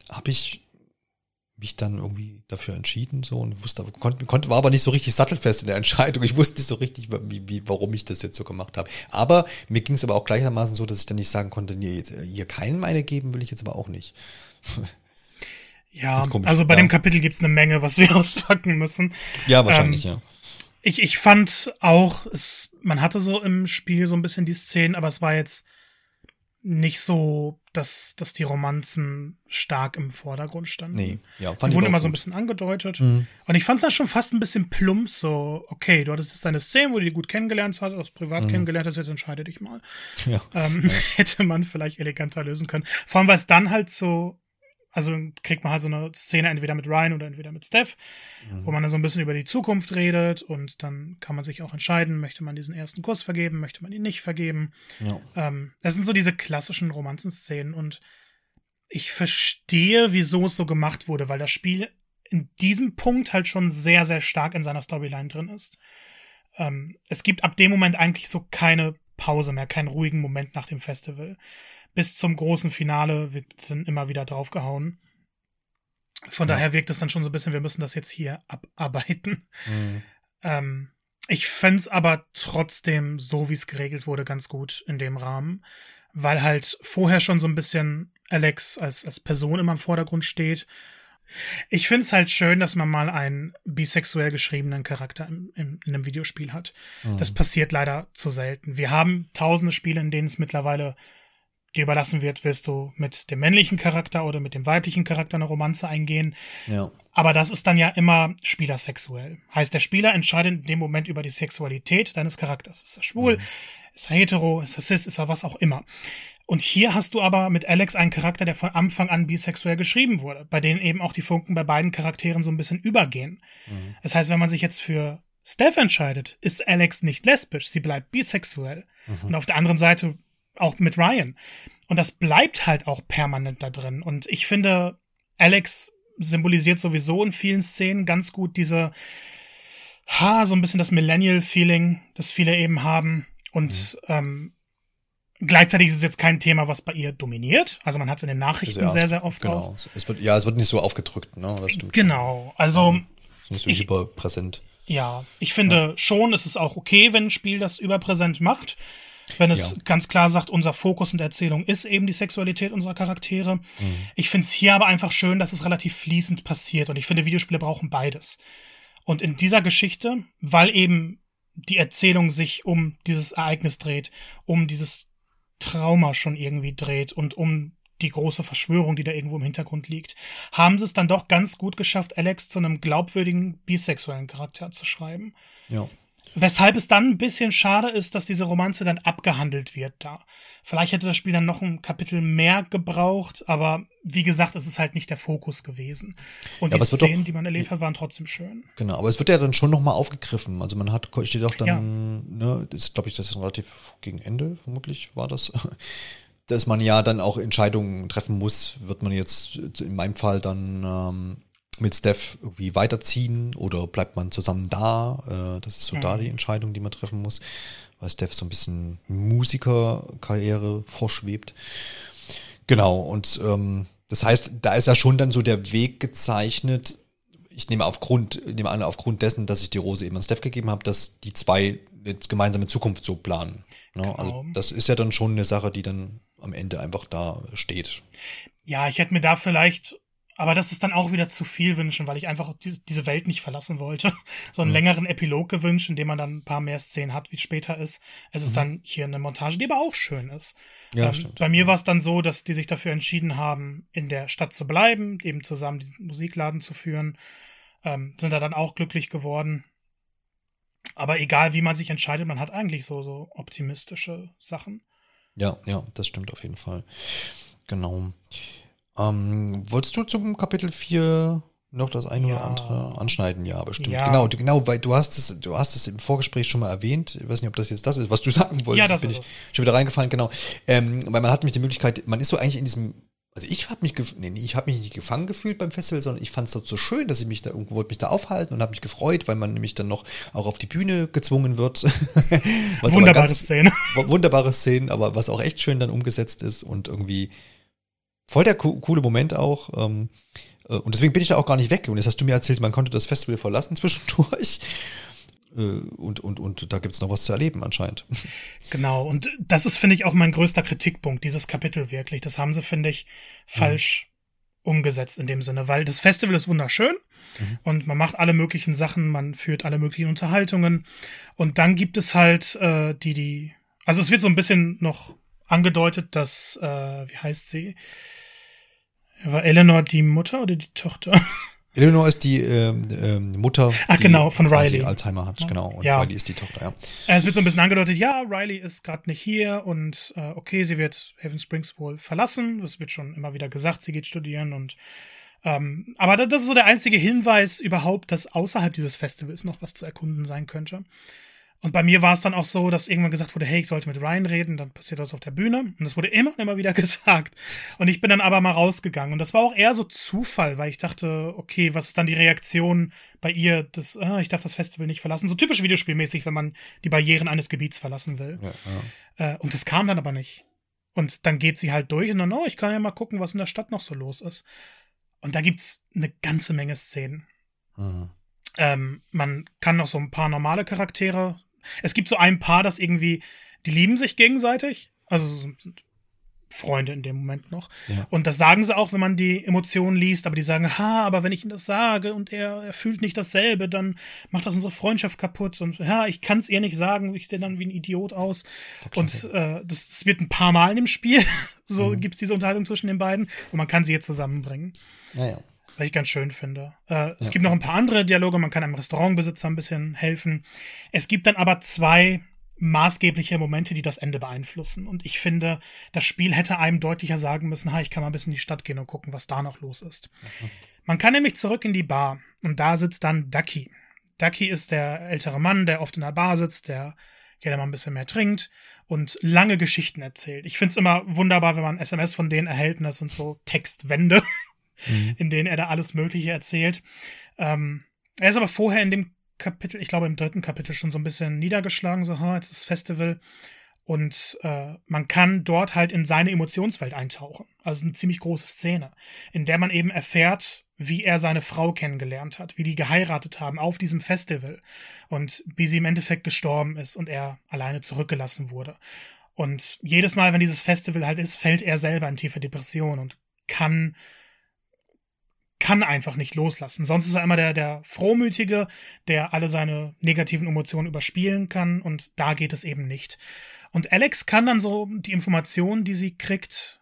habe ich mich dann irgendwie dafür entschieden so und wusste, konnte, konnte, war aber nicht so richtig sattelfest in der Entscheidung. Ich wusste nicht so richtig, wie, wie, warum ich das jetzt so gemacht habe. Aber mir ging es aber auch gleichermaßen so, dass ich dann nicht sagen konnte, nee, hier keinen meine geben will ich jetzt aber auch nicht. Ja, also bei ja. dem Kapitel gibt es eine Menge, was wir auspacken müssen. Ja, wahrscheinlich, ähm, ja. Ich, ich fand auch, es, man hatte so im Spiel so ein bisschen die Szenen, aber es war jetzt nicht so, dass, dass die Romanzen stark im Vordergrund standen. Nee, ja, fand Die wurden immer gut. so ein bisschen angedeutet. Mhm. Und ich fand es dann schon fast ein bisschen plump, so, okay, du hattest jetzt deine Szene, wo du die gut kennengelernt hast, aus privat mhm. kennengelernt hast, jetzt entscheide dich mal. Ja. Ähm, ja. Hätte man vielleicht eleganter lösen können. Vor allem, weil es dann halt so also kriegt man halt so eine Szene entweder mit Ryan oder entweder mit Steph, mhm. wo man dann so ein bisschen über die Zukunft redet und dann kann man sich auch entscheiden, möchte man diesen ersten Kuss vergeben, möchte man ihn nicht vergeben. Ja. Ähm, das sind so diese klassischen Romanzenszenen und ich verstehe, wieso es so gemacht wurde, weil das Spiel in diesem Punkt halt schon sehr, sehr stark in seiner Storyline drin ist. Ähm, es gibt ab dem Moment eigentlich so keine Pause mehr, keinen ruhigen Moment nach dem Festival bis zum großen Finale wird dann immer wieder draufgehauen. Von ja. daher wirkt es dann schon so ein bisschen, wir müssen das jetzt hier abarbeiten. Mhm. Ähm, ich fände es aber trotzdem, so wie es geregelt wurde, ganz gut in dem Rahmen, weil halt vorher schon so ein bisschen Alex als, als Person immer im Vordergrund steht. Ich finde es halt schön, dass man mal einen bisexuell geschriebenen Charakter im, im, in einem Videospiel hat. Mhm. Das passiert leider zu selten. Wir haben tausende Spiele, in denen es mittlerweile dir überlassen wird, wirst du mit dem männlichen Charakter oder mit dem weiblichen Charakter eine Romanze eingehen. Ja. Aber das ist dann ja immer spielersexuell. Heißt, der Spieler entscheidet in dem Moment über die Sexualität deines Charakters. Ist er schwul? Mhm. Ist er hetero? Ist er cis? Ist er was auch immer? Und hier hast du aber mit Alex einen Charakter, der von Anfang an bisexuell geschrieben wurde, bei denen eben auch die Funken bei beiden Charakteren so ein bisschen übergehen. Mhm. Das heißt, wenn man sich jetzt für Steph entscheidet, ist Alex nicht lesbisch, sie bleibt bisexuell. Mhm. Und auf der anderen Seite auch mit Ryan. Und das bleibt halt auch permanent da drin. Und ich finde, Alex symbolisiert sowieso in vielen Szenen ganz gut diese, ha, so ein bisschen das Millennial-Feeling, das viele eben haben. Und mhm. ähm, gleichzeitig ist es jetzt kein Thema, was bei ihr dominiert. Also man hat es in den Nachrichten sehr, sehr, sehr oft genau. Es wird, ja, es wird nicht so aufgedrückt, ne? Das stimmt. Genau. Also. Mhm. ist nicht so ich, überpräsent. Ja, ich finde ja. schon, es ist auch okay, wenn ein Spiel das überpräsent macht. Wenn es ja. ganz klar sagt, unser Fokus in der Erzählung ist eben die Sexualität unserer Charaktere. Mhm. Ich finde es hier aber einfach schön, dass es relativ fließend passiert. Und ich finde, Videospiele brauchen beides. Und in dieser Geschichte, weil eben die Erzählung sich um dieses Ereignis dreht, um dieses Trauma schon irgendwie dreht und um die große Verschwörung, die da irgendwo im Hintergrund liegt, haben sie es dann doch ganz gut geschafft, Alex zu einem glaubwürdigen bisexuellen Charakter zu schreiben. Ja. Weshalb es dann ein bisschen schade ist, dass diese Romanze dann abgehandelt wird da. Vielleicht hätte das Spiel dann noch ein Kapitel mehr gebraucht, aber wie gesagt, es ist halt nicht der Fokus gewesen. Und ja, die Szenen, doch, die man erlebt hat, waren trotzdem schön. Genau, aber es wird ja dann schon nochmal aufgegriffen. Also man hat, steht auch dann, ja. ne, ist, glaube ich, das ist relativ gegen Ende, vermutlich war das. dass man ja dann auch Entscheidungen treffen muss, wird man jetzt in meinem Fall dann ähm, mit Steph irgendwie weiterziehen oder bleibt man zusammen da? Äh, das ist so mhm. da die Entscheidung, die man treffen muss, weil Steph so ein bisschen Musikerkarriere vorschwebt. Genau, und ähm, das heißt, da ist ja schon dann so der Weg gezeichnet. Ich nehme aufgrund, nehme an, aufgrund dessen, dass ich die Rose eben an Steph gegeben habe, dass die zwei jetzt gemeinsame Zukunft so planen. Ne? Genau. Also das ist ja dann schon eine Sache, die dann am Ende einfach da steht. Ja, ich hätte mir da vielleicht aber das ist dann auch wieder zu viel wünschen, weil ich einfach diese Welt nicht verlassen wollte. So einen mhm. längeren Epilog gewünscht, in dem man dann ein paar mehr Szenen hat, wie es später ist. Es ist mhm. dann hier eine Montage, die aber auch schön ist. Ja, ähm, stimmt. Bei mir war es dann so, dass die sich dafür entschieden haben, in der Stadt zu bleiben, eben zusammen diesen Musikladen zu führen. Ähm, sind da dann auch glücklich geworden. Aber egal, wie man sich entscheidet, man hat eigentlich so, so optimistische Sachen. Ja, ja, das stimmt auf jeden Fall. Genau. Ähm, wolltest du zum Kapitel 4 noch das eine ja. oder andere anschneiden? Ja, bestimmt. Ja. Genau, genau, weil du hast es, du hast es im Vorgespräch schon mal erwähnt. Ich weiß nicht, ob das jetzt das ist, was du sagen wolltest. Ja, das bin ist ich es. schon wieder reingefallen, genau. Ähm, weil man hat mich die Möglichkeit, man ist so eigentlich in diesem also ich habe mich, nee, ich habe mich nicht gefangen gefühlt beim Festival, sondern ich fand es dort so schön, dass ich mich da irgendwo wollte mich da aufhalten und habe mich gefreut, weil man nämlich dann noch auch auf die Bühne gezwungen wird. wunderbare Szene. Wunderbare Szene, aber was auch echt schön dann umgesetzt ist und irgendwie voll der co coole Moment auch. Ähm, äh, und deswegen bin ich da auch gar nicht weg. Und jetzt hast du mir erzählt, man konnte das Festival verlassen zwischendurch. Äh, und, und, und da gibt es noch was zu erleben anscheinend. Genau, und das ist, finde ich, auch mein größter Kritikpunkt, dieses Kapitel wirklich. Das haben sie, finde ich, falsch mhm. umgesetzt in dem Sinne, weil das Festival ist wunderschön mhm. und man macht alle möglichen Sachen, man führt alle möglichen Unterhaltungen und dann gibt es halt äh, die, die, also es wird so ein bisschen noch angedeutet, dass, äh, wie heißt sie? War Eleanor die Mutter oder die Tochter? Eleanor ist die ähm, ähm, Mutter, Ach, die genau, von Riley. Alzheimer hat, genau. Und ja. Riley ist die Tochter, ja. Äh, es wird so ein bisschen angedeutet, ja, Riley ist gerade nicht hier und äh, okay, sie wird Haven Springs wohl verlassen. Das wird schon immer wieder gesagt, sie geht studieren und ähm, aber das ist so der einzige Hinweis überhaupt, dass außerhalb dieses Festivals noch was zu erkunden sein könnte. Und bei mir war es dann auch so, dass irgendwann gesagt wurde, hey, ich sollte mit Ryan reden, dann passiert das auf der Bühne. Und das wurde immer und immer wieder gesagt. Und ich bin dann aber mal rausgegangen. Und das war auch eher so Zufall, weil ich dachte, okay, was ist dann die Reaktion bei ihr, das, ah, ich darf das Festival nicht verlassen. So typisch videospielmäßig, wenn man die Barrieren eines Gebiets verlassen will. Ja, ja. Äh, und das kam dann aber nicht. Und dann geht sie halt durch und dann, oh, ich kann ja mal gucken, was in der Stadt noch so los ist. Und da gibt's eine ganze Menge Szenen. Mhm. Ähm, man kann noch so ein paar normale Charaktere es gibt so ein Paar, das irgendwie, die lieben sich gegenseitig. Also sind Freunde in dem Moment noch. Ja. Und das sagen sie auch, wenn man die Emotionen liest, aber die sagen, ha, aber wenn ich ihm das sage und er, er fühlt nicht dasselbe, dann macht das unsere Freundschaft kaputt. Und ja, ich kann es ihr nicht sagen, ich sehe dann wie ein Idiot aus. Und äh, das, das, wird ein paar Mal dem Spiel. so mhm. gibt es diese Unterhaltung zwischen den beiden und man kann sie jetzt zusammenbringen. Naja. Was ich ganz schön finde. Äh, es ja. gibt noch ein paar andere Dialoge, man kann einem Restaurantbesitzer ein bisschen helfen. Es gibt dann aber zwei maßgebliche Momente, die das Ende beeinflussen. Und ich finde, das Spiel hätte einem deutlicher sagen müssen, ha, ich kann mal ein bisschen in die Stadt gehen und gucken, was da noch los ist. Mhm. Man kann nämlich zurück in die Bar und da sitzt dann Ducky. Ducky ist der ältere Mann, der oft in der Bar sitzt, der gerne mal ein bisschen mehr trinkt und lange Geschichten erzählt. Ich finde es immer wunderbar, wenn man SMS von denen erhält und das sind so Textwände mhm. in denen er da alles Mögliche erzählt. Ähm, er ist aber vorher in dem Kapitel, ich glaube im dritten Kapitel schon so ein bisschen niedergeschlagen, so, ha, jetzt ist das Festival. Und äh, man kann dort halt in seine Emotionswelt eintauchen. Also eine ziemlich große Szene, in der man eben erfährt, wie er seine Frau kennengelernt hat, wie die geheiratet haben auf diesem Festival und wie sie im Endeffekt gestorben ist und er alleine zurückgelassen wurde. Und jedes Mal, wenn dieses Festival halt ist, fällt er selber in tiefe Depression und kann kann einfach nicht loslassen. Sonst ist er immer der, der Frohmütige, der alle seine negativen Emotionen überspielen kann und da geht es eben nicht. Und Alex kann dann so die Informationen, die sie kriegt,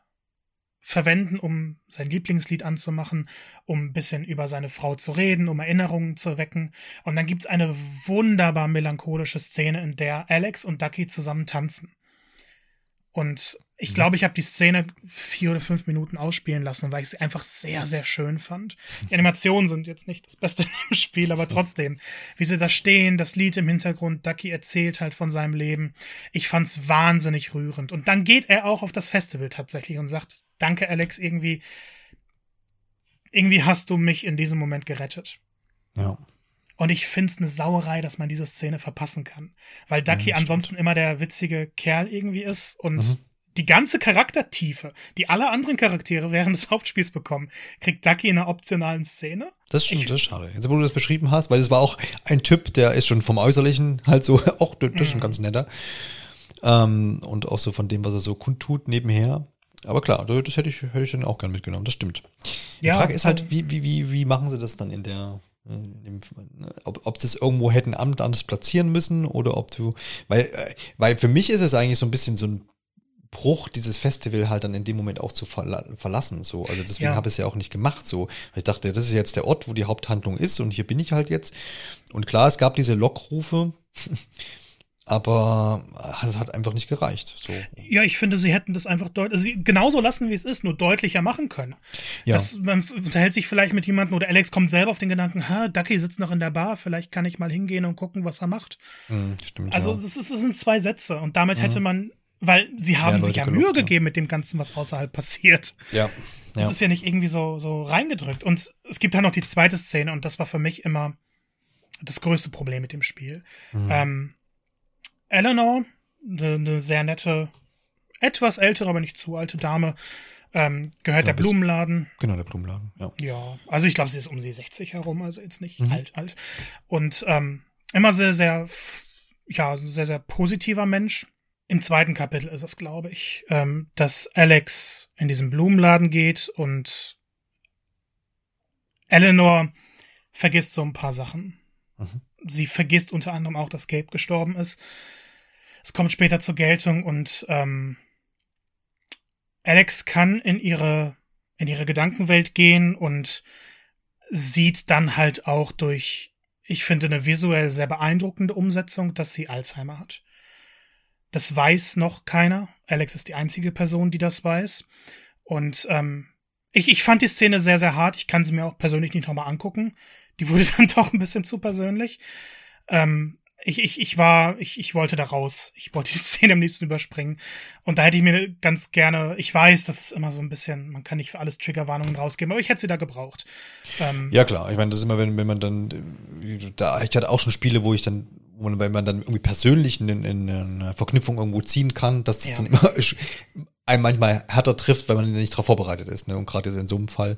verwenden, um sein Lieblingslied anzumachen, um ein bisschen über seine Frau zu reden, um Erinnerungen zu wecken. Und dann gibt es eine wunderbar melancholische Szene, in der Alex und Ducky zusammen tanzen. Und ich glaube, ich habe die Szene vier oder fünf Minuten ausspielen lassen, weil ich sie einfach sehr, sehr schön fand. Die Animationen sind jetzt nicht das Beste im Spiel, aber trotzdem, wie sie da stehen, das Lied im Hintergrund, Ducky erzählt halt von seinem Leben. Ich fand's wahnsinnig rührend. Und dann geht er auch auf das Festival tatsächlich und sagt, danke Alex, irgendwie, irgendwie hast du mich in diesem Moment gerettet. Ja. Und ich find's eine Sauerei, dass man diese Szene verpassen kann. Weil Ducky Ja, ansonsten stimmt. immer der witzige Kerl irgendwie ist und Mhm. die ganze Charaktertiefe, die alle anderen Charaktere während des Hauptspiels bekommen, kriegt Ducky in einer optionalen Szene. Das stimmt, Ich- das ist schade. Jetzt, wo du das beschrieben hast, weil das war auch ein Typ, der ist schon vom Äußerlichen halt so, auch das ist ein Mhm. ganz netter. Ähm, und auch so von dem, was er so kundtut nebenher. Aber klar, das hätte ich, hätte ich dann auch gern mitgenommen, das stimmt. Die Ja, Frage ist halt, wie, wie, wie, wie machen sie das dann in der, ob, ob sie es irgendwo hätten Amt anders platzieren müssen oder ob du, weil, äh, weil für mich ist es eigentlich so ein bisschen so ein Bruch, dieses Festival halt dann in dem Moment auch zu verla verlassen. So. Also deswegen Ja. habe ich es ja auch nicht gemacht. So. Weil ich dachte, das ist jetzt der Ort, wo die Haupthandlung ist und hier bin ich halt jetzt. Und klar, es gab diese Lockrufe, aber es hat einfach nicht gereicht. So. Ja, ich finde, sie hätten das einfach deutlich, sie genauso lassen, wie es ist, nur deutlicher machen können. Ja. Das, man unterhält sich vielleicht mit jemandem oder Alex kommt selber auf den Gedanken, ha, Ducky sitzt noch in der Bar, vielleicht kann ich mal hingehen und gucken, was er macht. Hm, stimmt. Also ja. das, ist, das sind zwei Sätze und damit hätte man, weil sie haben Mehr sich ja Mühe ja. gegeben mit dem Ganzen, was außerhalb passiert. ja. Das Ja. ist ja nicht irgendwie so, so reingedrückt. Und es gibt dann noch die zweite Szene und das war für mich immer das größte Problem mit dem Spiel. Mhm. Ähm, Eleanor, eine ne sehr nette, etwas ältere, aber nicht zu alte Dame, ähm, gehört Ja, der bis- Blumenladen. Genau, der Blumenladen. Ja. Ja, also ich glaube, sie ist um die 60 herum, also jetzt nicht Mhm. alt, alt. Und ähm, immer sehr, sehr, ja, sehr, sehr positiver Mensch. Im zweiten Kapitel ist es, glaube ich, ähm, dass Alex in diesen Blumenladen geht und Eleanor vergisst so ein paar Sachen. Mhm. Sie vergisst unter anderem auch, dass Gabe gestorben ist. Es kommt später zur Geltung und ähm, Alex kann in ihre in ihre Gedankenwelt gehen und sieht dann halt auch durch, ich finde, eine visuell sehr beeindruckende Umsetzung, dass sie Alzheimer hat. Das weiß noch keiner. Alex ist die einzige Person, die das weiß. Und ähm, ich, ich fand die Szene sehr, sehr hart. Ich kann sie mir auch persönlich nicht nochmal angucken. Die wurde dann doch ein bisschen zu persönlich. Ähm, ich, ich, ich war, ich, ich wollte da raus. Ich wollte die Szene am liebsten überspringen. Und da hätte ich mir ganz gerne, ich weiß, das ist immer so ein bisschen, man kann nicht für alles Triggerwarnungen rausgeben, aber ich hätte sie da gebraucht. Ähm, Ja, klar. Ich meine, das ist immer, wenn, wenn man dann, da, ich hatte auch schon Spiele, wo ich dann, wo man, wenn man dann irgendwie persönlich in, in eine Verknüpfung irgendwo ziehen kann, dass das Ja. dann immer einem manchmal härter trifft, weil man nicht darauf vorbereitet ist. Ne? Und gerade jetzt in so einem Fall.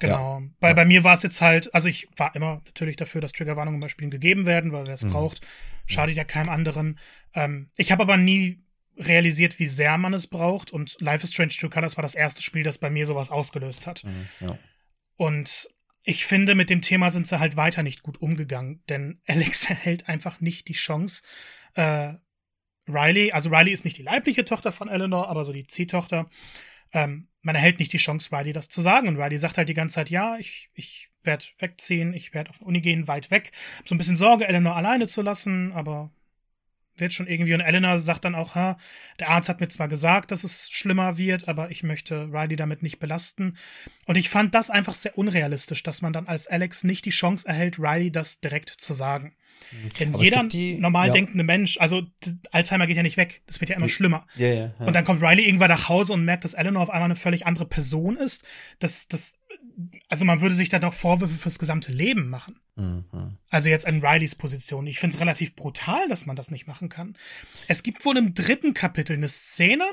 Genau. Bei, bei mir war es jetzt halt, also ich war immer natürlich dafür, dass Triggerwarnungen bei Spielen gegeben werden, weil wer es Mhm. braucht, schadet ja keinem anderen. Ähm, ich habe aber nie realisiert, wie sehr man es braucht und Life is Strange True Colors war das erste Spiel, das bei mir sowas ausgelöst hat. Mhm, ja. Und ich finde, mit dem Thema sind sie halt weiter nicht gut umgegangen, denn Alex erhält einfach nicht die Chance, äh, Riley, also Riley ist nicht die leibliche Tochter von Eleanor, aber so die Ziehtochter, ähm, man erhält nicht die Chance, Riley das zu sagen. Und Riley sagt halt die ganze Zeit, ja, ich, ich werde wegziehen, ich werde auf die Uni gehen, weit weg. Hab so ein bisschen Sorge, Eleanor alleine zu lassen, aber wird schon irgendwie. Und Eleanor sagt dann auch, ha, der Arzt hat mir zwar gesagt, dass es schlimmer wird, aber ich möchte Riley damit nicht belasten. Und ich fand das einfach sehr unrealistisch, dass man dann als Alex nicht die Chance erhält, Riley das direkt zu sagen. Denn Aber jeder die- normal ja. denkende Mensch, also Alzheimer geht ja nicht weg, das wird ja immer Die- schlimmer. Ja, ja. ja. Und dann kommt Riley irgendwann nach Hause und merkt, dass Eleanor auf einmal eine völlig andere Person ist. Das, das, also man würde sich dann auch Vorwürfe fürs gesamte Leben machen. Mhm. Also jetzt in Rileys Position. Ich finde es relativ brutal, dass man das nicht machen kann. Es gibt wohl im dritten Kapitel eine Szene.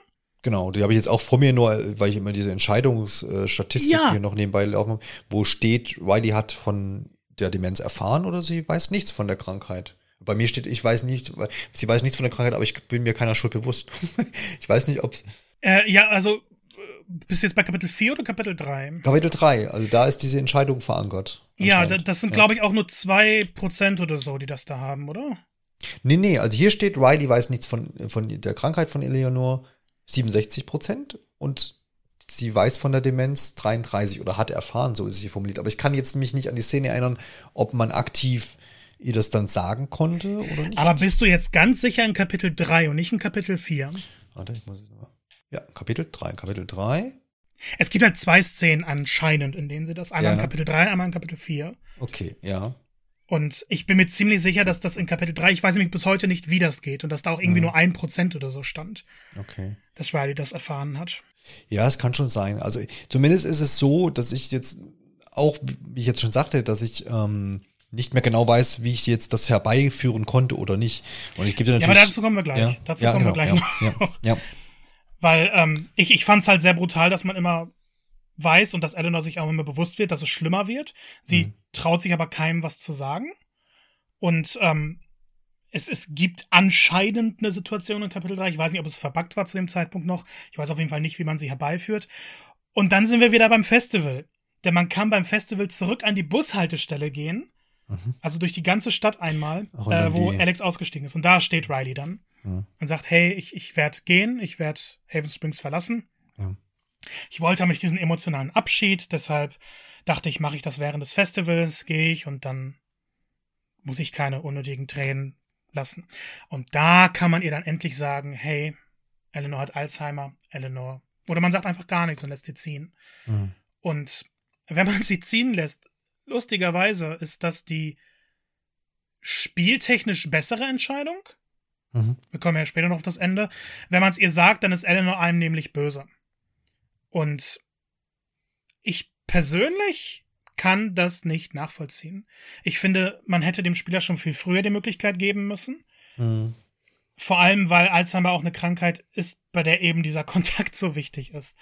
Genau, die habe ich jetzt auch vor mir nur, äh, weil ich immer diese Entscheidungsstatistik Ja. hier noch nebenbei laufen habe, wo steht, Riley hat von der Demenz erfahren oder sie weiß nichts von der Krankheit. Bei mir steht, ich weiß nicht, sie weiß nichts von der Krankheit, aber ich bin mir keiner Schuld bewusst. ich weiß nicht, ob Äh, ja, also bist du jetzt bei Kapitel 4 oder Kapitel 3? Kapitel 3, also da ist diese Entscheidung verankert. Ja, das sind, Ja. glaube ich, auch nur 2% oder so, die das da haben, oder? Nee, nee, also hier steht, Riley weiß nichts von, von der Krankheit von Eleanor, 67 Prozent und sie weiß von der Demenz 33 oder hat erfahren, so ist es hier formuliert. Aber ich kann jetzt mich nicht an die Szene erinnern, ob man aktiv ihr das dann sagen konnte oder nicht. Aber bist du jetzt ganz sicher in Kapitel 3 und nicht in Kapitel 4? Warte, ich muss jetzt mal. Ja, Kapitel 3, Kapitel 3. Es gibt halt zwei Szenen anscheinend, in denen sie das einmal in Ja. Kapitel 3, einmal in Kapitel 4. Okay, ja. Und ich bin mir ziemlich sicher, dass das in Kapitel 3, ich weiß nämlich bis heute nicht, wie das geht und dass da auch irgendwie Mhm. nur ein Prozent oder so stand, Okay. dass Riley das erfahren hat. Ja, es kann schon sein. Also zumindest ist es so, dass ich jetzt auch, wie ich jetzt schon sagte, dass ich ähm, nicht mehr genau weiß, wie ich jetzt das herbeiführen konnte oder nicht. Und ich gebe dir natürlich. Ja, aber dazu kommen wir gleich. Ja, dazu ja, kommen genau, wir gleich ja, noch. ja. Weil ähm, ich, ich fand es halt sehr brutal, dass man immer weiß und dass Eleanor sich auch immer bewusst wird, dass es schlimmer wird. Sie Mhm. traut sich aber keinem was zu sagen. Und ähm, es, es gibt anscheinend eine Situation in Kapitel 3. Ich weiß nicht, ob es verbuggt war zu dem Zeitpunkt noch. Ich weiß auf jeden Fall nicht, wie man sie herbeiführt. Und dann sind wir wieder beim Festival. Denn man kann beim Festival zurück an die Bushaltestelle gehen. Mhm. Also durch die ganze Stadt einmal, äh, wo Alex ausgestiegen ist. Und da steht Riley dann Mhm. und sagt, hey, ich, ich werde gehen, ich werde Haven Springs verlassen. Ja. Ich wollte nämlich diesen emotionalen Abschied, deshalb dachte ich, mache ich das während des Festivals, gehe ich und dann muss ich keine unnötigen Tränen lassen. Und da kann man ihr dann endlich sagen, hey, Eleanor hat Alzheimer, Eleanor. Oder man sagt einfach gar nichts und lässt sie ziehen. Mhm. Und wenn man sie ziehen lässt, lustigerweise ist das die spieltechnisch bessere Entscheidung. Mhm. Wir kommen ja später noch auf das Ende. Wenn man es ihr sagt, dann ist Eleanor einem nämlich böse. Und ich persönlich kann das nicht nachvollziehen. Ich finde, man hätte dem Spieler schon viel früher die Möglichkeit geben müssen. Mhm. Vor allem, weil Alzheimer auch eine Krankheit ist, bei der eben dieser Kontakt so wichtig ist.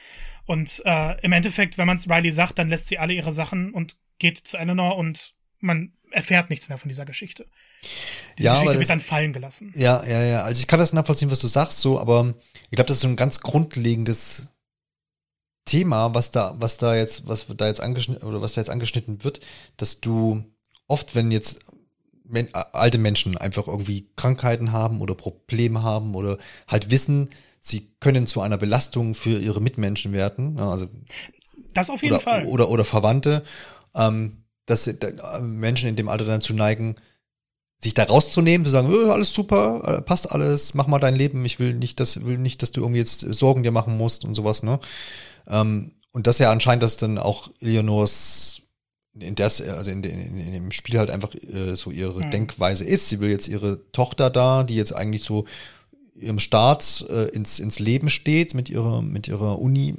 Und äh, im Endeffekt, wenn man es Riley sagt, dann lässt sie alle ihre Sachen und geht zu Eleanor und man erfährt nichts mehr von dieser Geschichte. Diese Ja, Geschichte wird dann fallen gelassen. Ja, ja, ja. Also ich kann das nachvollziehen, was du sagst, so, aber ich glaube, das ist so ein ganz grundlegendes Thema, was da, was da jetzt, was da jetzt angeschnitten oder was da jetzt angeschnitten wird, dass du oft, wenn jetzt men alte Menschen einfach irgendwie Krankheiten haben oder Probleme haben oder halt wissen, sie können zu einer Belastung für ihre Mitmenschen werden, ja, also Das auf jeden oder, Fall. oder, oder Verwandte, ähm, dass äh, Menschen in dem Alter dann zu neigen, sich da rauszunehmen, zu sagen, "Äh, alles super, äh, passt alles, mach mal dein Leben, ich will nicht, dass, will nicht, dass du irgendwie jetzt Sorgen dir machen musst und sowas, ne? Ähm, und das ja anscheinend, dass dann auch Eleonors in das, also in, in, in dem Spiel halt einfach äh, so ihre Hm. Denkweise ist. Sie will jetzt ihre Tochter da, die jetzt eigentlich so ihrem Start äh, ins, ins Leben steht mit ihrer, mit ihrer Uni,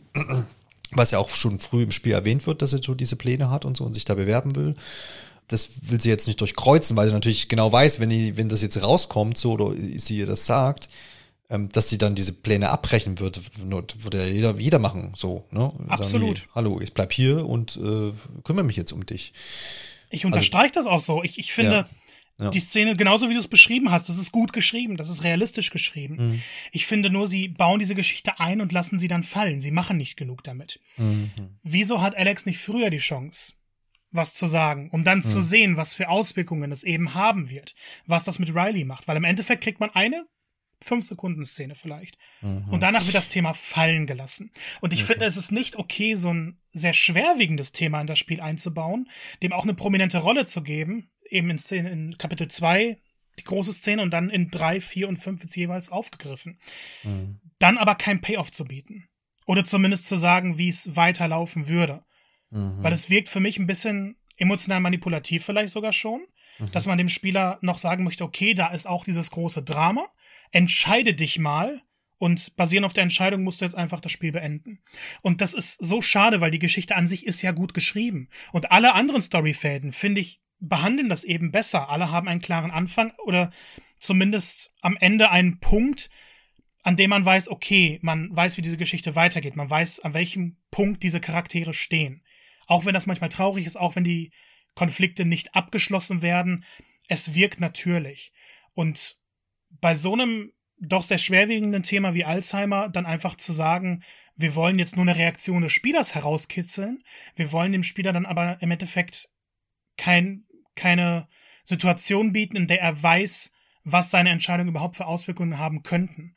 was ja auch schon früh im Spiel erwähnt wird, dass sie so diese Pläne hat und so und sich da bewerben will. Das will sie jetzt nicht durchkreuzen, weil sie natürlich genau weiß, wenn, die, wenn das jetzt rauskommt, so oder sie ihr das sagt, ähm, dass sie dann diese Pläne abbrechen wird, würde ja jeder, jeder machen, so, ne? Sagen, Absolut. nee, hallo, ich bleib hier und äh, kümmere mich jetzt um dich. Ich unterstreiche das auch so. Ich, ich finde, Also Ja. Ja. die Szene, genauso wie du es beschrieben hast, das ist gut geschrieben, das ist realistisch geschrieben. Mhm. Ich finde nur, sie bauen diese Geschichte ein und lassen sie dann fallen. Sie machen nicht genug damit. Mhm. Wieso hat Alex nicht früher die Chance, was zu sagen, um dann Mhm. zu sehen, was für Auswirkungen es eben haben wird, was das mit Riley macht? Weil im Endeffekt kriegt man eine fünf Sekunden Szene vielleicht. Mhm. Und danach wird das Thema fallen gelassen. Und ich finde, es ist nicht okay, so ein sehr schwerwiegendes Thema in das Spiel einzubauen, dem auch eine prominente Rolle zu geben, eben in, Szene, in Kapitel 2 die große Szene und dann in 3, 4 und 5 wird jeweils aufgegriffen. Mhm. Dann aber kein Payoff zu bieten. Oder zumindest zu sagen, wie es weiterlaufen würde. Mhm. Weil es wirkt für mich ein bisschen emotional manipulativ vielleicht sogar schon, Mhm. dass man dem Spieler noch sagen möchte, okay, da ist auch dieses große Drama, entscheide dich mal und basierend auf der Entscheidung musst du jetzt einfach das Spiel beenden. Und das ist so schade, weil die Geschichte an sich ist ja gut geschrieben. Und alle anderen Storyfäden, finde ich, behandeln das eben besser. Alle haben einen klaren Anfang oder zumindest am Ende einen Punkt, an dem man weiß, okay, man weiß, wie diese Geschichte weitergeht. Man weiß, an welchem Punkt diese Charaktere stehen. Auch wenn das manchmal traurig ist, auch wenn die Konflikte nicht abgeschlossen werden, es wirkt natürlich. Und bei so einem doch sehr schwerwiegenden Thema wie Alzheimer dann einfach zu sagen, wir wollen jetzt nur eine Reaktion des Spielers herauskitzeln, wir wollen dem Spieler dann aber im Endeffekt kein, keine Situation bieten, in der er weiß, was seine Entscheidungen überhaupt für Auswirkungen haben könnten.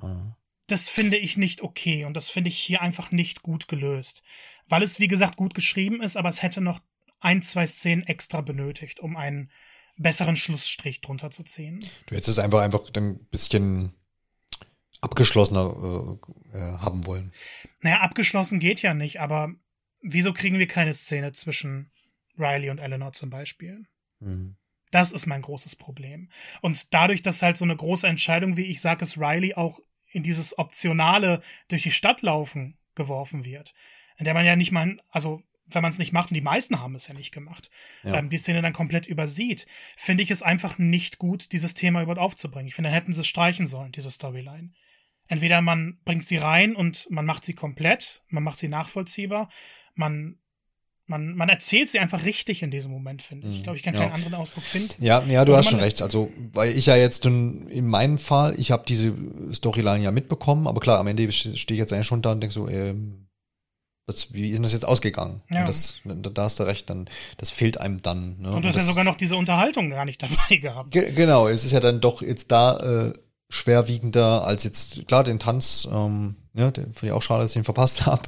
Mhm. Das finde ich nicht okay und das finde ich hier einfach nicht gut gelöst. Weil es, wie gesagt, gut geschrieben ist, aber es hätte noch ein, zwei Szenen extra benötigt, um einen besseren Schlussstrich drunter zu ziehen. Du hättest es einfach, einfach ein bisschen abgeschlossener äh, äh, haben wollen. Naja, abgeschlossen geht ja nicht, aber wieso kriegen wir keine Szene zwischen Riley und Eleanor zum Beispiel? Mhm. Das ist mein großes Problem. Und dadurch, dass halt so eine große Entscheidung, wie ich sage, es Riley auch in dieses optionale durch die Stadt laufen geworfen wird, in der man ja nicht mal, also wenn man es nicht macht, und die meisten haben es ja nicht gemacht, ja. Ähm, die Szene dann komplett übersieht, finde ich es einfach nicht gut, dieses Thema überhaupt aufzubringen. Ich finde, dann hätten sie es streichen sollen, diese Storyline. Entweder man bringt sie rein und man macht sie komplett, man macht sie nachvollziehbar, man man, man erzählt sie einfach richtig in diesem Moment, finde ich. Ich glaube, ich kann ja. keinen anderen Ausdruck finden. Ja, ja, du hast schon recht. Also, weil ich ja jetzt in meinem Fall, ich habe diese Storyline ja mitbekommen, aber klar, am Ende stehe ich jetzt eigentlich schon da und denke so, ähm, was, wie ist denn das jetzt ausgegangen? Ja. Das, da hast du recht, dann, das fehlt einem dann. Ne? Und du hast ja sogar noch diese Unterhaltung gar nicht dabei gehabt. Ge genau, es ist ja dann doch jetzt da äh, schwerwiegender als jetzt, klar, den Tanz, ähm, ja, den finde ich auch schade, dass ich ihn verpasst habe.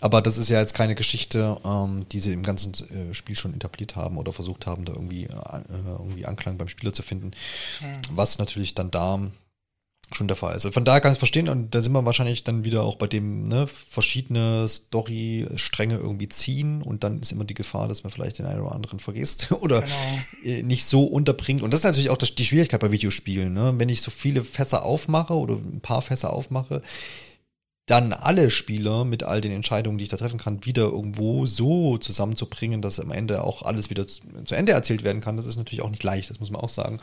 Aber das ist ja jetzt keine Geschichte, ähm, die sie im ganzen äh, Spiel schon etabliert haben oder versucht haben, da irgendwie, äh, irgendwie Anklang beim Spieler zu finden. Mhm. Was natürlich dann da schon der Fall ist. Also von daher kann ich es verstehen und da sind wir wahrscheinlich dann wieder auch bei dem, ne, verschiedene Story-Stränge irgendwie ziehen und dann ist immer die Gefahr, dass man vielleicht den einen oder anderen vergisst oder genau. Äh, nicht so unterbringt. Und das ist natürlich auch das, die Schwierigkeit bei Videospielen, ne? Wenn ich so viele Fässer aufmache oder ein paar Fässer aufmache, dann alle Spieler mit all den Entscheidungen, die ich da treffen kann, wieder irgendwo so zusammenzubringen, dass am Ende auch alles wieder zu, Ende erzählt werden kann, das ist natürlich auch nicht leicht, das muss man auch sagen.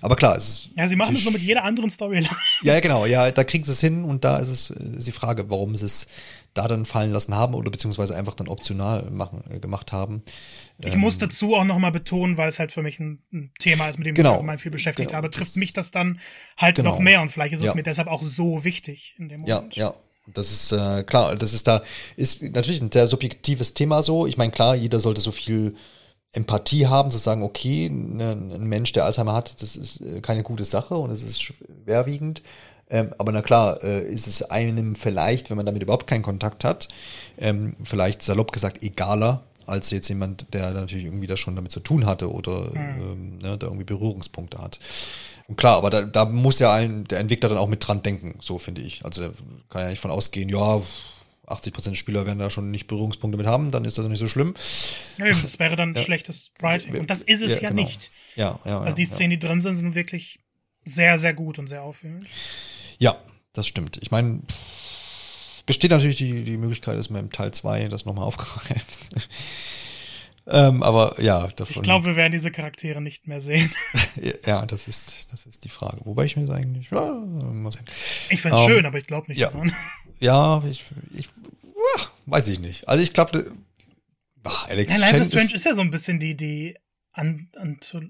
Aber klar, es ist. Ja, sie machen es nur mit jeder anderen Storyline. Ja, ja, genau, ja, da kriegen sie es hin und da ist es ist die Frage, warum sie es da dann fallen lassen haben oder beziehungsweise einfach dann optional machen, äh, gemacht haben. Ich ähm, muss dazu auch nochmal betonen, weil es halt für mich ein, ein Thema ist, mit dem genau, ich allgemein viel beschäftigt genau, habe, trifft mich das dann halt genau, noch mehr und vielleicht ist es ja. mir deshalb auch so wichtig in dem Moment. Ja, ja. Das ist äh, klar, das ist da, ist natürlich ein sehr subjektives Thema so. Ich meine, klar, jeder sollte so viel Empathie haben, zu sagen, okay, ne, ein Mensch, der Alzheimer hat, das ist äh, keine gute Sache und es ist schwerwiegend. Ähm, aber na klar, äh, ist es einem vielleicht, wenn man damit überhaupt keinen Kontakt hat, ähm, vielleicht salopp gesagt egaler, als jetzt jemand, der natürlich irgendwie das schon damit zu tun hatte oder mhm. ähm, ne, da irgendwie Berührungspunkte hat. Und klar, aber da, da muss ja ein, der Entwickler dann auch mit dran denken, so finde ich. Also der kann ja nicht von ausgehen, ja, 80% der Spieler werden da schon nicht Berührungspunkte mit haben, dann ist das nicht so schlimm. Ja, das wäre dann ja. schlechtes Writing. Und das ist es ja, ja genau. nicht. Ja, ja. Also die Szenen, die drin sind, sind wirklich sehr, sehr gut und sehr aufführend. Ja, das stimmt. Ich meine, besteht natürlich die, die Möglichkeit, dass man im Teil 2 das nochmal aufgreift. Ähm, aber ja, davon. Ich glaube, wir werden diese Charaktere nicht mehr sehen. ja, das ist, das ist die Frage. Wobei ich mir das eigentlich, ja, mal sehen. Ich fände es um, ähm, schön, aber ich glaube nicht ja. daran. Ja, ich, ich weiß ich nicht. Also ich glaube, Alex ja, Life is Strange ist, ist, ja so ein bisschen die, die An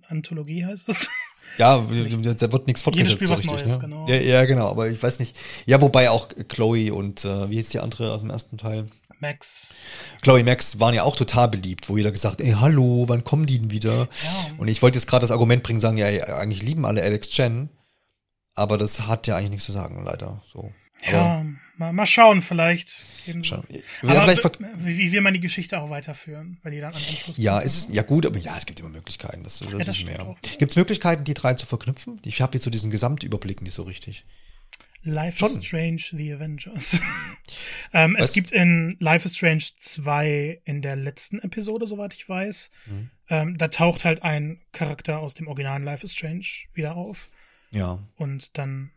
Anthologie heißt es. Ja, da wird nichts fortgesetzt so richtig. Neues, ne? genau. Ja, ja, genau, aber ich weiß nicht. Ja, wobei auch Chloe und äh, wie hieß die andere aus dem ersten Teil? Max. Chloe Max waren ja auch total beliebt, wo jeder gesagt, ey, hallo, wann kommen die denn wieder? Ja. Und ich wollte jetzt gerade das Argument bringen, sagen, ja, eigentlich lieben alle Alex Chen, aber das hat ja eigentlich nichts zu sagen, leider. So. Ja, mal, mal schauen, vielleicht. Schauen. Ja, aber vielleicht wie, wie will man die Geschichte auch weiterführen, weil die dann an Anschluss Ja, ist, ja gut, aber ja, es gibt immer Möglichkeiten. Das, das, ja, das ist mehr. Gibt es Möglichkeiten, die drei zu verknüpfen? Ich habe jetzt so diesen Gesamtüberblick nicht so richtig. Life Schon. is Strange, The Avengers. ähm, es gibt in Life is Strange 2 in der letzten Episode, soweit ich weiß, mhm. ähm, da taucht halt ein Charakter aus dem originalen Life is Strange wieder auf. Ja. Und dann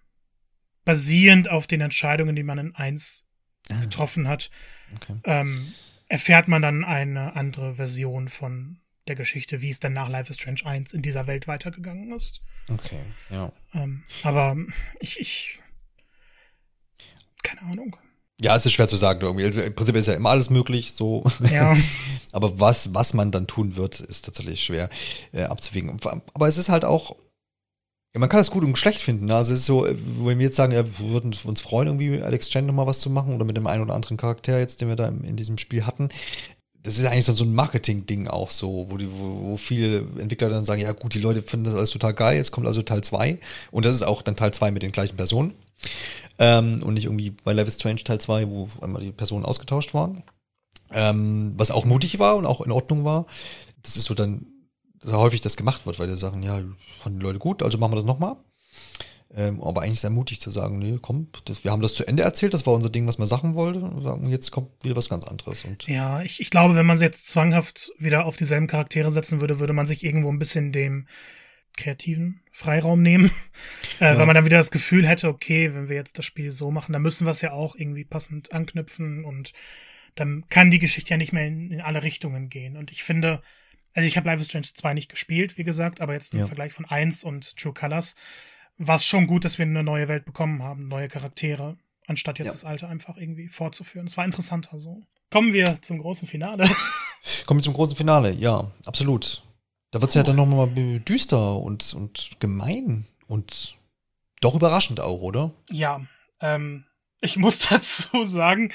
basierend auf den Entscheidungen, die man in 1 ah. getroffen hat, okay. ähm, erfährt man dann eine andere Version von der Geschichte, wie es dann nach Life is Strange 1 in dieser Welt weitergegangen ist. Okay, ja. Ähm, aber ich, ich keine Ahnung. Ja, es ist schwer zu sagen irgendwie. Also Im Prinzip ist ja immer alles möglich, so. Ja. Aber was, was man dann tun wird, ist tatsächlich schwer äh, abzuwägen. Aber es ist halt auch, ja, man kann es gut und schlecht finden. Ne? Also es ist so, wenn wir jetzt sagen, ja, wir würden uns freuen, irgendwie Alex Chen nochmal was zu machen oder mit dem einen oder anderen Charakter jetzt, den wir da in diesem Spiel hatten. Das ist eigentlich so ein Marketing-Ding auch so, wo, die, wo, wo viele Entwickler dann sagen, ja gut, die Leute finden das alles total geil, jetzt kommt also Teil 2. Und das ist auch dann Teil 2 mit den gleichen Personen. Ähm, und nicht irgendwie bei Life is Strange Teil 2, wo einmal die Personen ausgetauscht waren. Ähm, was auch mutig war und auch in Ordnung war. Das ist so dann dass häufig das gemacht wird, weil die sagen, ja, fanden die Leute gut, also machen wir das nochmal. Ähm, aber eigentlich sehr mutig zu sagen, nee, komm, das, wir haben das zu Ende erzählt, das war unser Ding, was man sagen wollte, und sagen, jetzt kommt wieder was ganz anderes. Und ja, ich, ich glaube, wenn man sie jetzt zwanghaft wieder auf dieselben Charaktere setzen würde, würde man sich irgendwo ein bisschen dem kreativen Freiraum nehmen, äh, ja. weil man dann wieder das Gefühl hätte, okay, wenn wir jetzt das Spiel so machen, dann müssen wir es ja auch irgendwie passend anknüpfen und dann kann die Geschichte ja nicht mehr in, in alle Richtungen gehen. Und ich finde, also ich habe Life is Strange 2 nicht gespielt, wie gesagt, aber jetzt im Ja. Vergleich von 1 und True Colors war es schon gut, dass wir eine neue Welt bekommen haben, neue Charaktere, anstatt jetzt Ja. das alte einfach irgendwie fortzuführen. Es war interessanter so. Kommen wir zum großen Finale. Kommen wir zum großen Finale. Ja, absolut. Da wird's ja dann nochmal düster und, und gemein und doch überraschend auch, oder? Ja, ähm, ich muss dazu sagen,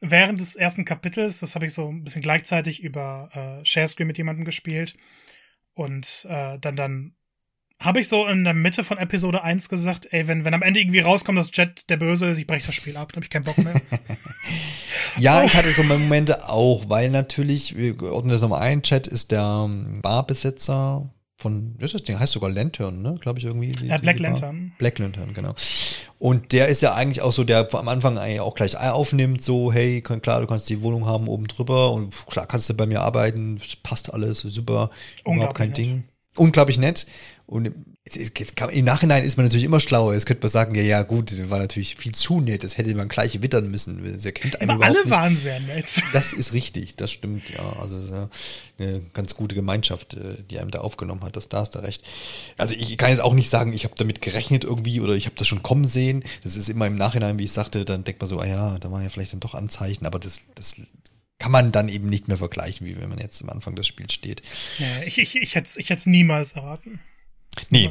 während des ersten Kapitels, das habe ich so ein bisschen gleichzeitig über äh, Sharescreen mit jemandem gespielt und äh, dann dann habe ich so in der Mitte von Episode 1 gesagt, ey, wenn, wenn am Ende irgendwie rauskommt, dass Jet der Böse ist, ich breche das Spiel ab, dann habe ich keinen Bock mehr. Ja, ich hatte so Momente auch, weil natürlich, wir ordnen das nochmal ein, Chat ist der ähm, Barbesitzer von, das ist das Ding, heißt sogar Lantern, ne? Glaube ich irgendwie. die- Ja, Black diese Bar. Lantern. Black Lantern, genau. Und der ist ja eigentlich auch so, der am Anfang eigentlich auch gleich aufnimmt, so, hey, klar, du kannst die Wohnung haben oben drüber und klar kannst du bei mir arbeiten, passt alles, super, überhaupt kein nett. Ding. Unglaublich nett. Und im Nachhinein ist man natürlich immer schlauer. Jetzt könnte man sagen, ja, ja, gut, das war natürlich viel zu nett, das hätte man gleich wittern müssen. Aber alle nicht. waren sehr nett. Das ist richtig, das stimmt, ja. Also eine ganz gute Gemeinschaft, äh, die einem da aufgenommen hat. Das, da hast du recht. Also ich kann jetzt auch nicht sagen, ich habe damit gerechnet irgendwie oder ich habe das schon kommen sehen. Das ist immer im Nachhinein, wie ich sagte, dann denkt man so, ah ja, da waren ja vielleicht dann doch Anzeichen, aber das, das kann man dann eben nicht mehr vergleichen, wie wenn man jetzt am Anfang des Spiels steht. Ja, ich ich, ich hätte es niemals erraten. Nee,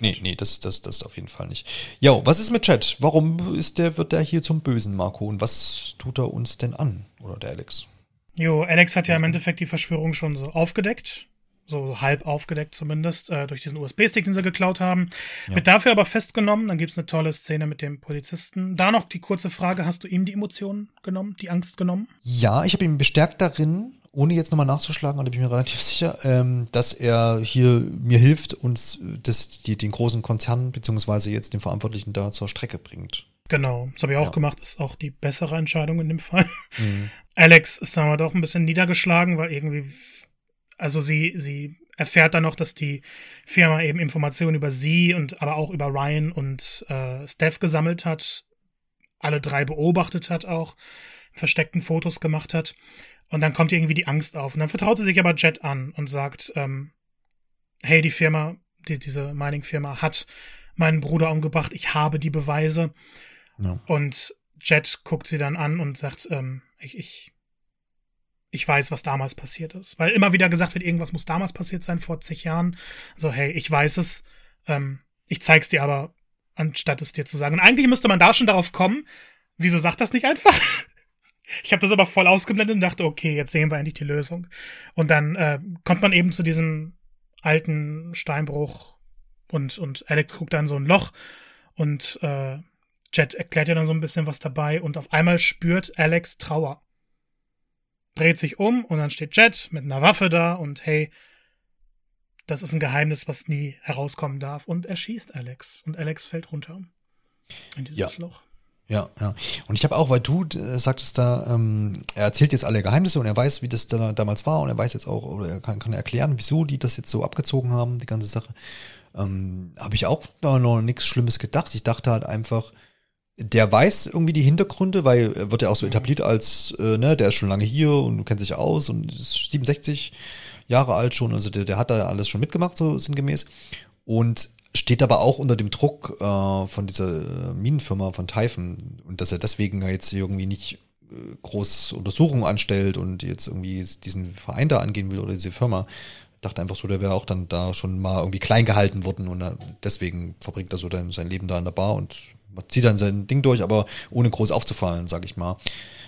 nee, nee, das, das, das auf jeden Fall nicht. Jo, was ist mit Chat? Warum ist der, wird der hier zum Bösen, Marco? Und was tut er uns denn an? Oder der Alex? Jo, Alex hat ja im Endeffekt die Verschwörung schon so aufgedeckt. So halb aufgedeckt zumindest, äh, durch diesen USB-Stick, den sie geklaut haben. Wird dafür aber festgenommen. Dann gibt's eine tolle Szene mit dem Polizisten. Da noch die kurze Frage: Hast du ihm die Emotionen genommen, die Angst genommen? Ja, ich habe ihn bestärkt darin, ohne jetzt nochmal nachzuschlagen, und ich bin mir relativ sicher, ähm, dass er hier mir hilft, uns das, die, den großen Konzern beziehungsweise jetzt den Verantwortlichen da zur Strecke bringt. Genau, das habe ich auch Ja. gemacht. Ist auch die bessere Entscheidung in dem Fall. Mhm. Alex ist dann aber doch ein bisschen niedergeschlagen, weil irgendwie, also sie, sie erfährt dann noch, dass die Firma eben Informationen über sie und aber auch über Ryan und äh, Steph gesammelt hat, alle drei beobachtet hat auch, versteckten Fotos gemacht hat. Und dann kommt irgendwie die Angst auf. Und dann vertraut sie sich aber Jet an und sagt, ähm, hey, die Firma, die, diese Mining-Firma hat meinen Bruder umgebracht, ich habe die Beweise. Ja. Und Jet guckt sie dann an und sagt, ähm, ich, ich, ich weiß, was damals passiert ist. Weil immer wieder gesagt wird, irgendwas muss damals passiert sein, vor zig Jahren. So, hey, ich weiß es. Ähm, ich zeig's dir aber, anstatt es dir zu sagen. Und eigentlich müsste man da schon darauf kommen, wieso sagt das nicht einfach? Ich habe das aber voll ausgeblendet und dachte, okay, jetzt sehen wir endlich die Lösung. Und dann äh, kommt man eben zu diesem alten Steinbruch und, und Alex guckt dann so ein Loch und äh, Jet erklärt ja dann so ein bisschen was dabei und auf einmal spürt Alex Trauer. Dreht sich um und dann steht Jet mit einer Waffe da und hey, das ist ein Geheimnis, was nie herauskommen darf. Und er schießt Alex und Alex fällt runter in dieses Ja. Loch. Ja, ja. Und ich habe auch, weil du äh, sagtest da, ähm, er erzählt jetzt alle Geheimnisse und er weiß, wie das da, damals war und er weiß jetzt auch, oder er kann, kann erklären, wieso die das jetzt so abgezogen haben, die ganze Sache. Ähm, habe ich auch da noch nichts Schlimmes gedacht. Ich dachte halt einfach, der weiß irgendwie die Hintergründe, weil er wird ja auch so etabliert als, äh, ne, der ist schon lange hier und du kennst sich aus und ist 67 Jahre alt schon, also der, der hat da alles schon mitgemacht, so sinngemäß. Und steht aber auch unter dem Druck äh, von dieser äh, Minenfirma von Typhon und dass er deswegen jetzt irgendwie nicht äh, groß Untersuchungen anstellt und jetzt irgendwie diesen Verein da angehen will oder diese Firma. Dachte einfach so, der wäre auch dann da schon mal irgendwie klein gehalten worden und äh, deswegen verbringt er so dann sein Leben da in der Bar und zieht dann sein Ding durch, aber ohne groß aufzufallen, sag ich mal.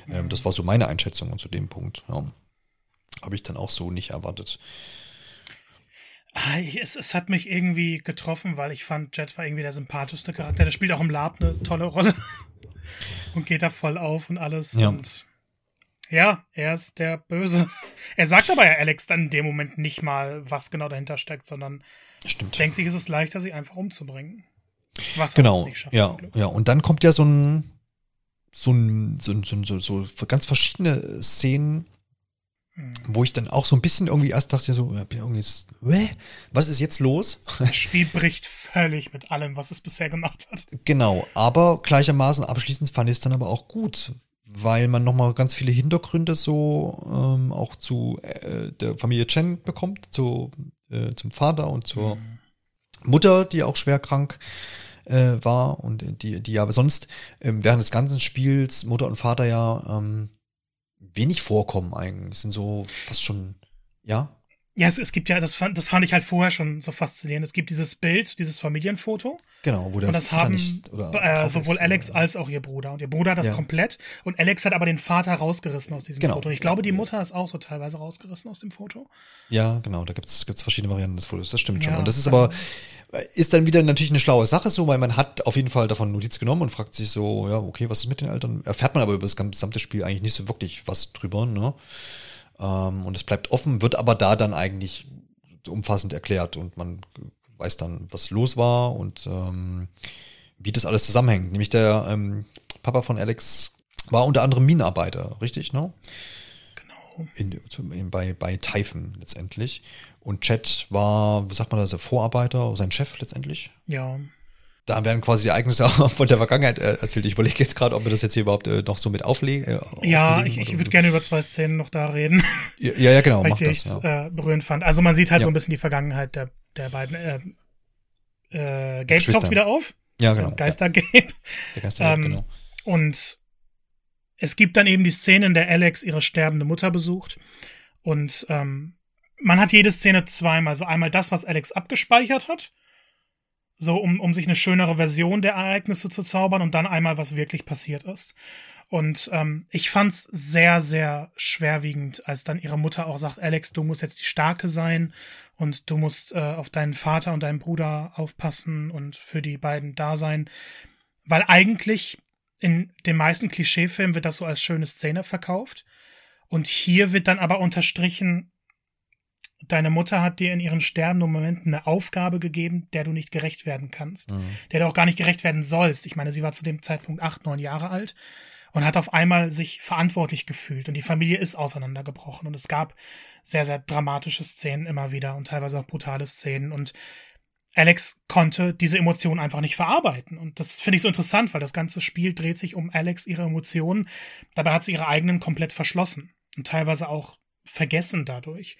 Ähm, das war so meine Einschätzung und zu dem Punkt. Ja. Habe ich dann auch so nicht erwartet. Ah, Es, es hat mich irgendwie getroffen, weil ich fand, Jet war irgendwie der sympathischste Charakter. Der spielt auch im Lab eine tolle Rolle und geht da voll auf und alles. Ja. Und ja, er ist der Böse. Er sagt aber ja Alex dann in dem Moment nicht mal, was genau dahinter steckt, sondern Stimmt. denkt sich, es ist leichter, sie einfach umzubringen. Was Genau, schafft, ja, ja. Und dann kommt ja so ein, so ein, so, ein- so, so, ganz verschiedene Szenen. Wo ich dann auch so ein bisschen irgendwie erst dachte, so, ja, Hä? was ist jetzt los? Das Spiel bricht völlig mit allem, was es bisher gemacht hat. genau, aber gleichermaßen abschließend fand ich es dann aber auch gut, weil man nochmal ganz viele Hintergründe so ähm, auch zu äh, der Familie Chen bekommt, zu, äh, zum Vater und zur mhm. Mutter, die auch schwer krank äh, war und die, die aber sonst ähm, während des ganzen Spiels Mutter und Vater ja ähm, wenig vorkommen eigentlich. Sind so fast schon, ja, ja, es, es gibt ja, das fand, das fand ich halt vorher schon so faszinierend. Es gibt dieses Bild, dieses Familienfoto. Genau, wo der Und das Vater haben nicht, äh, sowohl Alex oder? als auch ihr Bruder. Und ihr Bruder hat das ja. komplett. Und Alex hat aber den Vater rausgerissen aus diesem genau. Foto. Ich glaube, die Mutter ist auch so teilweise rausgerissen aus dem Foto. Ja, genau, da gibt's gibt's verschiedene Varianten des Fotos. Das stimmt schon. Und das ist aber, ist dann wieder natürlich eine schlaue Sache so, weil man hat auf jeden Fall davon Notiz genommen und fragt sich so, ja, okay, was ist mit den Eltern? Erfährt man aber über das gesamte Spiel eigentlich nicht so wirklich was drüber, ne? Ähm, und es bleibt offen, wird aber da dann eigentlich umfassend erklärt und man weiß dann, was los war und ähm, wie das alles zusammenhängt. Nämlich der ähm, Papa von Alex war unter anderem Minenarbeiter, richtig, ne? Genau. In, in, bei, bei Typhon letztendlich. Und Chet war, wie sagt man das, Vorarbeiter, sein Chef letztendlich? Ja da werden quasi die Ereignisse von der Vergangenheit äh, erzählt. Ich überlege jetzt gerade, ob wir das jetzt hier überhaupt äh, noch so mit auflegen. Äh, ja, ich, ich würde gerne über zwei Szenen noch da reden. Ja, ja, genau. weil ich das, ja. äh, berührend fand. Also man sieht halt ja. so ein bisschen die Vergangenheit der, der beiden. Äh, äh, Gabe taucht wieder auf. Ja, genau. Geister Gabe. Der Geister ähm, genau. Und es gibt dann eben die Szene, in der Alex ihre sterbende Mutter besucht. Und ähm, man hat jede Szene zweimal. So einmal das, was Alex abgespeichert hat so um, um sich eine schönere Version der Ereignisse zu zaubern und dann einmal, was wirklich passiert ist. Und ähm, ich fand's sehr, sehr schwerwiegend, als dann ihre Mutter auch sagt, Alex, du musst jetzt die Starke sein und du musst äh, auf deinen Vater und deinen Bruder aufpassen und für die beiden da sein. Weil eigentlich in den meisten Klischeefilmen wird das so als schöne Szene verkauft. Und hier wird dann aber unterstrichen, deine Mutter hat dir in ihren sterbenden Momenten eine Aufgabe gegeben, der du nicht gerecht werden kannst, mhm. der du auch gar nicht gerecht werden sollst. Ich meine, sie war zu dem Zeitpunkt acht, neun Jahre alt und hat auf einmal sich verantwortlich gefühlt und die Familie ist auseinandergebrochen und es gab sehr, sehr dramatische Szenen immer wieder und teilweise auch brutale Szenen und Alex konnte diese Emotionen einfach nicht verarbeiten. Und das finde ich so interessant, weil das ganze Spiel dreht sich um Alex, ihre Emotionen. Dabei hat sie ihre eigenen komplett verschlossen und teilweise auch vergessen dadurch.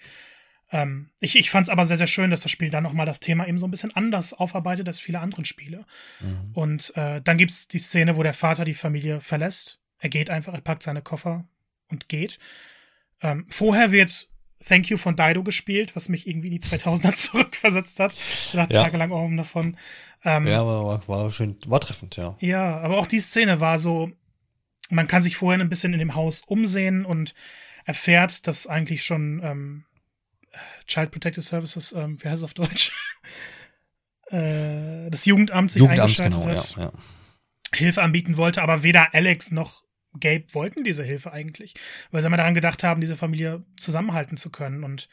Ähm, ich ich fand es aber sehr, sehr schön, dass das Spiel dann nochmal das Thema eben so ein bisschen anders aufarbeitet als viele andere Spiele. Mhm. Und äh, dann gibt es die Szene, wo der Vater die Familie verlässt. Er geht einfach, er packt seine Koffer und geht. Ähm, vorher wird Thank You von Dido gespielt, was mich irgendwie in die 2000er zurückversetzt hat. Ich dachte ja. tagelang auch davon. Ähm, ja, war, war schön, war treffend, ja. Ja, aber auch die Szene war so, man kann sich vorher ein bisschen in dem Haus umsehen und erfährt, dass eigentlich schon ähm, Child Protective Services, ähm, wie heißt es auf Deutsch? äh, das Jugendamt sich Jugendamt, eingeschaltet genau, hat, ja, ja. Hilfe anbieten wollte, aber weder Alex noch Gabe wollten diese Hilfe eigentlich, weil sie immer daran gedacht haben, diese Familie zusammenhalten zu können. Und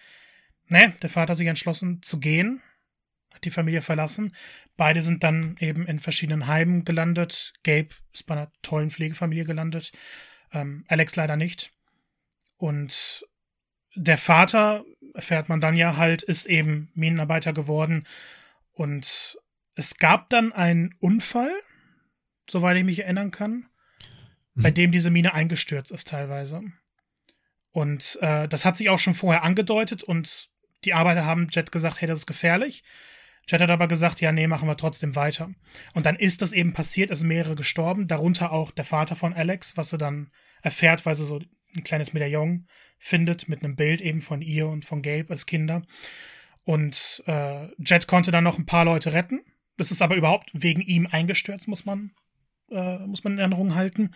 ne, der Vater hat sich entschlossen zu gehen, hat die Familie verlassen. Beide sind dann eben in verschiedenen Heimen gelandet. Gabe ist bei einer tollen Pflegefamilie gelandet. Ähm, Alex leider nicht. Und der Vater, erfährt man dann ja halt, ist eben Minenarbeiter geworden. Und es gab dann einen Unfall, soweit ich mich erinnern kann, mhm. bei dem diese Mine eingestürzt ist teilweise. Und äh, das hat sich auch schon vorher angedeutet und die Arbeiter haben Jet gesagt, hey, das ist gefährlich. Jet hat aber gesagt, ja, nee, machen wir trotzdem weiter. Und dann ist das eben passiert, es sind mehrere gestorben, darunter auch der Vater von Alex, was sie dann erfährt, weil sie so ein kleines Medaillon findet mit einem Bild eben von ihr und von Gabe als Kinder. Und äh, Jet konnte dann noch ein paar Leute retten. Das ist aber überhaupt wegen ihm eingestürzt, muss man äh, muss man in Erinnerung halten.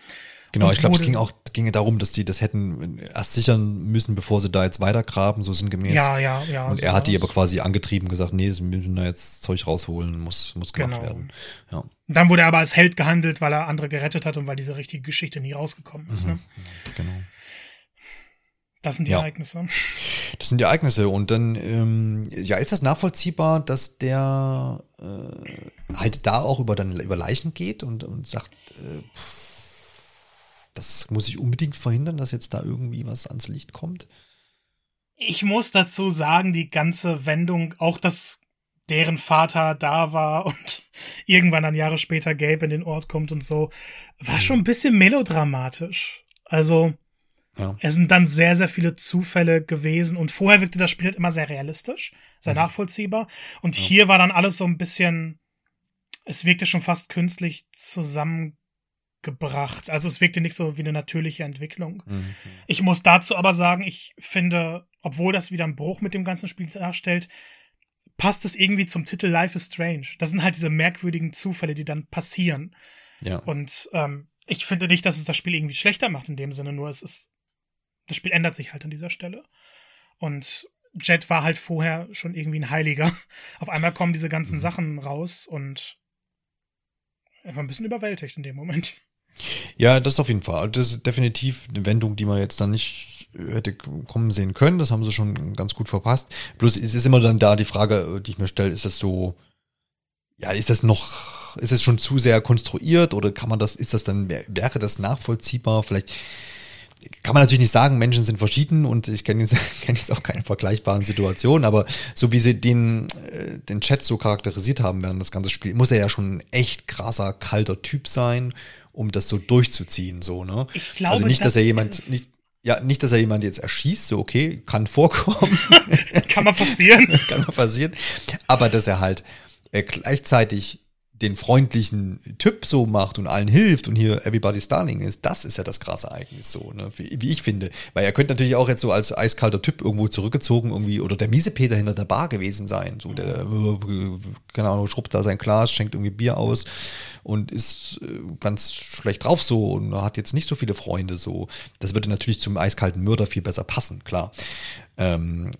Genau, und ich glaube, es ging auch ginge darum, dass die das hätten erst sichern müssen, bevor sie da jetzt weitergraben, so sinngemäß. Ja, ja, ja. Und so er hat die aber quasi angetrieben, gesagt, nee, wir müssen da jetzt Zeug rausholen, muss, muss gemacht genau. werden. Ja. Dann wurde er aber als Held gehandelt, weil er andere gerettet hat und weil diese richtige Geschichte nie rausgekommen ist. Mhm. Ne? Genau. Das sind die ja. Ereignisse. Das sind die Ereignisse. Und dann, ähm, ja, ist das nachvollziehbar, dass der äh, halt da auch über, dann, über Leichen geht und, und sagt, äh, das muss ich unbedingt verhindern, dass jetzt da irgendwie was ans Licht kommt? Ich muss dazu sagen, die ganze Wendung, auch dass deren Vater da war und irgendwann dann Jahre später Gabe in den Ort kommt und so, war mhm. schon ein bisschen melodramatisch. Also, ja. es sind dann sehr, sehr viele Zufälle gewesen und vorher wirkte das Spiel halt immer sehr realistisch, sehr mhm. nachvollziehbar. Und ja. hier war dann alles so ein bisschen, es wirkte schon fast künstlich zusammengebracht. Also es wirkte nicht so wie eine natürliche Entwicklung. Mhm. Ich muss dazu aber sagen, ich finde, obwohl das wieder einen Bruch mit dem ganzen Spiel darstellt, passt es irgendwie zum Titel Life is Strange. Das sind halt diese merkwürdigen Zufälle, die dann passieren. Ja. Und ähm, ich finde nicht, dass es das Spiel irgendwie schlechter macht in dem Sinne, nur es ist, das Spiel ändert sich halt an dieser Stelle. Und Jet war halt vorher schon irgendwie ein Heiliger. Auf einmal kommen diese ganzen mhm. Sachen raus und er war ein bisschen überwältigt in dem Moment. Ja, das auf jeden Fall. Das ist definitiv eine Wendung, die man jetzt dann nicht hätte kommen sehen können. Das haben sie schon ganz gut verpasst. Bloß es ist immer dann da die Frage, die ich mir stelle, ist das so, ja, ist das noch, ist es schon zu sehr konstruiert oder kann man das, ist das dann, wäre das nachvollziehbar? Vielleicht kann man natürlich nicht sagen, Menschen sind verschieden und ich kenne jetzt, kenn jetzt auch keine vergleichbaren Situationen, aber so wie sie den, äh, den Chat so charakterisiert haben während das ganze Spiel, muss er ja schon ein echt krasser, kalter Typ sein, um das so durchzuziehen, so, ne? Ich glaube, also nicht, dass er jemand, nicht, ja, nicht, dass er jemand jetzt erschießt, so okay, kann vorkommen. kann mal passieren. kann mal passieren. Aber dass er halt äh, gleichzeitig den freundlichen Typ so macht und allen hilft und hier Everybody's Darling ist, das ist ja das krasse Ereignis so, ne? wie, wie ich finde. Weil er könnte natürlich auch jetzt so als eiskalter Typ irgendwo zurückgezogen irgendwie oder der miese Peter hinter der Bar gewesen sein. So, der, keine Ahnung, schrubbt da sein Glas, schenkt irgendwie Bier aus und ist äh, ganz schlecht drauf so und hat jetzt nicht so viele Freunde so. Das würde natürlich zum eiskalten Mörder viel besser passen, klar. Ähm,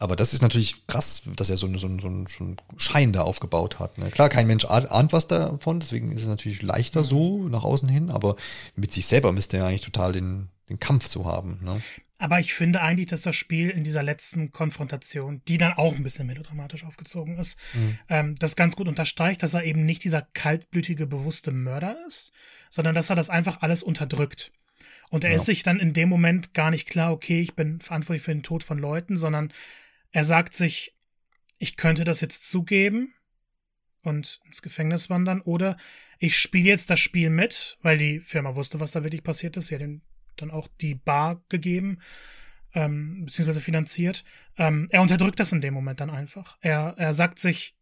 aber das ist natürlich krass, dass er so, so, so, so einen Schein da aufgebaut hat. Ne? Klar, kein Mensch ahnt was davon, deswegen ist es natürlich leichter so nach außen hin, aber mit sich selber müsste er eigentlich total den, den Kampf zu haben. Ne? Aber ich finde eigentlich, dass das Spiel in dieser letzten Konfrontation, die dann auch ein bisschen melodramatisch aufgezogen ist, mhm. ähm, das ganz gut unterstreicht, dass er eben nicht dieser kaltblütige, bewusste Mörder ist, sondern dass er das einfach alles unterdrückt. Und er ja. ist sich dann in dem Moment gar nicht klar, okay, ich bin verantwortlich für den Tod von Leuten, sondern er sagt sich, ich könnte das jetzt zugeben und ins Gefängnis wandern oder ich spiele jetzt das Spiel mit, weil die Firma wusste, was da wirklich passiert ist. Sie hat ihm dann auch die Bar gegeben, ähm, beziehungsweise finanziert. Ähm, er unterdrückt das in dem Moment dann einfach. Er, er sagt sich,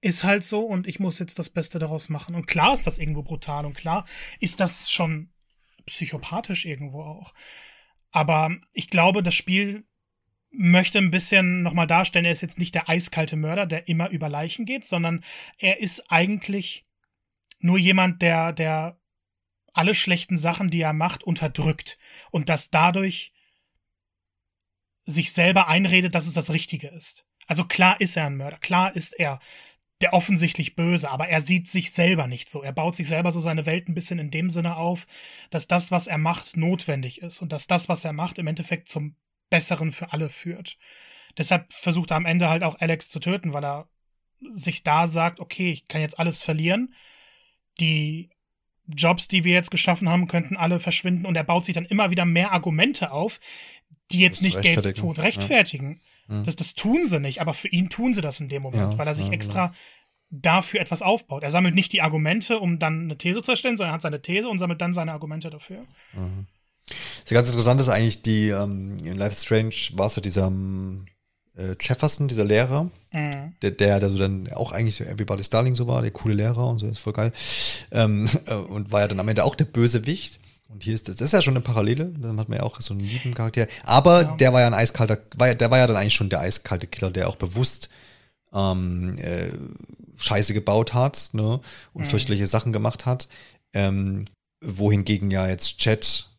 ist halt so und ich muss jetzt das Beste daraus machen. Und klar ist das irgendwo brutal und klar ist das schon psychopathisch irgendwo auch. Aber ich glaube, das Spiel möchte ein bisschen nochmal darstellen, er ist jetzt nicht der eiskalte Mörder, der immer über Leichen geht, sondern er ist eigentlich nur jemand, der, der alle schlechten Sachen, die er macht, unterdrückt und das dadurch sich selber einredet, dass es das Richtige ist. Also klar ist er ein Mörder, klar ist er der offensichtlich Böse, aber er sieht sich selber nicht so. Er baut sich selber so seine Welt ein bisschen in dem Sinne auf, dass das, was er macht, notwendig ist und dass das, was er macht, im Endeffekt zum Besseren für alle führt. Deshalb versucht er am Ende halt auch Alex zu töten, weil er sich da sagt, okay, ich kann jetzt alles verlieren. Die Jobs, die wir jetzt geschaffen haben, könnten alle verschwinden und er baut sich dann immer wieder mehr Argumente auf, die jetzt nicht Gates Tod rechtfertigen. Ja. Das, das tun sie nicht, aber für ihn tun sie das in dem Moment, ja, weil er sich ja, extra genau. dafür etwas aufbaut. Er sammelt nicht die Argumente, um dann eine These zu erstellen, sondern er hat seine These und sammelt dann seine Argumente dafür. Mhm. Das ganz interessant ist eigentlich, die ähm, in Life is Strange war es ja dieser ähm, äh, Jefferson, dieser Lehrer, mhm. der, der, der so dann auch eigentlich Everybody's Darling so war, der coole Lehrer und so, ist voll geil. Ähm, äh, und war ja dann am Ende auch der Bösewicht. Und hier ist das, das ist ja schon eine Parallele, dann hat man ja auch so einen lieben Charakter. Aber ja. der war ja ein eiskalter, war, der war ja dann eigentlich schon der eiskalte Killer, der auch bewusst ähm, äh, Scheiße gebaut hat, ne? Und mhm. fürchterliche Sachen gemacht hat. Ähm, wohingegen ja jetzt Chat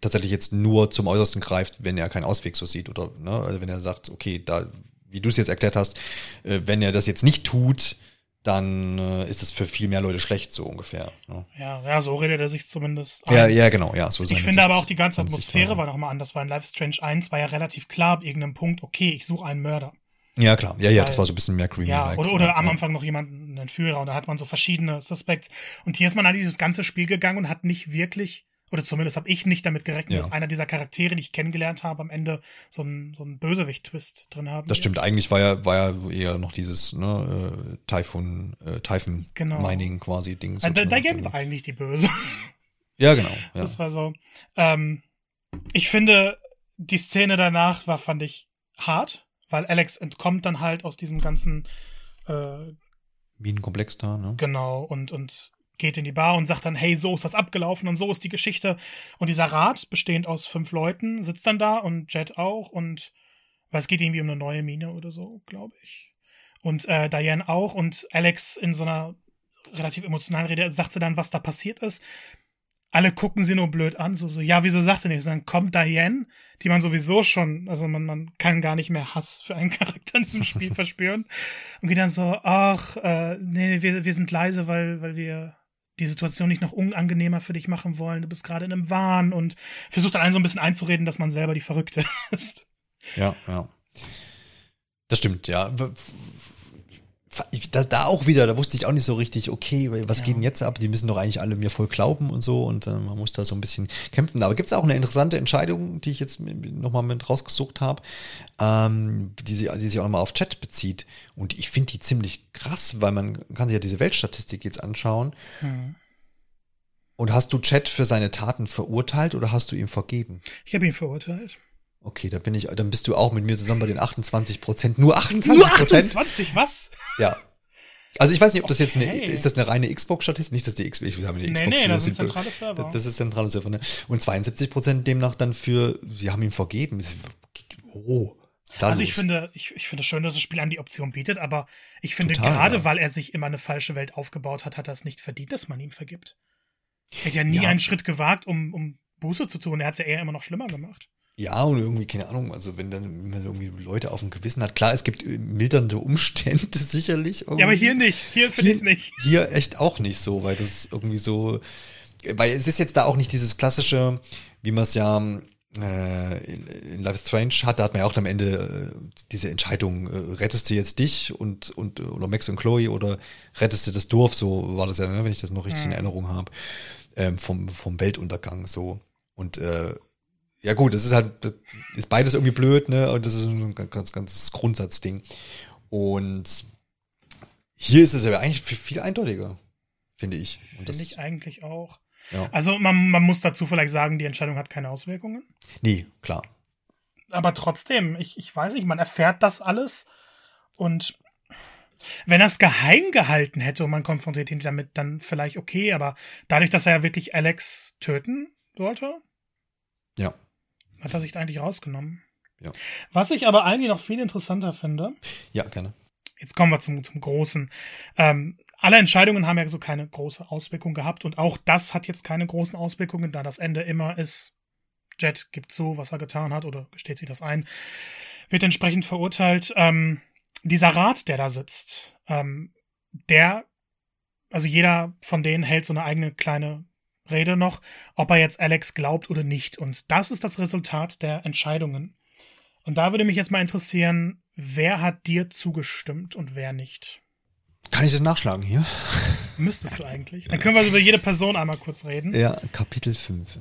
tatsächlich jetzt nur zum Äußersten greift, wenn er keinen Ausweg so sieht oder ne, also wenn er sagt, okay, da, wie du es jetzt erklärt hast, äh, wenn er das jetzt nicht tut, dann äh, ist es für viel mehr Leute schlecht, so ungefähr. Ne? Ja, ja, so redet er sich zumindest ein. Ja, ja, genau, ja. So ich finde aber auch die ganze Atmosphäre war nochmal anders, weil in Life Strange 1 war ja relativ klar ab irgendeinem Punkt, okay, ich suche einen Mörder. Ja, klar. Ja, ja, das war so ein bisschen mehr creamy. Ja, oder, oder ja, am Anfang noch jemanden, einen Führer, und da hat man so verschiedene Suspects. Und hier ist man eigentlich das ganze Spiel gegangen und hat nicht wirklich oder zumindest habe ich nicht damit gerechnet, ja. dass einer dieser Charaktere, die ich kennengelernt habe, am Ende so einen, so einen Bösewicht-Twist drin haben. Das stimmt, eigentlich war ja, war ja eher noch dieses ne, äh, Typhoon, äh, Typhon genau. Mining quasi Ding. So da, Diane war eigentlich die Böse. Ja, genau. Ja. Das war so. Ähm, ich finde, die Szene danach war, fand ich, hart, weil Alex entkommt dann halt aus diesem ganzen äh, Minenkomplex da, ne? Genau, und, und geht in die Bar und sagt dann, hey, so ist das abgelaufen und so ist die Geschichte. Und dieser Rat, bestehend aus fünf Leuten, sitzt dann da und Jet auch und weil es geht irgendwie um eine neue Mine oder so, glaube ich. Und äh, Diane auch und Alex in so einer relativ emotionalen Rede sagt sie dann, was da passiert ist alle gucken sie nur blöd an, so, so, ja, wieso sagt er nichts? Dann kommt Diane, die man sowieso schon, also man, man kann gar nicht mehr Hass für einen Charakter in diesem Spiel verspüren. Und geht dann so, ach, äh, nee, wir, wir sind leise, weil, weil wir die Situation nicht noch unangenehmer für dich machen wollen. Du bist gerade in einem Wahn und versucht dann einen so ein bisschen einzureden, dass man selber die Verrückte ist. Ja, ja. Das stimmt, ja da, da auch wieder, da wusste ich auch nicht so richtig, okay, was ja. geht denn jetzt ab? Die müssen doch eigentlich alle mir voll glauben und so und äh, man muss da so ein bisschen kämpfen. Aber gibt es auch eine interessante Entscheidung, die ich jetzt nochmal mit rausgesucht habe, ähm, die, sie, die sich auch nochmal auf Chat bezieht. Und ich finde die ziemlich krass, weil man kann sich ja diese Weltstatistik jetzt anschauen. Mhm. Und hast du Chat für seine Taten verurteilt oder hast du ihm vergeben? Ich habe ihn verurteilt. Okay, da bin ich, dann bist du auch mit mir zusammen bei den 28 Prozent. Nur 28 Prozent? Nur 28, was? Ja. Also ich weiß nicht, ob das okay. jetzt eine, ist das eine reine Xbox-Statistik? Nicht, dass die Xbox, ich habe eine Xbox. Nee, nee, das, sind zentrale Server. Das, das ist zentrale Server, ne? Und 72 Prozent demnach dann für, sie haben ihm vergeben. Oh. Also ich finde, ich, ich finde schön, dass das Spiel einem die Option bietet, aber ich finde Total, gerade, ja. weil er sich immer eine falsche Welt aufgebaut hat, hat er es nicht verdient, dass man ihm vergibt. Er hätte ja nie ja. einen Schritt gewagt, um, um Buße zu tun. Er hat es ja eher immer noch schlimmer gemacht. Ja, und irgendwie, keine Ahnung, also wenn dann wenn man irgendwie Leute auf dem Gewissen hat, klar, es gibt äh, mildernde Umstände sicherlich. Irgendwie. Ja, aber hier nicht, hier finde ich es nicht. Hier echt auch nicht so, weil das irgendwie so, weil es ist jetzt da auch nicht dieses klassische, wie man es ja äh, in, in Life is Strange hat, da hat man ja auch am Ende äh, diese Entscheidung, äh, rettest du jetzt dich und, und oder Max und Chloe oder rettest du das Dorf, so war das ja, ne, wenn ich das noch richtig mhm. in Erinnerung habe, ähm, vom, vom Weltuntergang so. Und äh, ja gut, das ist halt, das ist beides irgendwie blöd, ne? Und das ist ein ganz, ganz Grundsatzding. Und hier ist es aber eigentlich viel eindeutiger, finde ich. Finde ich eigentlich auch. Ja. Also man, man muss dazu vielleicht sagen, die Entscheidung hat keine Auswirkungen. Nee, klar. Aber trotzdem, ich, ich weiß nicht, man erfährt das alles und wenn er es geheim gehalten hätte und man konfrontiert ihn damit, dann vielleicht okay, aber dadurch, dass er ja wirklich Alex töten wollte, ja. Hat er sich eigentlich rausgenommen. Ja. Was ich aber eigentlich noch viel interessanter finde. Ja, gerne. Jetzt kommen wir zum, zum Großen. Ähm, alle Entscheidungen haben ja so keine große Auswirkung gehabt und auch das hat jetzt keine großen Auswirkungen, da das Ende immer ist, Jet gibt zu, was er getan hat oder gesteht sich das ein, wird entsprechend verurteilt. Ähm, dieser Rat, der da sitzt, ähm, der, also jeder von denen hält so eine eigene kleine Rede noch, ob er jetzt Alex glaubt oder nicht. Und das ist das Resultat der Entscheidungen. Und da würde mich jetzt mal interessieren, wer hat dir zugestimmt und wer nicht? Kann ich das nachschlagen hier? Müsstest du eigentlich. Dann können wir über jede Person einmal kurz reden. Ja, Kapitel 5.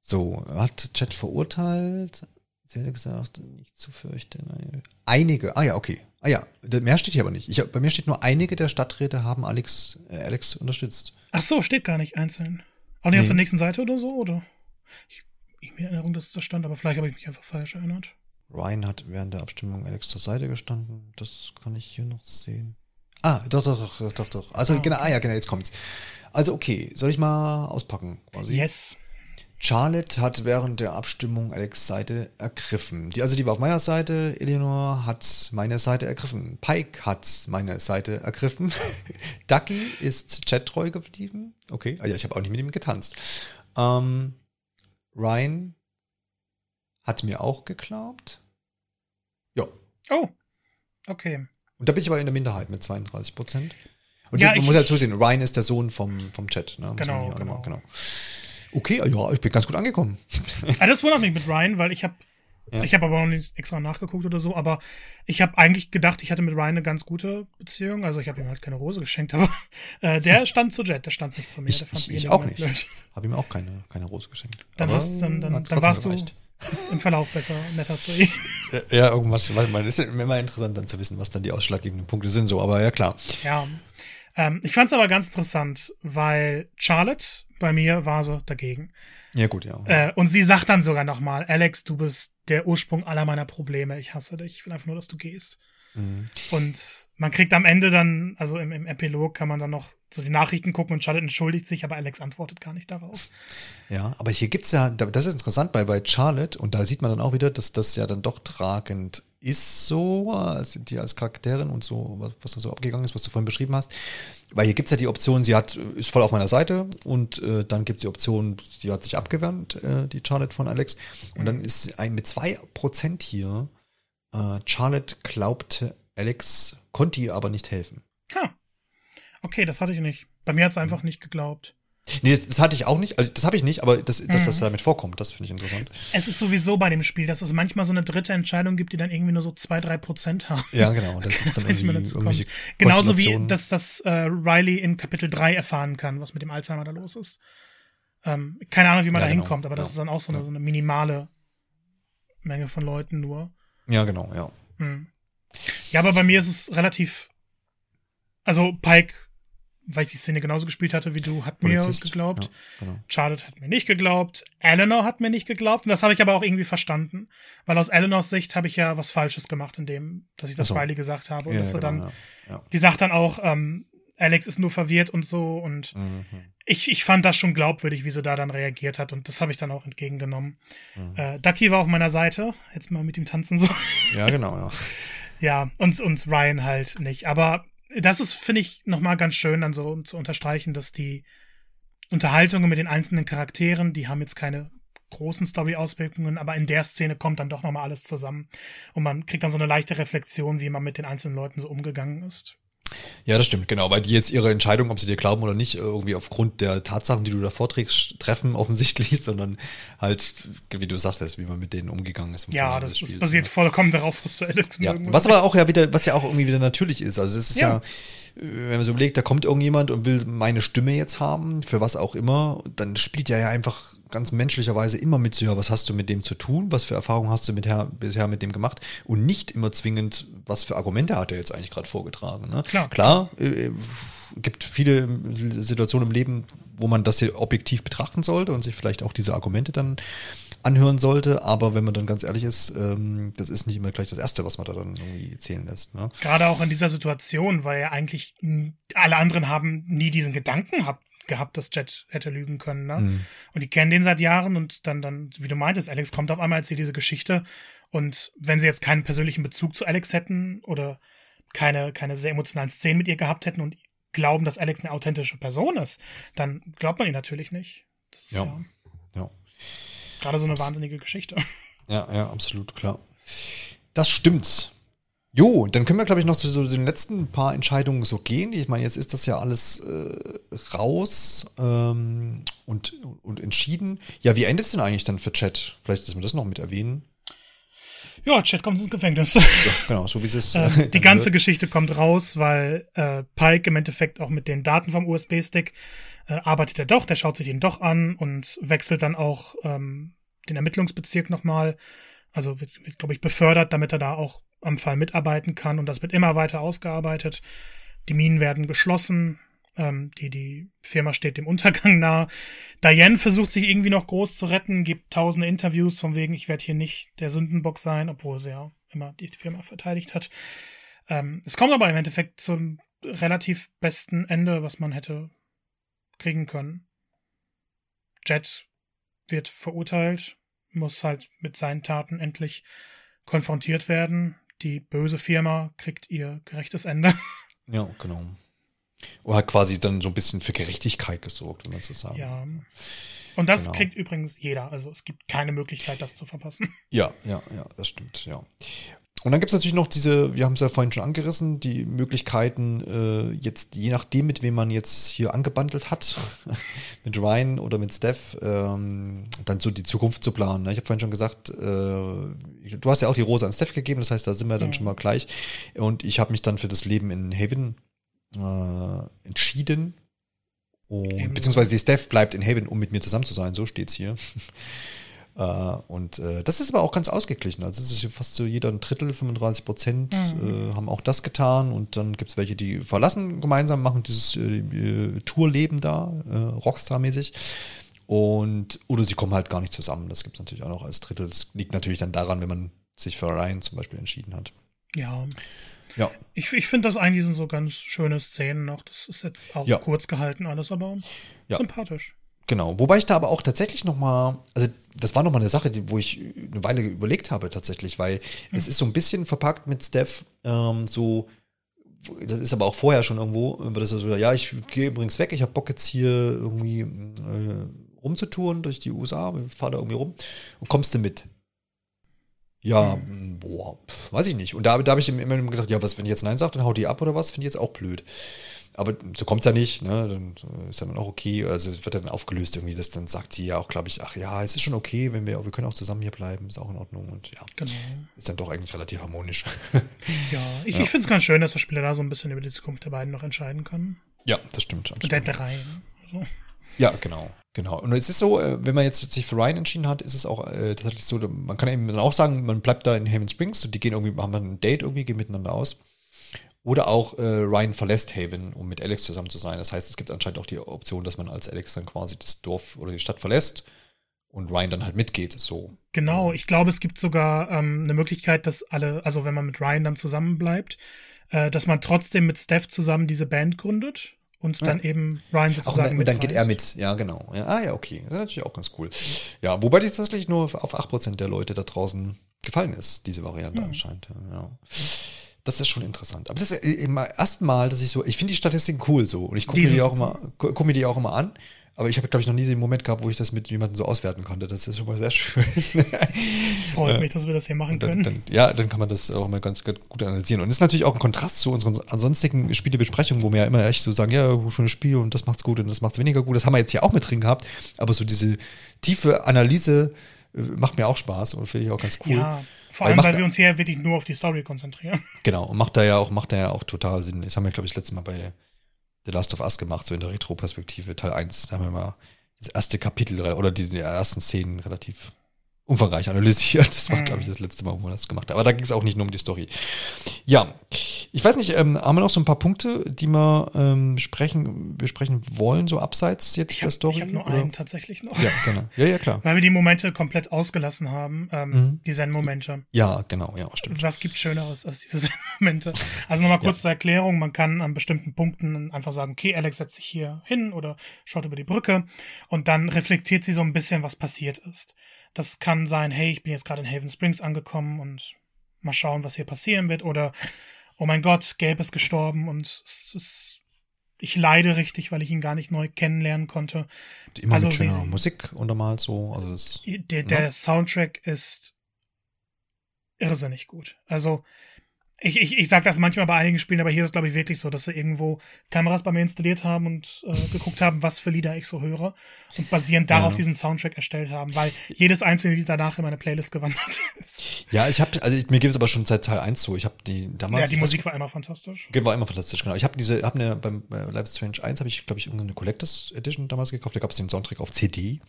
So, hat Chat verurteilt, Sie hätte gesagt, nicht zu fürchten. Einige, ah ja, okay. Ah ja, mehr steht hier aber nicht. Ich, bei mir steht nur, einige der Stadträte haben Alex, äh, Alex unterstützt. Ach so, steht gar nicht einzeln. Auch nicht nee. auf der nächsten Seite oder so, oder? Ich, ich mir Erinnerung, dass es da stand, aber vielleicht habe ich mich einfach falsch erinnert. Ryan hat während der Abstimmung Alex zur Seite gestanden. Das kann ich hier noch sehen. Ah, doch, doch, doch, doch, doch. Also, ah, genau, okay. genau, ah ja, genau, jetzt kommt's. Also, okay, soll ich mal auspacken, quasi? Yes. Charlotte hat während der Abstimmung Alex Seite ergriffen. Die, also die war auf meiner Seite, Eleanor hat meine Seite ergriffen. Pike hat meine Seite ergriffen. Ducky ist chattreu geblieben. Okay, ah ja, ich habe auch nicht mit ihm getanzt. Ähm, Ryan hat mir auch geglaubt. Ja. Oh, okay. Und da bin ich aber in der Minderheit mit 32 Prozent. Und ja, man muss ja zusehen, Ryan ist der Sohn vom, vom Chat. Ne? Genau, genau. genau. Okay, ja, ich bin ganz gut angekommen. ah, das wundert mich mit Ryan, weil ich habe ja. Ich habe aber auch nicht extra nachgeguckt oder so, aber ich habe eigentlich gedacht, ich hatte mit Ryan eine ganz gute Beziehung. Also ich habe ihm halt keine Rose geschenkt, aber äh, der stand zu Jet, der stand nicht zu mir. Ich, der fand ich, ich auch nicht. Habe ihm auch keine, keine Rose geschenkt. Dann, hast, dann, dann, dann warst gereicht. du im Verlauf besser, netter zu ihm. Ja, irgendwas, weil man ist immer interessant dann zu wissen, was dann die ausschlaggebenden Punkte sind, so, aber ja klar. Ja. Ähm, ich fand es aber ganz interessant, weil Charlotte bei mir war so dagegen. Ja, gut, ja. Äh, und sie sagt dann sogar nochmal, Alex, du bist der Ursprung aller meiner Probleme. Ich hasse dich. Ich will einfach nur, dass du gehst. Mhm. Und man kriegt am Ende dann, also im, im, Epilog kann man dann noch so die Nachrichten gucken und Charlotte entschuldigt sich, aber Alex antwortet gar nicht darauf. Ja, aber hier gibt's ja, das ist interessant bei, bei Charlotte und da sieht man dann auch wieder, dass das ja dann doch tragend ist so, als die als Charakterin und so, was, was da so abgegangen ist, was du vorhin beschrieben hast. Weil hier gibt's ja die Option, sie hat, ist voll auf meiner Seite und äh, dann gibt's die Option, sie hat sich abgewandt, äh, die Charlotte von Alex. Und dann ist ein mit zwei Prozent hier, äh, Charlotte glaubte, Alex konnte ihr aber nicht helfen. Ha. Okay, das hatte ich nicht. Bei mir hat's einfach nicht geglaubt. Nee, das, hatte ich auch nicht. Also das habe ich nicht, aber das, dass mhm. das damit vorkommt, das finde ich interessant. Es ist sowieso bei dem Spiel, dass es manchmal so eine dritte Entscheidung gibt, die dann irgendwie nur so zwei, drei Prozent haben. Ja, genau. Da gibt's dann irgendwie Genauso wie, dass das äh, Riley in Kapitel 3 erfahren kann, was mit dem Alzheimer da los ist. Ähm, keine Ahnung, wie man ja, da genau. hinkommt, aber das ja. ist dann auch so eine, so eine, minimale Menge von Leuten nur. Ja, genau, ja. Mhm. Ja, aber bei mir ist es relativ. Also Pike weil ich die Szene genauso gespielt hatte wie du, hat Polizist. mir geglaubt. Ja, genau. Charlotte hat mir nicht geglaubt. Eleanor hat mir nicht geglaubt. Und das habe ich aber auch irgendwie verstanden. Weil aus Eleanors Sicht habe ich ja was Falsches gemacht, in dem, dass ich das so. Riley gesagt habe. Und ja, dass genau, dann, ja. die sagt dann auch, ähm, Alex ist nur verwirrt und so. Und mhm. ich, ich fand das schon glaubwürdig, wie sie da dann reagiert hat. Und das habe ich dann auch entgegengenommen. Mhm. Äh, Ducky war auf meiner Seite. Jetzt mal mit ihm tanzen so. Ja, genau, ja. ja, und, und Ryan halt nicht. Aber das ist, finde ich, nochmal ganz schön, dann so zu unterstreichen, dass die Unterhaltungen mit den einzelnen Charakteren, die haben jetzt keine großen Story-Auswirkungen, aber in der Szene kommt dann doch nochmal alles zusammen und man kriegt dann so eine leichte Reflexion, wie man mit den einzelnen Leuten so umgegangen ist. Ja, das stimmt, genau, weil die jetzt ihre Entscheidung, ob sie dir glauben oder nicht, irgendwie aufgrund der Tatsachen, die du da vorträgst, treffen offensichtlich, sondern halt, wie du sagtest, wie man mit denen umgegangen ist. Ja, das, das basiert ne? vollkommen darauf, was du Alex ja. Was aber auch ja wieder, was ja auch irgendwie wieder natürlich ist. Also es ist ja, ja wenn man so überlegt, da kommt irgendjemand und will meine Stimme jetzt haben, für was auch immer, dann spielt ja ja einfach ganz menschlicherweise immer mit so, ja, was hast du mit dem zu tun, was für Erfahrungen hast du mit her, bisher mit dem gemacht und nicht immer zwingend, was für Argumente hat er jetzt eigentlich gerade vorgetragen. Ne? Klar, Klar äh, gibt viele Situationen im Leben, wo man das hier objektiv betrachten sollte und sich vielleicht auch diese Argumente dann anhören sollte, aber wenn man dann ganz ehrlich ist, ähm, das ist nicht immer gleich das Erste, was man da dann irgendwie zählen lässt. Ne? Gerade auch in dieser Situation, weil ja eigentlich alle anderen haben nie diesen Gedanken gehabt, gehabt, dass Jet hätte lügen können. Ne? Mhm. Und die kennen den seit Jahren und dann, dann, wie du meintest, Alex kommt auf einmal, erzählt diese Geschichte. Und wenn sie jetzt keinen persönlichen Bezug zu Alex hätten oder keine, keine sehr emotionalen Szenen mit ihr gehabt hätten und glauben, dass Alex eine authentische Person ist, dann glaubt man ihn natürlich nicht. ja. ja. ja. Gerade so eine Abs wahnsinnige Geschichte. Ja, ja, absolut, klar. Das stimmt. Jo, dann können wir, glaube ich, noch zu so den letzten paar Entscheidungen so gehen. Ich meine, jetzt ist das ja alles äh, raus ähm, und, und entschieden. Ja, wie endet es denn eigentlich dann für Chat? Vielleicht, dass wir das noch mit erwähnen. Ja, Chat kommt ins Gefängnis. Ja, genau, so wie es ist. Äh, die ganze wird. Geschichte kommt raus, weil äh, Pike im Endeffekt auch mit den Daten vom USB-Stick äh, arbeitet er doch, der schaut sich ihn doch an und wechselt dann auch ähm, den Ermittlungsbezirk nochmal. Also wird, wird glaube ich, befördert, damit er da auch am Fall mitarbeiten kann und das wird immer weiter ausgearbeitet. Die Minen werden geschlossen, ähm, die, die Firma steht dem Untergang nahe. Diane versucht sich irgendwie noch groß zu retten, gibt tausende Interviews von wegen, ich werde hier nicht der Sündenbock sein, obwohl sie ja immer die Firma verteidigt hat. Ähm, es kommt aber im Endeffekt zum relativ besten Ende, was man hätte kriegen können. Jet wird verurteilt, muss halt mit seinen Taten endlich konfrontiert werden die böse Firma kriegt ihr gerechtes Ende. Ja, genau. Oder hat quasi dann so ein bisschen für Gerechtigkeit gesorgt, wenn man so sagen. Ja. Und das genau. kriegt übrigens jeder. Also es gibt keine Möglichkeit, das zu verpassen. Ja, ja, ja, das stimmt, ja. Und dann gibt es natürlich noch diese, wir haben es ja vorhin schon angerissen, die Möglichkeiten, äh, jetzt je nachdem, mit wem man jetzt hier angebandelt hat, mit Ryan oder mit Steph, ähm, dann so die Zukunft zu planen. Ne? Ich habe vorhin schon gesagt, äh, du hast ja auch die Rose an Steph gegeben, das heißt, da sind wir dann ja. schon mal gleich. Und ich habe mich dann für das Leben in Haven äh, entschieden. Und, beziehungsweise die Steph bleibt in Haven, um mit mir zusammen zu sein, so steht's hier. Äh, und äh, das ist aber auch ganz ausgeglichen. Also es ist fast so jeder ein Drittel, 35 Prozent Mhm. äh, haben auch das getan. Und dann gibt es welche, die verlassen gemeinsam, machen dieses Tourleben da, Rockstar-mäßig. Und, oder sie kommen halt gar nicht zusammen. Das gibt es natürlich auch noch als Drittel. Das liegt natürlich dann daran, wenn man sich für Ryan zum Beispiel entschieden hat. Ja. Ja, Ich, ich finde das eigentlich sind so ganz schöne Szenen noch. Das ist jetzt auch Ja. kurz gehalten alles, aber Ja. sympathisch. Genau, wobei ich da aber auch tatsächlich noch mal, also das war noch mal eine Sache, die, wo ich eine Weile überlegt habe tatsächlich, weil es ist so ein bisschen verpackt mit Steph, ähm, so, das ist aber auch vorher schon irgendwo, das ist so, ja, ich gehe übrigens weg, ich habe Bock jetzt hier irgendwie äh, rumzutouren durch die USA, fahr da irgendwie rum und kommst du mit? Ja, mh, boah, weiß ich nicht. Und da, da habe ich immer gedacht, ja, was, wenn ich jetzt Nein sage, dann haut die ab oder was, finde ich jetzt auch blöd. Aber so kommt ja nicht, ne? Dann ist dann auch okay. Also es wird dann aufgelöst irgendwie, das dann sagt sie ja auch, glaube ich, ach ja, es ist schon okay, wenn wir, wir können auch zusammen hier bleiben, ist auch in Ordnung und ja, Genau. ist dann doch eigentlich relativ harmonisch. Ja, ich, ich finde es ganz schön, dass der Spieler da so ein bisschen über die Zukunft der beiden noch entscheiden kann. ja, das stimmt. Und der absolut. drei. So. Ja, genau. Genau. Und es ist so, äh, wenn man jetzt sich für Ryan entschieden hat, ist es auch äh, tatsächlich so, man kann eben dann auch sagen, man bleibt da in Haven Springs und die gehen irgendwie, haben ein Date irgendwie, gehen miteinander aus. Oder auch äh, Ryan verlässt Haven, um mit Alex zusammen zu sein. Das heißt, es gibt anscheinend auch die Option, dass man als Alex dann quasi das Dorf oder die Stadt verlässt und Ryan dann halt mitgeht. So. Genau, ich glaube, es gibt sogar ähm, eine Möglichkeit, dass alle, also wenn man mit Ryan dann zusammen bleibt, äh, dass man trotzdem mit Steph zusammen diese Band gründet und dann eben Ryan sozusagen und dann geht er mit. Ja, genau. Ja, ah, ja, okay. Das ist natürlich auch ganz cool. Ja, wobei das tatsächlich nur auf 8% der Leute da draußen gefallen ist, diese Variante anscheinend. Ja. Das ist schon interessant. Aber das ist im ersten Mal, dass ich so, ich finde die Statistiken cool so. Und ich gucke Die mir die auch immer, mir die auch immer an. Aber ich habe, glaube ich, noch nie den Moment gehabt, wo ich das mit jemandem so auswerten konnte. Das ist schon mal sehr schön. Es freut mich, dass wir das hier machen Dann, können. dann, ja, dann kann man das auch mal ganz, ganz gut analysieren. Und ist natürlich auch ein Kontrast zu unseren ansonstigen Spielebesprechungen, wo wir ja immer echt so sagen, ja, schönes Spiel und das macht's gut und das macht's weniger gut. Das haben wir jetzt hier auch mit drin gehabt. Aber so diese tiefe Analyse äh, macht mir auch Spaß und finde ich auch ganz cool. Ja, vor Weil allem, macht- weil wir uns hier wirklich nur auf die Story konzentrieren. Genau, und macht da ja auch, macht da ja auch total Sinn. Das haben wir, glaube ich, letztes Mal bei The Last of Us gemacht, so in der Retro-Perspektive, Teil 1. Da haben wir mal das erste Kapitel oder diese ersten Szenen relativ umfangreich analysiert. Das war, Mhm. glaube ich, das letzte Mal, wo wir das gemacht haben. Aber da ging es auch nicht nur um die Story. Ja, ich weiß nicht, ähm, haben wir noch so ein paar Punkte, die wir ähm, sprechen, besprechen wollen, so abseits jetzt Ich der habe Story? hab nur oder? einen tatsächlich noch. Ja, genau. Ja, ja, klar. Weil wir die Momente komplett ausgelassen haben, ähm, Mhm. die Zen-Momente. Ja, genau, ja, stimmt. Was gibt Schöneres als diese Zen-Momente? Also nochmal kurz zur Erklärung. Man kann an bestimmten Punkten einfach sagen, okay, Alex setzt sich hier hin oder schaut über die Brücke und dann reflektiert sie so ein bisschen, was passiert ist. Das kann sein, hey, ich bin jetzt gerade in Haven Springs angekommen und mal schauen, was hier passieren wird oder oh mein Gott, Gabe ist gestorben und es ist, ich leide richtig, weil ich ihn gar nicht neu kennenlernen konnte. Immer also mit schöner sie- Musik untermalt so. Also das, Der, der Soundtrack ist irrsinnig gut. Also, ich, ich, ich sage das manchmal bei einigen Spielen, aber hier ist es, glaube ich, wirklich so, dass sie irgendwo Kameras bei mir installiert haben und äh, geguckt haben, was für Lieder ich so höre und basierend darauf Ja. diesen Soundtrack erstellt haben, weil jedes einzelne Lied danach in meine Playlist gewandert ist. Ja, ich habe, also mir geht es aber schon seit Teil 1 so. Ich habe die damals. ja, die Musik war immer fantastisch. War immer fantastisch, genau. Ich habe diese, habe eine, beim äh, Life is Strange 1 habe ich, glaube ich, irgendeine Collectors Edition damals gekauft. Da gab es den Soundtrack auf CD.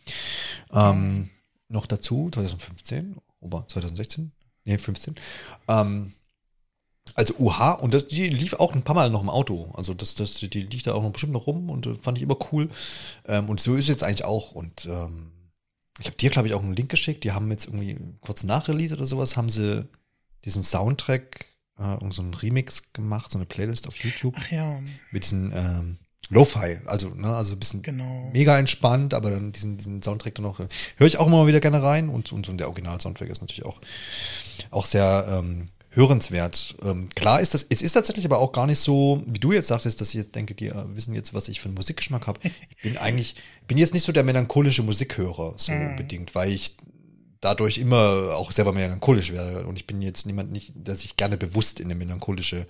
Ähm, noch dazu, 2015, oder 2016? Nee, 15. Ähm, also UH, und das, die lief auch ein paar Mal noch im Auto. Also das, das, die liegt da auch noch bestimmt noch rum und äh, fand ich immer cool. Ähm, und so ist es jetzt eigentlich auch. Und ähm, ich habe dir, glaube ich, auch einen Link geschickt. Die haben jetzt irgendwie kurz nach Release oder sowas, haben sie diesen Soundtrack, äh, so einen Remix gemacht, so eine Playlist auf YouTube Ach ja, mit diesen ähm, Lo-Fi, also, ne, also ein bisschen genau. mega entspannt, aber dann diesen, diesen Soundtrack dann noch, äh, höre ich auch immer wieder gerne rein und, und, und der Original-Soundtrack ist natürlich auch, auch sehr ähm, hörenswert. Ähm, klar ist das, es ist tatsächlich aber auch gar nicht so, wie du jetzt sagtest, dass ich jetzt denke, die äh, wissen jetzt, was ich für einen Musikgeschmack habe. Ich bin eigentlich, bin jetzt nicht so der melancholische Musikhörer, so Mhm. unbedingt, weil ich dadurch immer auch selber melancholisch werde und ich bin jetzt niemand nicht, der sich gerne bewusst in eine melancholische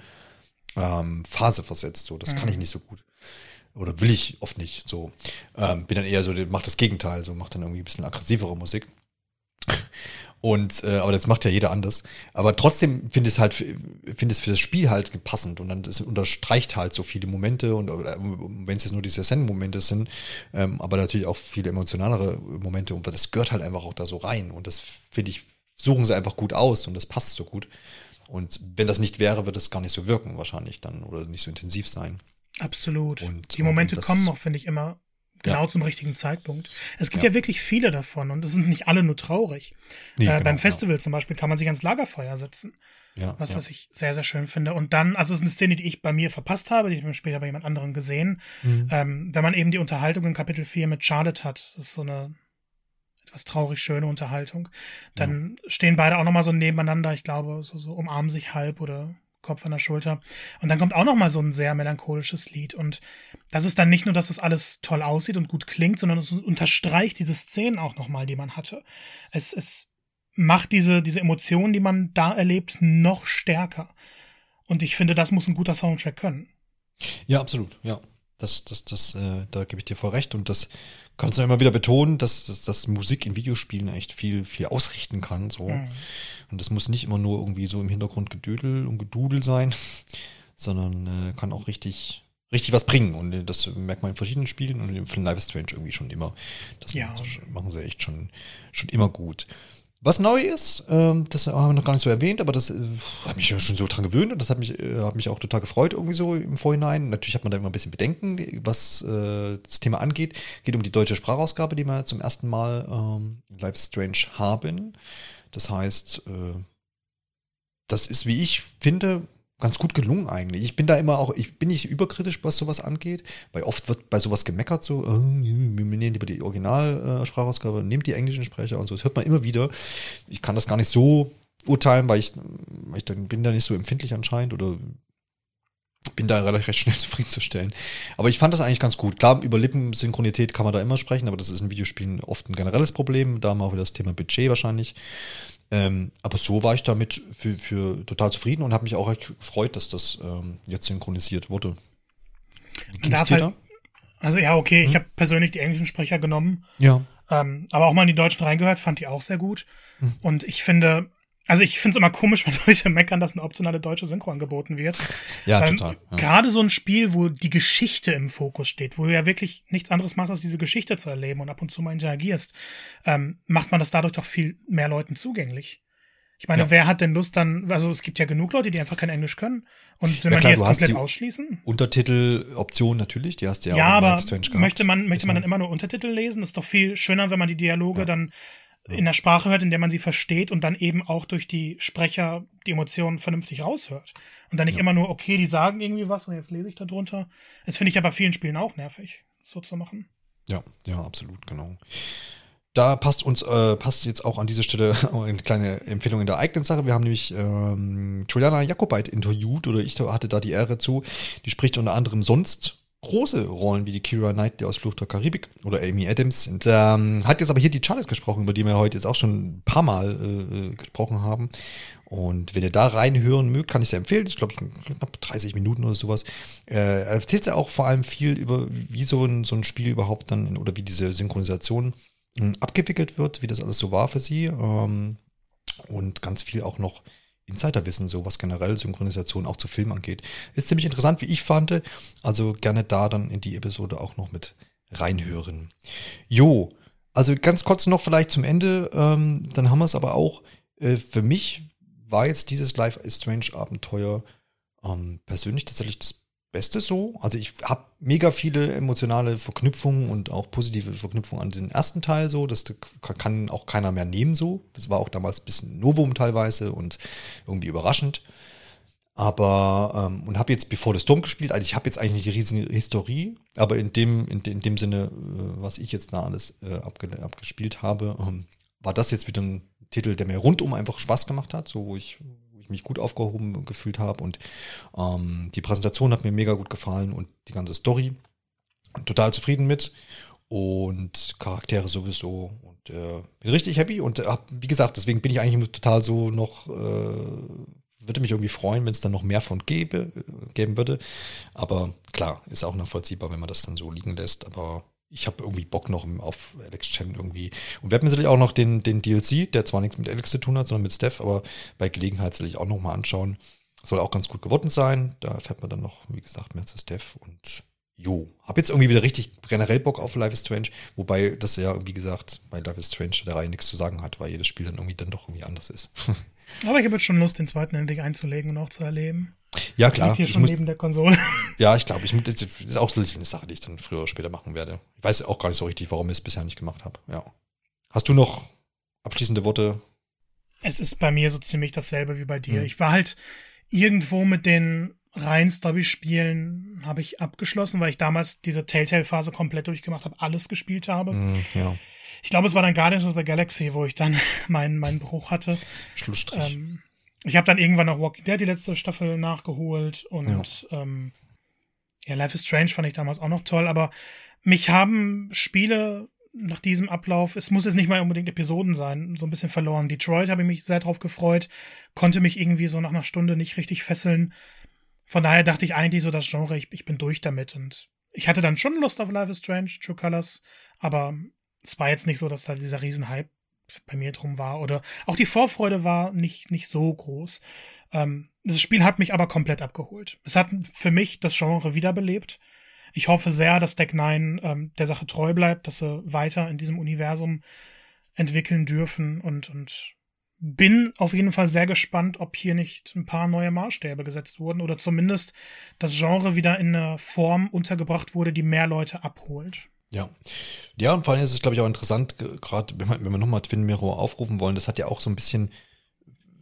ähm, Phase versetzt. So, das kann ich nicht so gut. Oder will ich oft nicht. So ähm, bin dann eher so, der macht das Gegenteil, so macht dann irgendwie ein bisschen aggressivere Musik. Und äh, aber das macht ja jeder anders. Aber trotzdem finde es halt, finde es für das Spiel halt passend und dann das unterstreicht halt so viele Momente und wenn es jetzt nur diese Zen-Momente sind, ähm, aber natürlich auch viele emotionalere Momente und das gehört halt einfach auch da so rein und das finde ich suchen sie einfach gut aus und das passt so gut. Und wenn das nicht wäre, würde es gar nicht so wirken wahrscheinlich dann oder nicht so intensiv sein. Absolut. Und, die Momente das, kommen auch, finde ich, immer genau ja. zum richtigen Zeitpunkt. Es gibt ja. ja. wirklich viele davon und es sind nicht alle nur traurig. Nee, äh, genau, beim Festival ja. zum Beispiel kann man sich ans Lagerfeuer setzen. Ja, was, was ich sehr, sehr schön finde. Und dann, also es ist eine Szene, die ich bei mir verpasst habe, die ich später bei jemand anderem gesehen. Mhm. Ähm, wenn man eben die Unterhaltung in Kapitel 4 mit Charlotte hat, das ist so eine etwas traurig schöne Unterhaltung. Dann ja. stehen beide auch nochmal so nebeneinander, ich glaube, so, so umarmen sich halb oder Kopf an der Schulter. Und dann kommt auch nochmal so ein sehr melancholisches Lied. Und das ist dann nicht nur, dass das alles toll aussieht und gut klingt, sondern es unterstreicht diese Szenen auch nochmal, die man hatte. Es, es macht diese, diese Emotionen, die man da erlebt, noch stärker. Und ich finde, das muss ein guter Soundtrack können. Ja, absolut, ja. Das, das, das, äh, da gebe ich dir voll recht. Und das kannst du immer wieder betonen, dass, dass, dass Musik in Videospielen echt viel, viel ausrichten kann. So. Mhm. Und das muss nicht immer nur irgendwie so im Hintergrund gedödel und gedudel sein, sondern äh, kann auch richtig, richtig was bringen. Und das merkt man in verschiedenen Spielen und in Life is Strange irgendwie schon immer. Das ja. machen sie echt schon, schon immer gut. Was neu ist, ähm, das haben wir noch gar nicht so erwähnt, aber das äh, hat mich ja schon so dran gewöhnt und das hat mich, äh, hat mich auch total gefreut irgendwie so im Vorhinein. Natürlich hat man da immer ein bisschen Bedenken, was äh, das Thema angeht. Geht um die deutsche Sprachausgabe, die wir zum ersten Mal ähm, in Life Strange haben. Das heißt, das ist, wie ich finde, ganz gut gelungen eigentlich. Ich bin da immer auch, ich bin nicht überkritisch, was sowas angeht, weil oft wird bei sowas gemeckert, so, oh, wir nehmen lieber die Originalsprachausgabe, nehmt die englischen Sprecher und so. Das hört man immer wieder. Ich kann das gar nicht so urteilen, weil ich, weil ich dann bin da nicht so empfindlich anscheinend oder bin da relativ recht schnell zufriedenzustellen. Aber ich fand das eigentlich ganz gut. Klar, über Lippensynchronität kann man da immer sprechen, aber das ist in Videospielen oft ein generelles Problem. Da haben wir auch wieder das Thema Budget wahrscheinlich. Ähm, aber so war ich damit für, für total zufrieden und habe mich auch gefreut, dass das ähm, jetzt synchronisiert wurde. Halt, also ja, okay, hm? ich habe persönlich die englischen Sprecher genommen. Ja. Ähm, aber auch mal in die Deutschen reingehört, fand die auch sehr gut. Hm. Und ich finde, also ich finde es immer komisch, wenn Leute meckern, dass eine optionale deutsche Synchro angeboten wird. Ja, ähm, total. Ja. Gerade so ein Spiel, wo die Geschichte im Fokus steht, wo du ja wirklich nichts anderes machst, als diese Geschichte zu erleben und ab und zu mal interagierst, ähm, macht man das dadurch doch viel mehr Leuten zugänglich. Ich meine, ja. wer hat denn Lust dann, also es gibt ja genug Leute, die einfach kein Englisch können. Und wenn ja, man klar, die jetzt komplett ausschließen? Untertiteloption natürlich, die hast du ja, ja auch aber möchte man, möchte man dann immer nur Untertitel lesen? Ist doch viel schöner, wenn man die Dialoge ja. dann in der Sprache hört, in der man sie versteht und dann eben auch durch die Sprecher die Emotionen vernünftig raushört. Und dann nicht ja. immer nur, okay, die sagen irgendwie was und jetzt lese ich da drunter. Das finde ich aber vielen Spielen auch nervig, so zu machen. Ja, ja, absolut, genau. Da passt uns, äh, passt jetzt auch an dieser Stelle eine kleine Empfehlung in der eigenen Sache. Wir haben nämlich ähm, Juliana Jakobait interviewt oder ich hatte da die Ehre zu. Die spricht unter anderem sonst große Rollen wie die Kira Knightley aus Flucht der Karibik oder Amy Adams. Und ähm, hat jetzt aber hier die Charlotte gesprochen, über die wir heute jetzt auch schon ein paar Mal äh, äh gesprochen haben. Und wenn ihr da reinhören mögt, kann ich sehr empfehlen. Ist, glaube ich, knapp 30 Minuten oder sowas. Äh, erzählt sie auch vor allem viel über, wie so ein, so ein Spiel überhaupt dann, oder wie diese Synchronisation äh, abgewickelt wird, wie das alles so war für sie. Ähm, und ganz viel auch noch Insiderwissen, so was generell Synchronisation auch zu Film angeht. Ist ziemlich interessant, wie ich fand. Also gerne da dann in die Episode auch noch mit reinhören. Jo, also ganz kurz noch vielleicht zum Ende, ähm, dann haben wir es aber auch. Äh, für mich war jetzt dieses Life is Strange Abenteuer ähm, persönlich tatsächlich das Beste so. Also ich habe mega viele emotionale Verknüpfungen und auch positive Verknüpfungen an den ersten Teil so. Das kann auch keiner mehr nehmen so. Das war auch damals ein bisschen Novum teilweise und irgendwie überraschend. Aber, ähm, und habe jetzt Before the Storm gespielt. Also ich habe jetzt eigentlich die riesige Historie, aber in dem, in, in dem Sinne, äh, was ich jetzt da alles äh, abge, abgespielt habe, ähm, war das jetzt wieder ein Titel, der mir rundum einfach Spaß gemacht hat, so wo ich ich mich gut aufgehoben gefühlt habe. Und ähm, die Präsentation hat mir mega gut gefallen und die ganze Story. Total zufrieden mit. Und Charaktere sowieso. Und äh, bin richtig happy. Und äh, wie gesagt, deswegen bin ich eigentlich total so noch. Äh, würde mich irgendwie freuen, wenn es dann noch mehr von gäbe, geben würde. Aber klar, ist auch nachvollziehbar, wenn man das dann so liegen lässt. Aber ich habe irgendwie Bock noch auf Alex Chen irgendwie. Und wir haben sicherlich auch noch den, den DLC, der zwar nichts mit Alex zu tun hat, sondern mit Steph, aber bei Gelegenheit soll ich auch noch mal anschauen. Soll auch ganz gut geworden sein. Da erfährt man dann noch, wie gesagt, mehr zu Steph und jo, hab jetzt irgendwie wieder richtig generell Bock auf Life is Strange, wobei das ja, wie gesagt, bei Life is Strange der Reihe nichts zu sagen hat, weil jedes Spiel dann irgendwie dann doch irgendwie anders ist. Aber ich habe jetzt schon Lust, den zweiten endlich einzulegen und auch zu erleben. Ja, klar. Liegt hier schon muss, neben der Konsole. Ja, ich glaube, ich, das ist auch so eine Sache, die ich dann früher oder später machen werde. Ich weiß auch gar nicht so richtig, warum ich es bisher nicht gemacht habe. Ja. Hast du noch abschließende Worte? Es ist bei mir so ziemlich dasselbe wie bei dir. Hm. Ich war halt irgendwo mit den rein Story-Spielen habe ich abgeschlossen, weil ich damals diese Telltale-Phase komplett durchgemacht habe, alles gespielt habe. Mm, ja. Ich glaube, es war dann Guardians of the Galaxy, wo ich dann meinen, meinen Bruch hatte. Schlussstrich. Ähm, ich habe dann irgendwann noch Walking Dead die letzte Staffel nachgeholt und ja. Ähm, ja, Life is Strange fand ich damals auch noch toll, aber mich haben Spiele nach diesem Ablauf, es muss jetzt nicht mal unbedingt Episoden sein, so ein bisschen verloren. Detroit habe ich mich sehr drauf gefreut, konnte mich irgendwie so nach einer Stunde nicht richtig fesseln. Von daher dachte ich eigentlich so das Genre, ich, ich bin durch damit und ich hatte dann schon Lust auf Life is Strange, True Colors, aber es war jetzt nicht so, dass da dieser Riesenhype bei mir drum war. Oder auch die Vorfreude war nicht, nicht so groß. Ähm, das Spiel hat mich aber komplett abgeholt. Es hat für mich das Genre wiederbelebt. Ich hoffe sehr, dass Deck 9 ähm, der Sache treu bleibt, dass sie weiter in diesem Universum entwickeln dürfen und, und bin auf jeden Fall sehr gespannt, ob hier nicht ein paar neue Maßstäbe gesetzt wurden oder zumindest das Genre wieder in eine Form untergebracht wurde, die mehr Leute abholt. Ja. Ja, und vor allem ist es, glaube ich, auch interessant, gerade wenn, wenn wir nochmal Twin Mirror aufrufen wollen, das hat ja auch so ein bisschen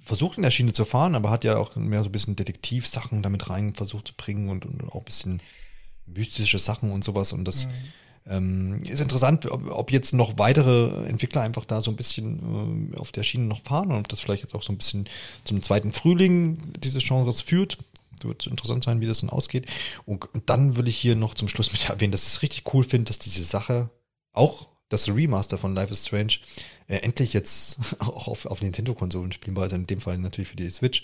versucht in der Schiene zu fahren, aber hat ja auch mehr so ein bisschen Detektivsachen damit rein versucht zu bringen und, und auch ein bisschen mystische Sachen und sowas. Und das mhm. ähm, ist interessant, ob, ob, jetzt noch weitere Entwickler einfach da so ein bisschen äh, auf der Schiene noch fahren und ob das vielleicht jetzt auch so ein bisschen zum zweiten Frühling dieses Genres führt wird interessant sein, wie das dann ausgeht. Und, dann will ich hier noch zum Schluss mit erwähnen, dass ich es richtig cool finde, dass diese Sache auch das Remaster von Life is Strange äh, endlich jetzt auch auf, auf Nintendo-Konsolen spielbar ist, in dem Fall natürlich für die Switch,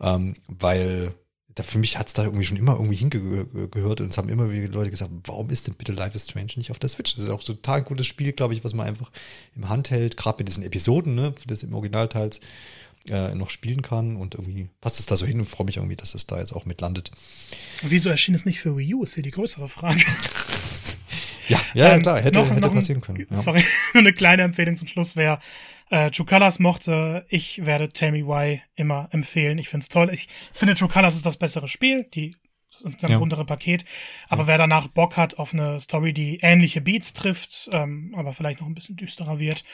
ähm, weil da, für mich hat es da irgendwie schon immer irgendwie hingehört und es haben immer wieder Leute gesagt, warum ist denn bitte Life is Strange nicht auf der Switch? Das ist auch total ein gutes Spiel, glaube ich, was man einfach im Hand hält, gerade mit diesen Episoden, ne, das im Originalteils äh, noch spielen kann und irgendwie passt es da so hin und freue mich irgendwie, dass es da jetzt auch mit landet. Wieso erschien es nicht für Wii U, ist hier die größere Frage. ja, ja, ähm, klar, hätte, noch, hätte noch passieren können. Ja. Sorry, nur eine kleine Empfehlung zum Schluss wäre, äh, True Colors mochte, ich werde Tell Me Why immer empfehlen. Ich finde es toll. Ich finde True Colors ist das bessere Spiel, die ist ein ja. rundere Paket. Aber ja. wer danach Bock hat auf eine Story, die ähnliche Beats trifft, ähm, aber vielleicht noch ein bisschen düsterer wird,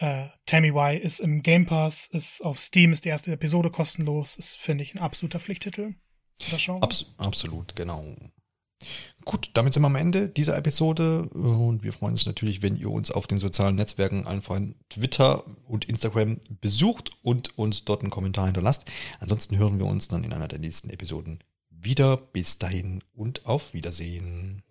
äh, Tammy Y ist im Game Pass, ist auf Steam, ist die erste Episode kostenlos, ist, finde ich, ein absoluter Pflichttitel. Abs absolut, genau. Gut, damit sind wir am Ende dieser Episode und wir freuen uns natürlich, wenn ihr uns auf den sozialen Netzwerken, allen voran Twitter und Instagram besucht und uns dort einen Kommentar hinterlasst. Ansonsten hören wir uns dann in einer der nächsten Episoden wieder. Bis dahin und auf Wiedersehen.